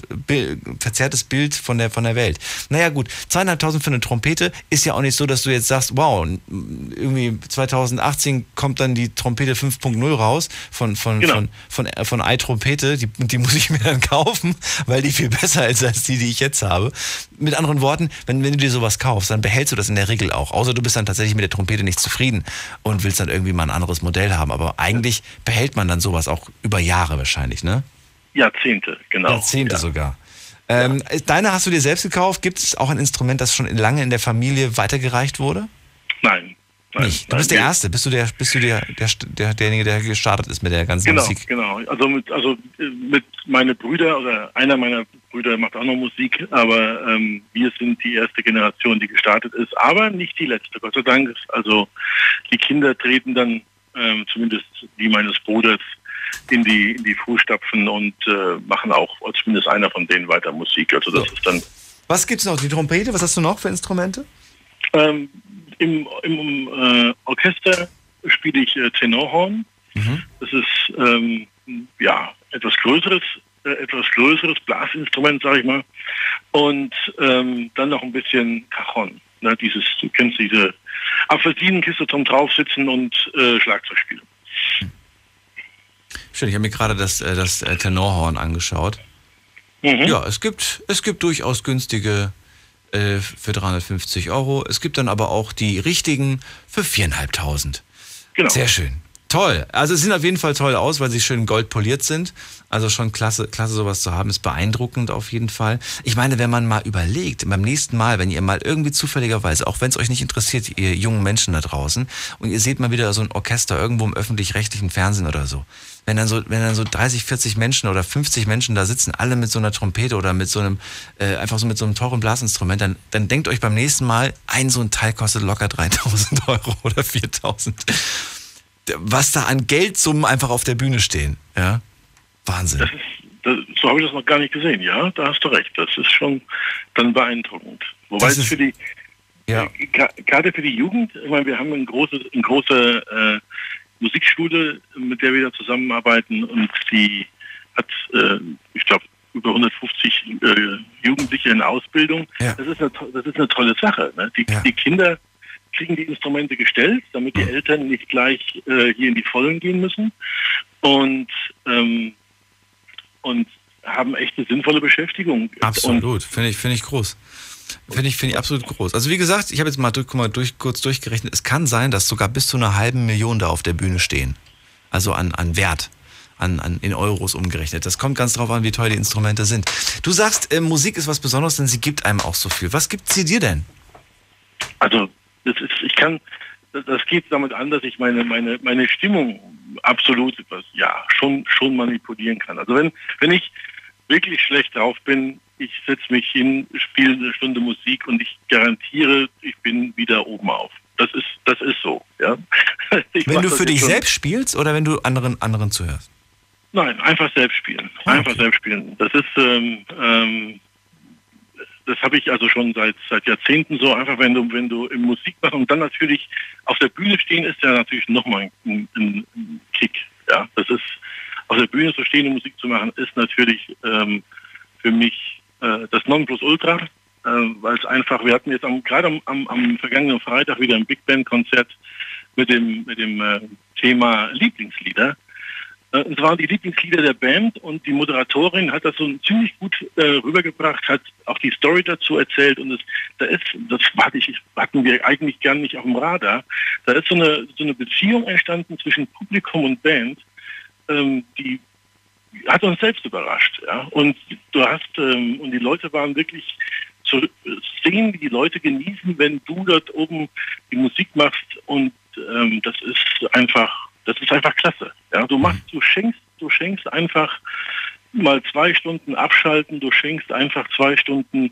verzerrtes Bild von der, von der Welt. Naja gut, zweieinhalbtausend für eine Trompete ist ja auch nicht so, dass du jetzt sagst, wow, irgendwie 2018 kommt dann die Trompete 5.0 raus von, von, Genau. von, von, äh, von iTrompete. Die, die muss ich mir dann kaufen, weil die viel besser ist als die, die ich jetzt habe. Mit anderen Worten, wenn, wenn du dir sowas kaufst, dann behältst du das in der Regel auch. Außer du bist dann tatsächlich mit der Trompete nicht zufrieden und willst dann irgendwie mal ein anderes Modell haben. Aber eigentlich behält man dann sowas auch über Jahre wahrscheinlich, ne? Jahrzehnte, genau. Jahrzehnte sogar. Ähm, Deine hast du dir selbst gekauft? Gibt es auch ein Instrument, das schon lange in der Familie weitergereicht wurde? Nein. nein Nicht. Du nein, bist der Erste. Bist du der, bist du der, der, der, derjenige, der gestartet ist mit der ganzen Genau, Musik? genau. Also mit, also äh, mit meine Brüder oder einer meiner Brüder macht auch noch Musik, aber ähm, wir sind die erste Generation, die gestartet ist, aber nicht die letzte, Gott sei Dank. Also die Kinder treten dann ähm, zumindest die meines Bruders in die in die Fußstapfen und äh, machen auch zumindest einer von denen weiter Musik. Also das ist dann Was gibt's noch? Die Trompete? Was hast du noch für Instrumente? ähm, im, im äh, Orchester spiele ich äh, Tenorhorn. Das ist ähm, ja etwas größeres, etwas größeres Blasinstrument, sag ich mal. Und ähm, dann noch ein bisschen Cajon. Ne, dieses, du kennst diese Apfelsinenkiste zum draufsitzen und äh, Schlagzeug spielen. Schön, ich habe mir gerade das, äh, das äh, Tenorhorn angeschaut. Mhm. Ja, es gibt, es gibt durchaus günstige äh, äh, für 350 Euro. Es gibt dann aber auch die richtigen für 4.500. Genau. Sehr schön. Toll. Also es sehen auf jeden Fall toll aus, weil sie schön gold poliert sind. Also schon klasse, klasse sowas zu haben, ist beeindruckend auf jeden Fall. Ich meine, wenn man mal überlegt, beim nächsten Mal, wenn ihr mal irgendwie zufälligerweise, auch wenn es euch nicht interessiert, ihr jungen Menschen da draußen, und ihr seht mal wieder so ein Orchester irgendwo im öffentlich-rechtlichen Fernsehen oder so, wenn dann so, wenn dann so 30, 40 Menschen oder 50 Menschen da sitzen, alle mit so einer Trompete oder mit so einem, äh, einfach so mit so einem teuren Blasinstrument, dann, dann denkt euch beim nächsten Mal, ein so ein Teil kostet locker 3000 Euro oder 4000 was da an Geldsummen einfach auf der Bühne stehen. Ja, Wahnsinn. Das ist, das, so habe ich das noch gar nicht gesehen, ja, da hast du recht. Das ist schon dann beeindruckend. Wobei Das es für die, Ja. gra- gerade für die Jugend, ich meine, wir haben eine große, eine große äh, Musikschule, mit der wir da zusammenarbeiten und die hat, äh, ich glaube, über 150 äh, Jugendliche in Ausbildung. Das, ist eine, das ist eine tolle Sache. Ne? Die, die Kinder kriegen die Instrumente gestellt, damit die Eltern nicht gleich äh, hier in die Vollen gehen müssen und, ähm, und haben echt eine sinnvolle Beschäftigung. Absolut, finde ich, finde ich groß. Finde ich, finde ich absolut groß. Also wie gesagt, ich habe jetzt mal, durch, mal durch, kurz durchgerechnet, es kann sein, dass sogar bis zu einer halben Million da auf der Bühne stehen. Also an, an Wert, an, an, in Euros umgerechnet. Das kommt ganz drauf an, wie teuer die Instrumente sind. Du sagst, äh, Musik ist was Besonderes, denn sie gibt einem auch so viel. Was gibt sie dir denn? Also das ist, ich kann, das- geht damit an, dass ich meine meine meine Stimmung absolut ja schon schon manipulieren kann. Also wenn wenn ich wirklich schlecht drauf bin, ich setze mich hin, spiele eine Stunde Musik und ich garantiere, ich bin wieder oben auf. Das ist das ist so, ja. Ich Wenn du für dich selbst spielst oder wenn du anderen, anderen zuhörst? Nein, einfach selbst spielen. Einfach selbst spielen. Das ist, ähm, ähm, das habe ich also schon seit seit Jahrzehnten so. Einfach wenn du wenn du Musik machst und dann natürlich auf der Bühne stehen, ist ja natürlich nochmal ein, ein, ein Kick. Ja, das ist auf der Bühne so stehende Musik zu machen, ist natürlich ähm, für mich äh, das Nonplusultra, äh, weil es einfach, wir hatten jetzt am, gerade am, am, am vergangenen Freitag wieder ein Big Band Konzert mit dem mit dem äh, Thema Lieblingslieder. Äh, Es waren die Lieblingslieder der Band und die Moderatorin hat das so ziemlich gut äh, rübergebracht, hat auch die Story dazu erzählt und es, da ist, das hatte ich, hatten wir eigentlich gar nicht auf dem Radar, da ist so eine, so eine Beziehung entstanden zwischen Publikum und Band, ähm, die hat uns selbst überrascht. Ja? Und du hast, ähm, und die Leute waren wirklich zu sehen, wie die Leute genießen, wenn du dort oben die Musik machst und ähm, das ist einfach, das ist einfach klasse. Ja? Du machst, du schenkst, du schenkst einfach mal zwei Stunden abschalten, du schenkst einfach zwei Stunden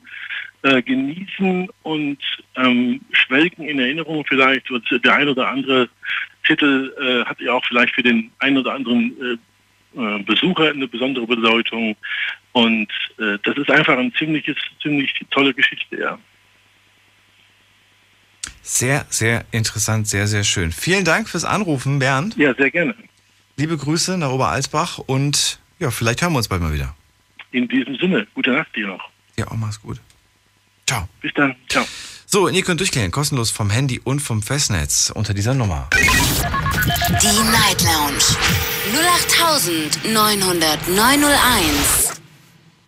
äh, genießen und ähm, schwelgen in Erinnerung vielleicht. Und Der ein oder andere Titel äh, hat ja auch vielleicht für den einen oder anderen äh, äh, Besucher eine besondere Bedeutung. Und äh, das ist einfach ein ziemliches, ziemlich tolle Geschichte, ja. Sehr, sehr interessant, sehr, sehr schön. Vielen Dank fürs Anrufen, Bernd. Ja, sehr gerne. Liebe Grüße nach Oberalsbach und ja, vielleicht hören wir uns bald mal wieder. In diesem Sinne, gute Nacht dir noch. Ja, auch mach's gut. Ciao. Bis dann. Ciao. So, und ihr könnt durchklären, kostenlos vom Handy und vom Festnetz unter dieser Nummer. Die Night Lounge 0890901.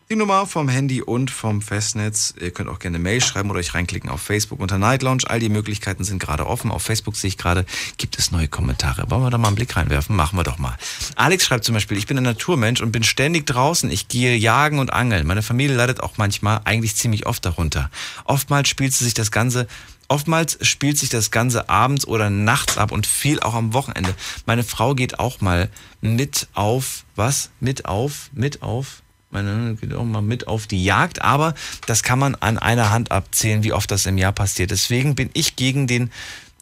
Die Nummer vom Handy und vom Festnetz. Ihr könnt auch gerne Mail schreiben oder euch reinklicken auf Facebook unter Night Lounge. All die Möglichkeiten sind gerade offen. Auf Facebook sehe ich gerade, gibt es neue Kommentare. Wollen wir da mal einen Blick reinwerfen? Machen wir doch mal. Alex schreibt zum Beispiel, ich bin ein Naturmensch und bin ständig draußen. Ich gehe jagen und angeln. Meine Familie leidet auch manchmal, eigentlich ziemlich oft darunter. Oftmals spielt sie sich das Ganze Oftmals spielt sich das Ganze abends oder nachts ab und viel auch am Wochenende. Meine Frau geht auch mal mit auf, was? Mit auf, mit auf, meine geht auch mal mit auf die Jagd, aber das kann man an einer Hand abzählen, wie oft das im Jahr passiert. Deswegen bin ich gegen den,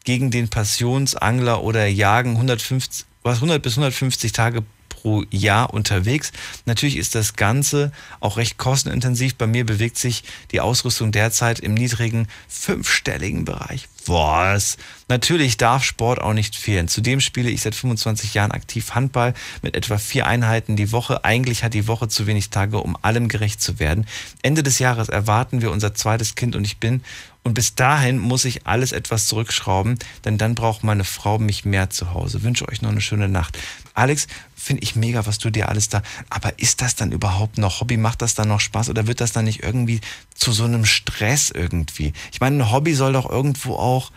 gegen den Passionsangler oder Jagen 150, was 100 bis 150 Tage pro Jahr unterwegs. Natürlich ist das Ganze auch recht kostenintensiv. Bei mir bewegt sich die Ausrüstung derzeit im niedrigen fünfstelligen Bereich. Was? Natürlich darf Sport auch nicht fehlen. Zudem spiele ich seit 25 Jahren aktiv Handball mit etwa vier Einheiten die Woche. Eigentlich hat die Woche zu wenig Tage, um allem gerecht zu werden. Ende des Jahres erwarten wir unser zweites Kind und ich bin Und bis dahin muss ich alles etwas zurückschrauben, denn dann braucht meine Frau mich mehr zu Hause. Wünsche euch noch eine schöne Nacht. Alex, finde ich mega, was du dir alles da. Aber ist das dann überhaupt noch Hobby? Macht das dann noch Spaß oder wird das dann nicht irgendwie zu so einem Stress irgendwie? Ich meine, ein Hobby soll doch irgendwo auch.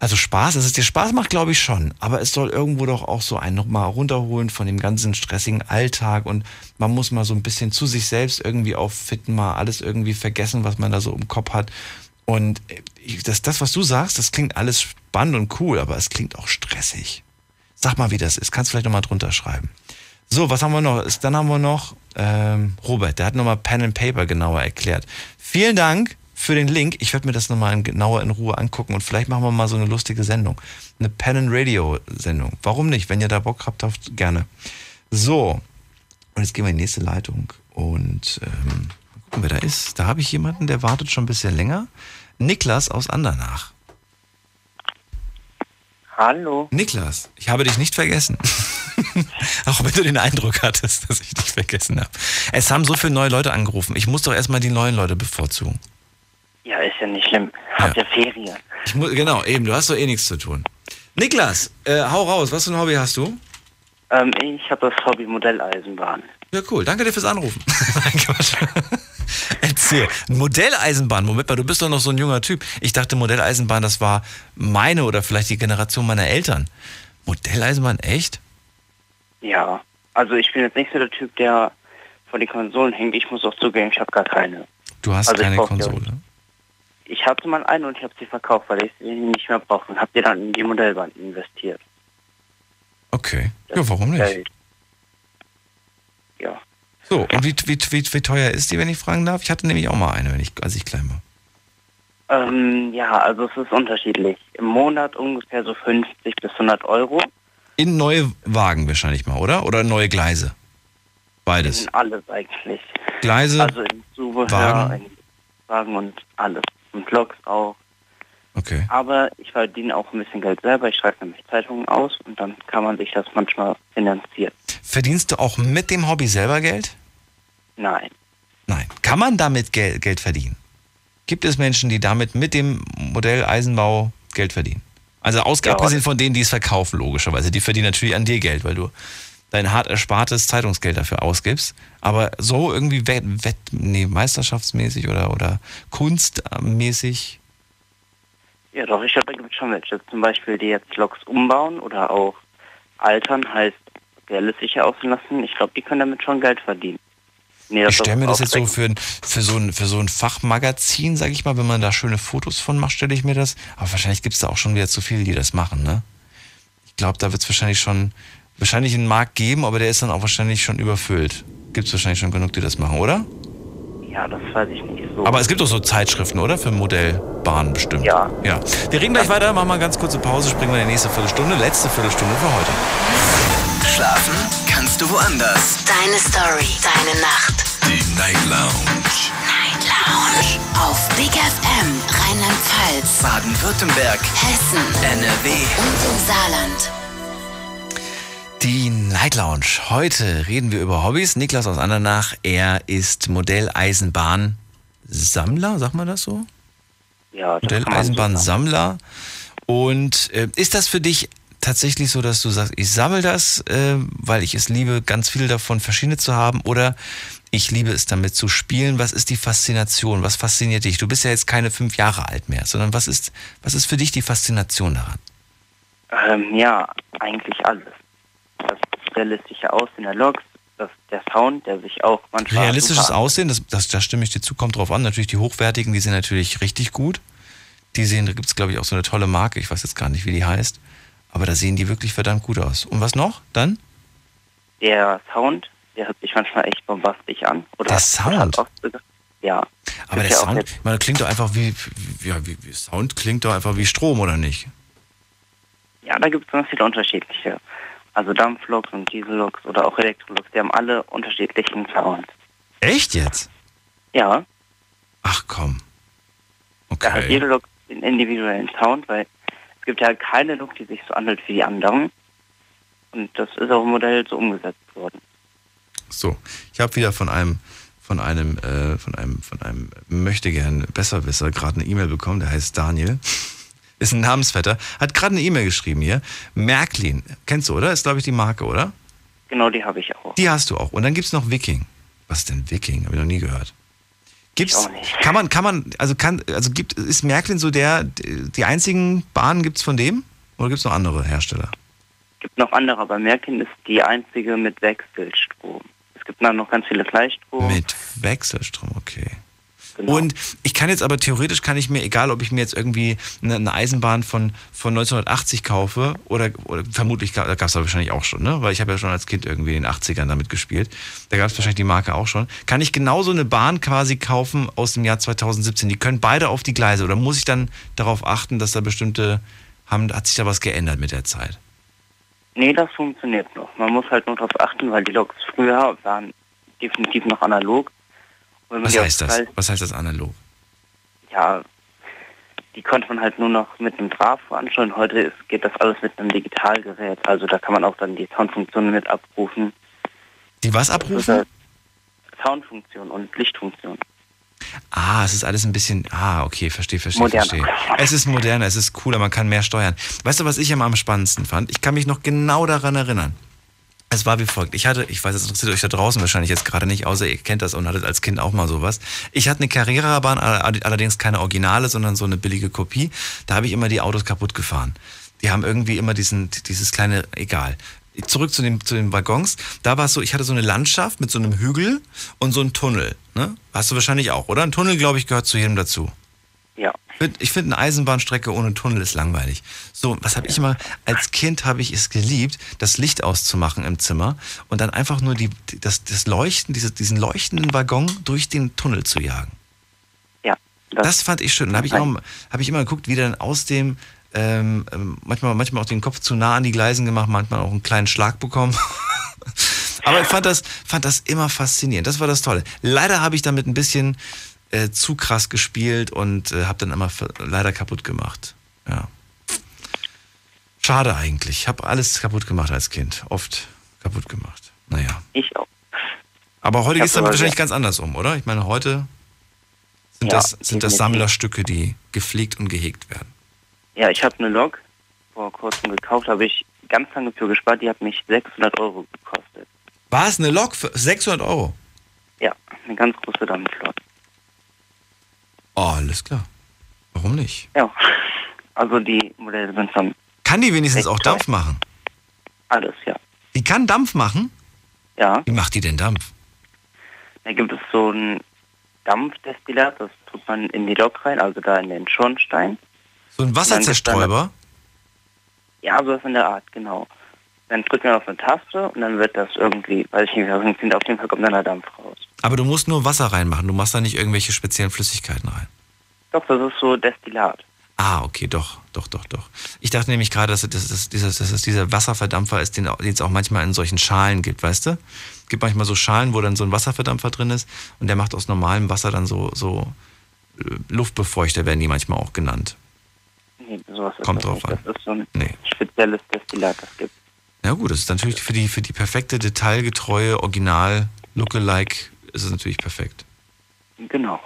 Also Spaß, dass es dir Spaß macht, glaube ich schon. Aber es soll irgendwo doch auch so einen nochmal runterholen von dem ganzen stressigen Alltag und man muss mal so ein bisschen zu sich selbst irgendwie auffitten, mal alles irgendwie vergessen, was man da so im Kopf hat. Und ich- das, das, was du sagst, das klingt alles spannend und cool, aber es klingt auch stressig. Sag mal, wie das ist. Kannst du vielleicht nochmal drunter schreiben. So, was haben wir noch? Dann haben wir noch ähm, Robert, der hat nochmal Pen and Paper genauer erklärt. Vielen Dank für den Link. Ich werde mir das nochmal genauer in Ruhe angucken und vielleicht machen wir mal so eine lustige Sendung. Eine Pen and Radio Sendung. Warum nicht? Wenn ihr da Bock habt, habt gerne. So, und jetzt gehen wir in die nächste Leitung und ähm, gucken, wer da ist. Da habe ich jemanden, der wartet schon ein bisschen länger. Niklas aus Andernach. Hallo. Niklas, ich habe dich nicht vergessen. Auch wenn du den Eindruck hattest, dass ich dich vergessen habe. Es haben so viele neue Leute angerufen. Ich muss doch erstmal die neuen Leute bevorzugen. Ja, ist ja nicht schlimm. Habt ihr Ferien? Ich muss, genau, eben, du hast doch eh nichts zu tun. Niklas, äh, hau raus, was für ein Hobby hast du? Ähm, ich habe das Hobby Modelleisenbahn. Ja, cool. Danke dir fürs Anrufen. Nein, Quatsch. Erzähl. Modelleisenbahn. Moment mal, du bist doch noch so ein junger Typ. Ich dachte, Modelleisenbahn, das war meine oder vielleicht die Generation meiner Eltern. Modelleisenbahn, echt? Ja. Also ich bin jetzt nicht so der Typ, der vor den Konsolen hängt. Ich muss auch zugeben, ich habe gar keine. Du hast Also keine brauch die Konsole. Ich hatte mal eine und ich habe sie verkauft, weil ich sie nicht mehr brauche und habe die dann in die Modellbahn investiert. Okay. Ja, warum nicht? Geld. So, und wie, wie, wie, wie teuer ist die, wenn ich fragen darf? Ich hatte nämlich auch mal eine, wenn ich, als ich klein war. Ähm, ja, also es ist unterschiedlich. Im Monat ungefähr so 50 bis 100 Euro. In neue Wagen wahrscheinlich mal, oder? Oder neue Gleise? Beides. In alles eigentlich. Gleise, Also in Zubehör, Wagen. in Wagen und alles. Und Loks auch. Okay. Aber ich verdiene auch ein bisschen Geld selber. Ich schreibe nämlich Zeitungen aus und dann kann man sich das manchmal finanzieren. Verdienst du auch mit dem Hobby selber Geld? Nein. Nein. Kann man damit Geld, Geld verdienen? Gibt es Menschen, die damit mit dem Modell Eisenbau Geld verdienen? Also Ja, abgesehen von denen, die es verkaufen, logischerweise. Die verdienen natürlich an dir Geld, weil du dein hart erspartes Zeitungsgeld dafür ausgibst. Aber so irgendwie wett, wett, nee, meisterschaftsmäßig oder, oder kunstmäßig. Ja, doch, ich glaube, da gibt es schon welche. Zum Beispiel, die jetzt Loks umbauen oder auch altern, heißt realistisch aussehen lassen. Ich glaube, die können damit schon Geld verdienen. Nee, Ich stelle mir das jetzt so für, ein- für, so ein, für so ein Fachmagazin, sag ich mal, wenn man da schöne Fotos von macht, stelle ich mir das. Aber wahrscheinlich gibt es da auch schon wieder zu viele, die das machen, ne? Ich glaube, da wird es wahrscheinlich schon, wahrscheinlich einen Markt geben, aber der ist dann auch wahrscheinlich schon überfüllt. Gibt es wahrscheinlich schon genug, die das machen, oder? Ja, das weiß ich nicht so. Aber es gibt doch so Zeitschriften, oder? Für Modellbahnen bestimmt. Ja. Ja. Wir reden gleich weiter, machen mal eine ganz kurze Pause, springen wir in die nächste Viertelstunde, letzte Viertelstunde für heute. Schlafen kannst du woanders. Deine Story, deine Nacht. Die Night Lounge. Night Lounge. Auf Big FM, Rheinland-Pfalz, Baden-Württemberg. Hessen, NRW. und im Saarland. Die Night Lounge. Heute reden wir über Hobbys. Niklas aus Andernach, er ist Modelleisenbahn-Sammler, sagt man das so? Ja. Modelleisenbahn-Sammler. Und äh, ist das für dich tatsächlich so, dass du sagst, ich sammle das, äh, weil ich es liebe, ganz viele davon verschiedene zu haben oder ich liebe es damit zu spielen? Was ist die Faszination? Was fasziniert dich? Du bist ja jetzt keine fünf Jahre alt mehr, sondern was ist, was ist für dich die Faszination daran? Ähm, ja, eigentlich alles. Das realistische Aussehen der Loks, das, der Sound, der sich auch manchmal... Realistisches Aussehen, das, das, da stimme ich dir zu, kommt drauf an. Natürlich die hochwertigen, die sind natürlich richtig gut. Die sehen, da gibt es glaube ich auch so eine tolle Marke, ich weiß jetzt gar nicht, wie die heißt. Aber da sehen die wirklich verdammt gut aus. Und was noch dann? Der Sound, der hört sich manchmal echt bombastisch an. Oder Der Sound? Ja. Aber der ja Sound, ich meine, klingt doch einfach wie, wie, ja, wie Sound klingt doch einfach wie Strom, oder nicht? Ja, da gibt es ganz viele unterschiedliche. Also Dampfloks und Dieselloks oder auch Elektroloks, die haben alle unterschiedlichen Sound. Echt jetzt? Ja, Ach komm. da hat Okay. jede Lok den individuellen Sound, weil es gibt ja keine Lok, die sich so anhört wie die anderen. Und das ist auch im Modell so umgesetzt worden. So, ich habe wieder von einem von einem, äh, von einem, von einem möchte gern Besserwisser gerade eine E-Mail bekommen, der heißt Daniel. Ist ein Namensvetter. Hat gerade eine E-Mail geschrieben hier. Märklin. Kennst du, oder? Ist, glaube ich, die Marke, oder? Genau, die habe ich auch. Die hast du auch. Und dann gibt's noch Viking. Was ist denn Viking? Habe ich noch nie gehört. Gibt's, auch nicht. kann man, kann man, also kann, also gibt, ist Märklin so der, die einzigen Bahnen gibt's von dem? Oder gibt's noch andere Hersteller? gibt noch andere, aber Märklin ist die einzige mit Wechselstrom. Es gibt dann noch ganz viele Gleichstrom. Mit Wechselstrom, okay. Und ich kann jetzt aber theoretisch kann ich mir, egal ob ich mir jetzt irgendwie eine, eine Eisenbahn von, von 1980 kaufe oder, oder vermutlich gab es da wahrscheinlich auch schon, ne? Weil ich habe ja schon als Kind irgendwie in den 80ern damit gespielt. Da gab es wahrscheinlich die Marke auch schon. Kann ich genauso eine Bahn quasi kaufen aus dem Jahr 2017? Die können beide auf die Gleise oder muss ich dann darauf achten, dass da bestimmte haben, hat sich da was geändert mit der Zeit? Nee, das funktioniert noch. Man muss halt nur darauf achten, weil die Loks früher waren definitiv noch analog. Was heißt das? Was heißt das analog? Ja, die konnte man halt nur noch mit einem Draht anschauen. Heute ist, geht das alles mit einem Digitalgerät. Also da kann man auch dann die Soundfunktionen mit abrufen. Die was abrufen? Soundfunktion und Lichtfunktion. Ah, es ist alles ein bisschen. Ah, okay, verstehe, verstehe, Moderner. verstehe. Es ist moderner, es ist cooler, man kann mehr steuern. Weißt du, was ich immer am spannendsten fand? Ich kann mich noch genau daran erinnern. Es war wie folgt. Ich hatte, ich weiß, es interessiert euch da draußen wahrscheinlich jetzt gerade nicht, außer ihr kennt das und hattet als Kind auch mal sowas. Ich hatte eine Carrera-Bahn, all- allerdings keine Originale, sondern so eine billige Kopie. Da habe ich immer die Autos kaputt gefahren. Die haben irgendwie immer diesen, dieses kleine, egal. Zurück zu den, zu den Waggons. Da war es so, ich hatte so eine Landschaft mit so einem Hügel und so einem Tunnel. Ne? Hast du wahrscheinlich auch, oder? Ein Tunnel, glaube ich, gehört zu jedem dazu. Ja. Ich finde eine Eisenbahnstrecke ohne Tunnel ist langweilig. So, was habe ich immer, als Kind habe ich es geliebt, das Licht auszumachen im Zimmer und dann einfach nur die, das, das Leuchten, diese, diesen leuchtenden Waggon durch den Tunnel zu jagen. Ja. Das, fand ich schön. Da habe ich, immer- hab ich immer geguckt, wie dann aus dem, ähm, ähm, manchmal, manchmal auch den Kopf zu nah an die Gleisen gemacht, manchmal auch einen kleinen Schlag bekommen. Aber ich fand das, fand das immer faszinierend. Das war das Tolle. Leider habe ich damit ein bisschen äh, zu krass gespielt und äh, habe dann immer leider kaputt gemacht. Ja. Schade eigentlich. Ich habe alles kaputt gemacht als Kind. Oft kaputt gemacht. Naja. Ich auch. Aber heute geht es damit wahrscheinlich ganz anders um, oder? Ich meine, heute sind, Ja, das, sind das. Sammlerstücke, die gepflegt und gehegt werden. Ja, ich habe eine Lok vor kurzem gekauft, habe ich ganz lange für gespart. Die hat mich 600 Euro gekostet. War es eine Lok für 600 Euro? Ja, eine ganz große Dampflok. Oh, alles klar. Warum nicht? Ja, also die Modelle sind schon Kann die wenigstens auch. Dampf machen? alles, ja. Die kann Dampf machen? Ja, Wie macht die denn Dampf? da gibt es so ein Dampfdestillat, das tut man in die Lok rein, also da in den Schornstein. So ein Wasserzerstäuber? Ja, so ist in der Art, genau. Dann drückt man auf eine Taste und dann wird das irgendwie, weiß ich nicht, auf jeden Fall kommt dann der Dampf raus. Aber du musst nur Wasser reinmachen. Du machst da nicht irgendwelche speziellen Flüssigkeiten rein. Doch, das ist so Destillat. Ah, okay, doch, doch, doch, doch. Ich dachte nämlich gerade, dass, es- dass, dieser, dass es dieser Wasserverdampfer ist, den, es auch manchmal in solchen Schalen gibt, weißt du? Es gibt manchmal so Schalen, wo dann so ein Wasserverdampfer drin ist und der macht aus normalem Wasser dann so, so äh, Luftbefeuchter, werden die manchmal auch genannt. Nee, sowas ist Kommt drauf nicht. an. Das ist so ein Nee. spezielles Destillat, das gibt. Ja gut, das ist natürlich für die, für die perfekte, detailgetreue, original, lookalike ist es natürlich perfekt. Genau.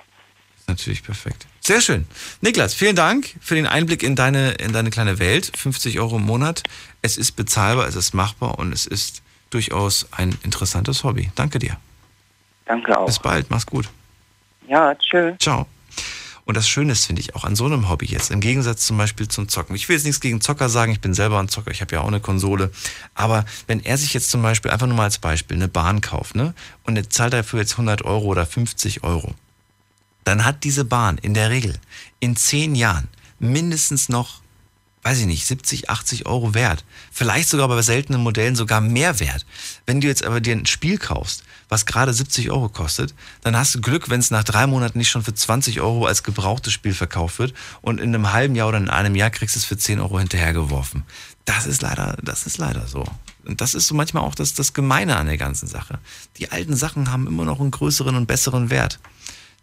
Ist natürlich perfekt. Sehr schön. Niklas, vielen Dank für den Einblick in deine, in deine kleine Welt. 50 Euro im Monat. Es ist bezahlbar, es ist machbar und es ist durchaus ein interessantes Hobby. Danke dir. Danke auch. Bis bald, mach's gut. Ja, tschüss. Ciao. Und das Schöne ist, finde ich, auch an so einem Hobby jetzt, im Gegensatz zum Beispiel zum Zocken. Ich will jetzt nichts gegen Zocker sagen, ich bin selber ein Zocker, ich habe ja auch eine Konsole. Aber wenn er sich jetzt zum Beispiel, einfach nur mal als Beispiel, eine Bahn kauft, ne? Und er zahlt dafür jetzt 100 Euro oder 50 Euro, dann hat diese Bahn in der Regel in 10 Jahren mindestens noch, weiß ich nicht, 70, 80 Euro wert. Vielleicht sogar bei seltenen Modellen sogar mehr wert. Wenn du jetzt aber dir ein Spiel kaufst, was gerade 70 Euro kostet, dann hast du Glück, wenn es nach drei Monaten nicht schon für 20 Euro als gebrauchtes Spiel verkauft wird und in einem halben Jahr oder in einem Jahr kriegst du es für 10 Euro hinterhergeworfen. Das ist leider, das ist leider so. Und das ist so manchmal auch das, das Gemeine an der ganzen Sache. Die alten Sachen haben immer noch einen größeren und besseren Wert.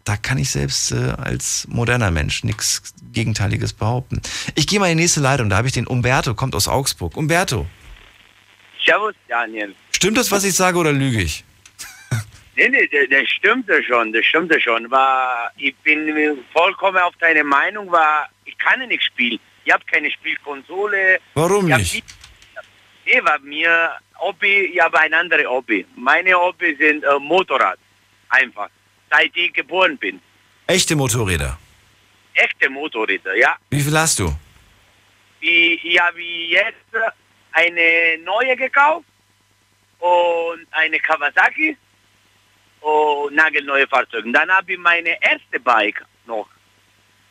Da kann ich selbst äh, als moderner Mensch nichts Gegenteiliges behaupten. Ich gehe mal in die nächste Leitung, da habe ich den Umberto, kommt aus Augsburg. Umberto, Servus, Daniel. stimmt das, was ich sage oder lüge ich? Nee, nee, das, das stimmte schon, das stimmte schon. War, ich bin vollkommen auf deine Meinung, war, ich kann nicht spielen. Ich habe keine Spielkonsole. Warum nicht? nie- Nee, war mir Hobby, ich habe ein anderes Hobby. Meine Hobby sind äh, Motorrad. Einfach. Seit ich geboren bin. Echte Motorräder. Echte Motorräder, ja. Wie viel hast du? Wie, ich habe jetzt eine neue gekauft und eine Kawasaki und nagelneue Fahrzeuge. Dann habe ich meine erste Bike noch.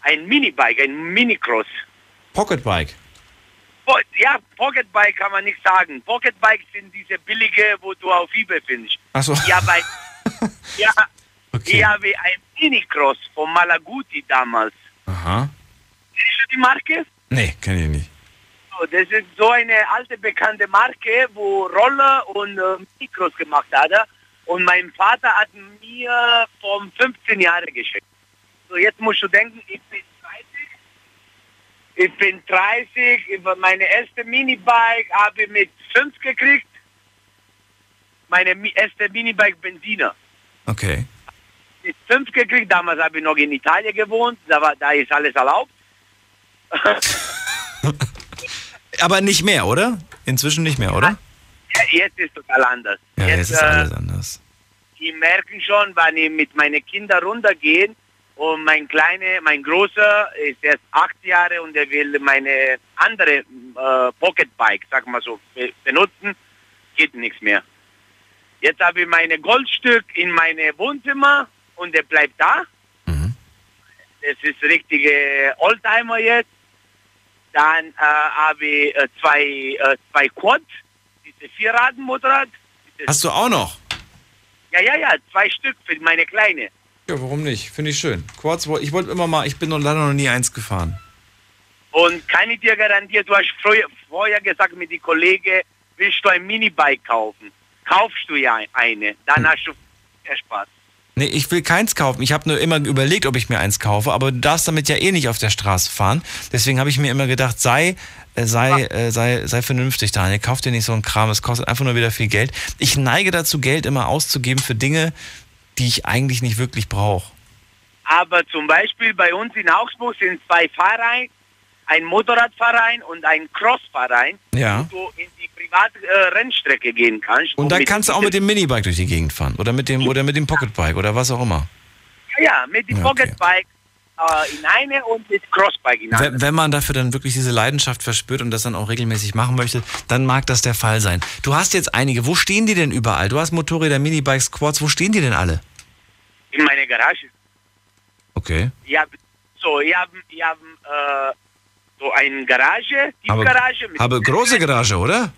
Ein Minibike, ein Minicross. Pocketbike. Po ja, Pocketbike kann man nicht sagen. Pocketbikes sind diese billige, wo du auf eBay findest. Ach so. Ich habe ja, ich habe ein Minicross von Malaguti damals. Aha. Kennst du die Marke? Nee, kenn ich nicht. So, Das ist so eine alte bekannte Marke, wo Roller und äh, Mikros gemacht hat. Und mein Vater hat mir vor 15 Jahren geschenkt. So, jetzt musst du denken, ich bin 30. Ich bin 30. Über meine erste Minibike habe ich mit 5 gekriegt. Meine erste Minibike Benziner. Okay. Mit 5 gekriegt. Damals habe ich noch in Italien gewohnt. Da, war, da ist alles erlaubt. Aber nicht mehr, oder? Inzwischen nicht mehr, oder? Jetzt ist total anders. Ja, jetzt ist äh, alles anders. die merken schon, wenn ich mit meinen Kindern runtergehe und mein Kleiner, mein Großer ist erst acht Jahre und er will meine andere äh, Pocketbike, sag mal so, be benutzen, geht nichts mehr. Jetzt habe ich meine Goldstück in meine Wohnzimmer und er bleibt da. Das ist richtige Oldtimer jetzt. Dann äh, habe ich äh, zwei, äh, zwei Quad, diese Vierradenmotorrad. Hast du auch noch? Ja, ja, ja, zwei Stück für meine Kleine. Ja, warum nicht? Finde ich schön. Quads, wo- ich wollte immer mal, ich bin noch leider noch nie eins gefahren. Und kann ich dir garantieren, du hast früher, vorher gesagt mit den Kollegen, willst du ein Minibike kaufen? Kaufst du ja eine, dann hast du mehr Spaß. Nee, ich will keins kaufen. Ich habe nur immer überlegt, ob ich mir eins kaufe, aber du darfst damit ja eh nicht auf der Straße fahren. Deswegen habe ich mir immer gedacht, sei, äh, sei, äh, sei, sei vernünftig, Daniel. Kauf dir nicht so einen Kram, es kostet einfach nur wieder viel Geld. Ich neige dazu, Geld immer auszugeben für Dinge, die ich eigentlich nicht wirklich brauche. Aber zum Beispiel bei uns in Augsburg sind zwei Vereine, ein Motorradverein und ein Crossverein, Ja. wo du in die private äh, Rennstrecke gehen kannst. Und da mit kannst du auch mit dem Minibike durch die Gegend fahren. Oder mit dem, oder mit dem Pocketbike oder was auch immer. Ja, ja, mit dem Ja, Pocketbike äh, in eine und mit Crossbike in eine. Wenn, wenn man dafür dann wirklich diese Leidenschaft verspürt und das dann auch regelmäßig machen möchte, dann mag das der Fall sein. Du hast jetzt einige. Wo stehen die denn überall? Du hast Motorräder, Minibikes, Quads. Wo stehen die denn alle? In meiner Garage. Okay. Hab, so, ich habe ich hab, äh, so eine Garage, Aber, Tiefgarage. mit- aber große Garage, oder?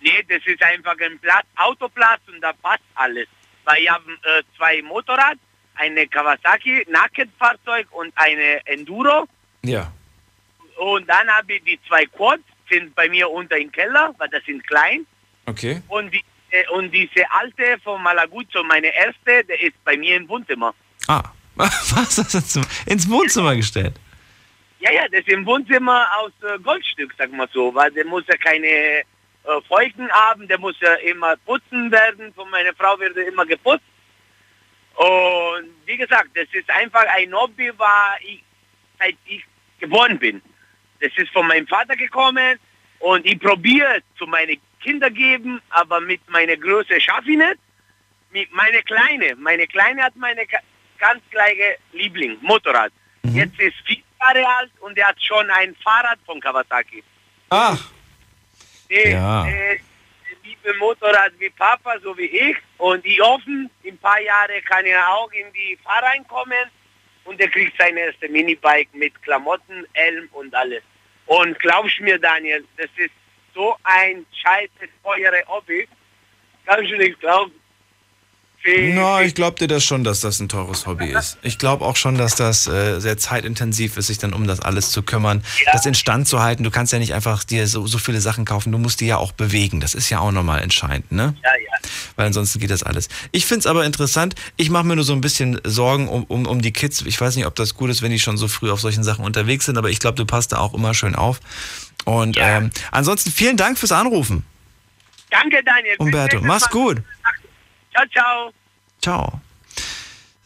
Nee, das ist einfach ein Platz, Autoplatz und da passt alles. Weil ich habe äh, zwei Motorrad, eine Kawasaki Nackenfahrzeug und eine Enduro. Ja. Und dann habe ich die zwei Quads, sind bei mir unter im Keller, weil das sind klein. Okay. Und, die, äh, und diese alte von Malaguzzo, meine erste, der ist bei mir im Wohnzimmer. Ah. Was hast du zum- ins Wohnzimmer gestellt? Ja, ja, das ist im Wohnzimmer aus äh, Goldstück, sag mal so, weil der muss ja keine äh, Feuchten haben, der muss ja immer putzen werden, von meiner Frau wird er immer geputzt. Und wie gesagt, das ist einfach ein Hobby, war ich, seit ich geboren bin. Das ist von meinem Vater gekommen und ich probiere zu meinen Kinder geben, aber mit meiner Größe schaffe ich nicht. Mit meine Kleine, meine Kleine hat meine ga- ganz gleiche Liebling, Motorrad. Jetzt ist vier Jahre alt und er hat schon ein Fahrrad von Kawasaki. Ach. Der, Ja. der liebe Motorrad wie Papa, so wie ich. Und ich hoffe, in ein paar Jahren kann er auch in die Fahrrein kommen und er kriegt sein erstes Minibike mit Klamotten, Helm und alles. Und glaubst mir, Daniel, das ist so ein scheiße teure Hobby. Kannst du nicht glauben. Na, ich glaube dir das schon, dass das ein teures Hobby ist. Ich glaube auch schon, dass das äh, sehr zeitintensiv ist, sich dann um das alles zu kümmern, das instand zu halten. Du kannst ja nicht einfach dir so, so viele Sachen kaufen, du musst die ja auch bewegen. Das ist ja auch nochmal entscheidend, ne? Ja, ja. Weil ansonsten geht das alles. Ich finde es aber interessant. Ich mache mir nur so ein bisschen Sorgen um, um, um die Kids. Ich weiß nicht, ob das gut ist, wenn die schon so früh auf solchen Sachen unterwegs sind, aber ich glaube, du passt da auch immer schön auf. Und ähm, ansonsten vielen Dank fürs Anrufen, Danke, Daniel. Umberto. Mach's gut. Ciao, ciao. Ciao.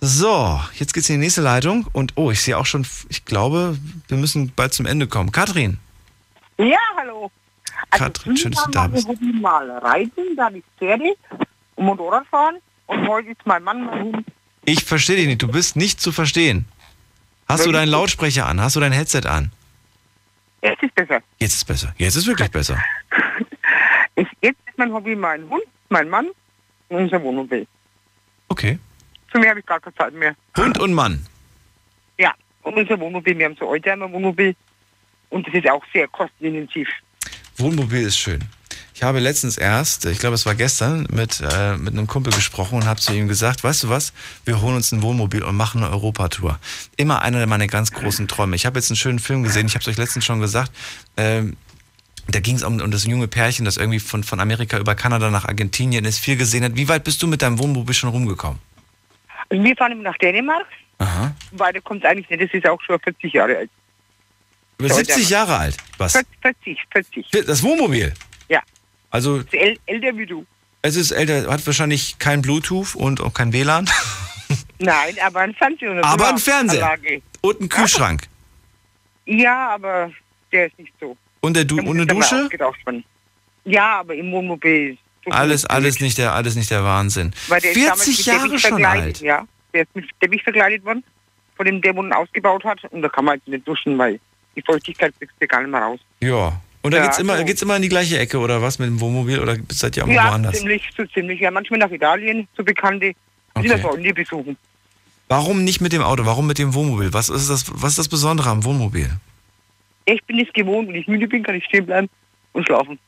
So, jetzt geht's in die nächste Leitung und oh, ich sehe auch schon, ich glaube, wir müssen bald zum Ende kommen. Katrin. Ja, hallo. Also Katrin, schön, dass du da bist. Hobby mal reiten, dann ich Pferde und Motorrad fahren und heute ist mein Mann mein Hund. Ich verstehe dich nicht, du bist nicht zu verstehen. Hast du deinen Lautsprecher an? Hast du dein Headset an? Jetzt ist besser. Jetzt ist besser. Jetzt ist wirklich besser. Ich, jetzt ist mein Hobby mein Hund, mein Mann und unser Wohnmobil. Okay. Zu mir habe ich gar keine Zeit mehr. Hund und Mann. Ja, und unser Wohnmobil, wir haben so Oldtimer Wohnmobil und das ist auch sehr kostenintensiv. Wohnmobil ist schön. Ich habe letztens erst, ich glaube es war gestern, mit, äh, mit einem Kumpel gesprochen und habe zu ihm gesagt, weißt du was, wir holen uns ein Wohnmobil und machen eine Europatour. Immer einer meiner ganz großen Träume. Ich habe jetzt einen schönen Film gesehen, ich habe es euch letztens schon gesagt, ähm, da ging es um, um das junge Pärchen, das irgendwie von, von Amerika über Kanada nach Argentinien ist, viel gesehen hat. Wie weit bist du mit deinem Wohnmobil schon rumgekommen? Wir fahren nach Dänemark. Aha. Weiter kommt es eigentlich nicht, das ist auch schon 40 Jahre alt. Über So, 70 der- Jahre alt. Was? 40, 40. Das Wohnmobil? Ja. Also Ist äl älter wie du. es ist älter, hat wahrscheinlich kein Bluetooth und auch kein WLAN. Nein, aber ein Fernseher. Aber ein Fernseher. Solaranlage. Und ein Kühlschrank. Ja, aber der ist nicht so. Und, der du und eine Dusche? Ja, aber im Wohnmobil. So Alles, alles nicht der, alles nicht der Wahnsinn. Weil der ist damals 40 mit Jahre schon verkleidet, alt. Ja, der ist mit Teppich verkleidet worden, von dem der Wohnen ausgebaut hat. Und da kann man halt nicht duschen, weil die Feuchtigkeit kriegst du gar nicht mehr raus. Ja. Und da Ja, geht's immer, so. geht's immer in die gleiche Ecke oder was mit dem Wohnmobil oder seid ihr auch mal ja, woanders? ziemlich, so ziemlich. Ja, manchmal nach Italien, zu Bekannte. Die Okay. das Freunde besuchen. Warum nicht mit dem Auto? Warum mit dem Wohnmobil? Was ist das, was ist das Besondere am Wohnmobil? Ich bin es gewohnt, wenn ich müde bin, kann ich stehen bleiben und schlafen.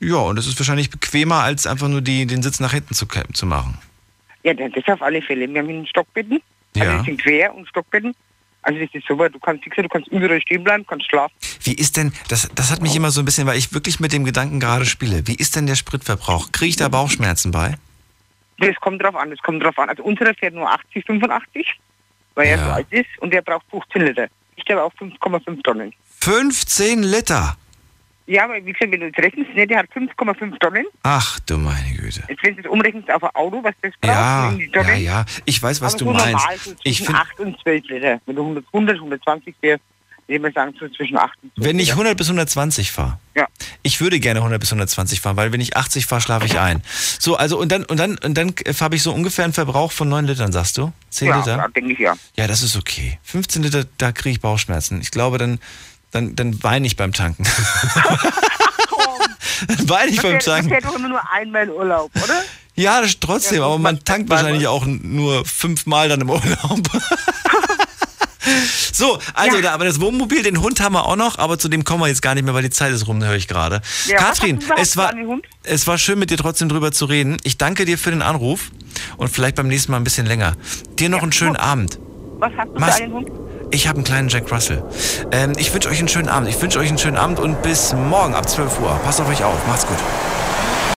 Ja, und es ist wahrscheinlich bequemer, als einfach nur die, den Sitz nach hinten zu, zu machen. Ja, das ist auf alle Fälle. Wir haben hier Stockbetten. Also Ja. die sind quer und Stockbetten. Also das ist super. Du kannst, wie gesagt, du kannst überall stehen bleiben, kannst schlafen. Wie ist denn, das, das hat mich immer so ein bisschen, weil ich wirklich mit dem Gedanken gerade spiele. Wie ist denn der Spritverbrauch? Kriege ich da Bauchschmerzen bei? Das kommt drauf an, das kommt drauf an. Also unserer fährt nur 80, 85, weil er so alt ist und der braucht 15 Liter. Ich habe auch 5,5 Tonnen. 15 Liter. Ja, aber wie gesagt, wenn du jetzt rechnest, ne, der hat 5,5 Tonnen. Ach du meine Güte. Jetzt wenn du es umrechnest auf ein Auto, was das braucht, Ja, die Tonnen. ja, ja. Ich weiß, was aber du so meinst. Normal, so Ich zwischen find- 8 und 12 Liter. Wenn du 100, 100 120 fährst, würde man sagen, zwischen 8 und 12 Wenn ich Liter. 100 bis 120 fahre. Ja. Ich würde gerne 100 bis 120 fahren, weil wenn ich 80 fahre, schlafe ich ein. So, also und dann und dann und dann habe ich so ungefähr einen Verbrauch von 9 Litern, sagst du? 10 ja, Liter? Ja, denke ich ja. Ja, das ist okay. 15 Liter, da kriege ich Bauchschmerzen. Ich glaube, dann dann dann weine ich beim Tanken. dann weine ich beim Tanken. fährt doch immer nur einmal in Urlaub, oder? Ja, das trotzdem, Ja, aber man man- tankt wahrscheinlich auch nur fünfmal dann im Urlaub. so, also, da, aber das Wohnmobil, den Hund haben wir auch noch, aber zu dem kommen wir jetzt gar nicht mehr, weil die Zeit ist rum, höre ich gerade. Ja, Katrin, es war, es war schön, mit dir trotzdem drüber zu reden. Ich danke dir für den Anruf und vielleicht beim nächsten Mal ein bisschen länger. Dir noch einen schönen Abend. Was hast du Was? für einen Hund? Ich habe einen kleinen Jack Russell. Ähm, ich wünsche euch einen schönen Abend. Ich wünsche euch einen schönen Abend und bis morgen ab 12 Uhr. Passt auf euch auf. Macht's gut.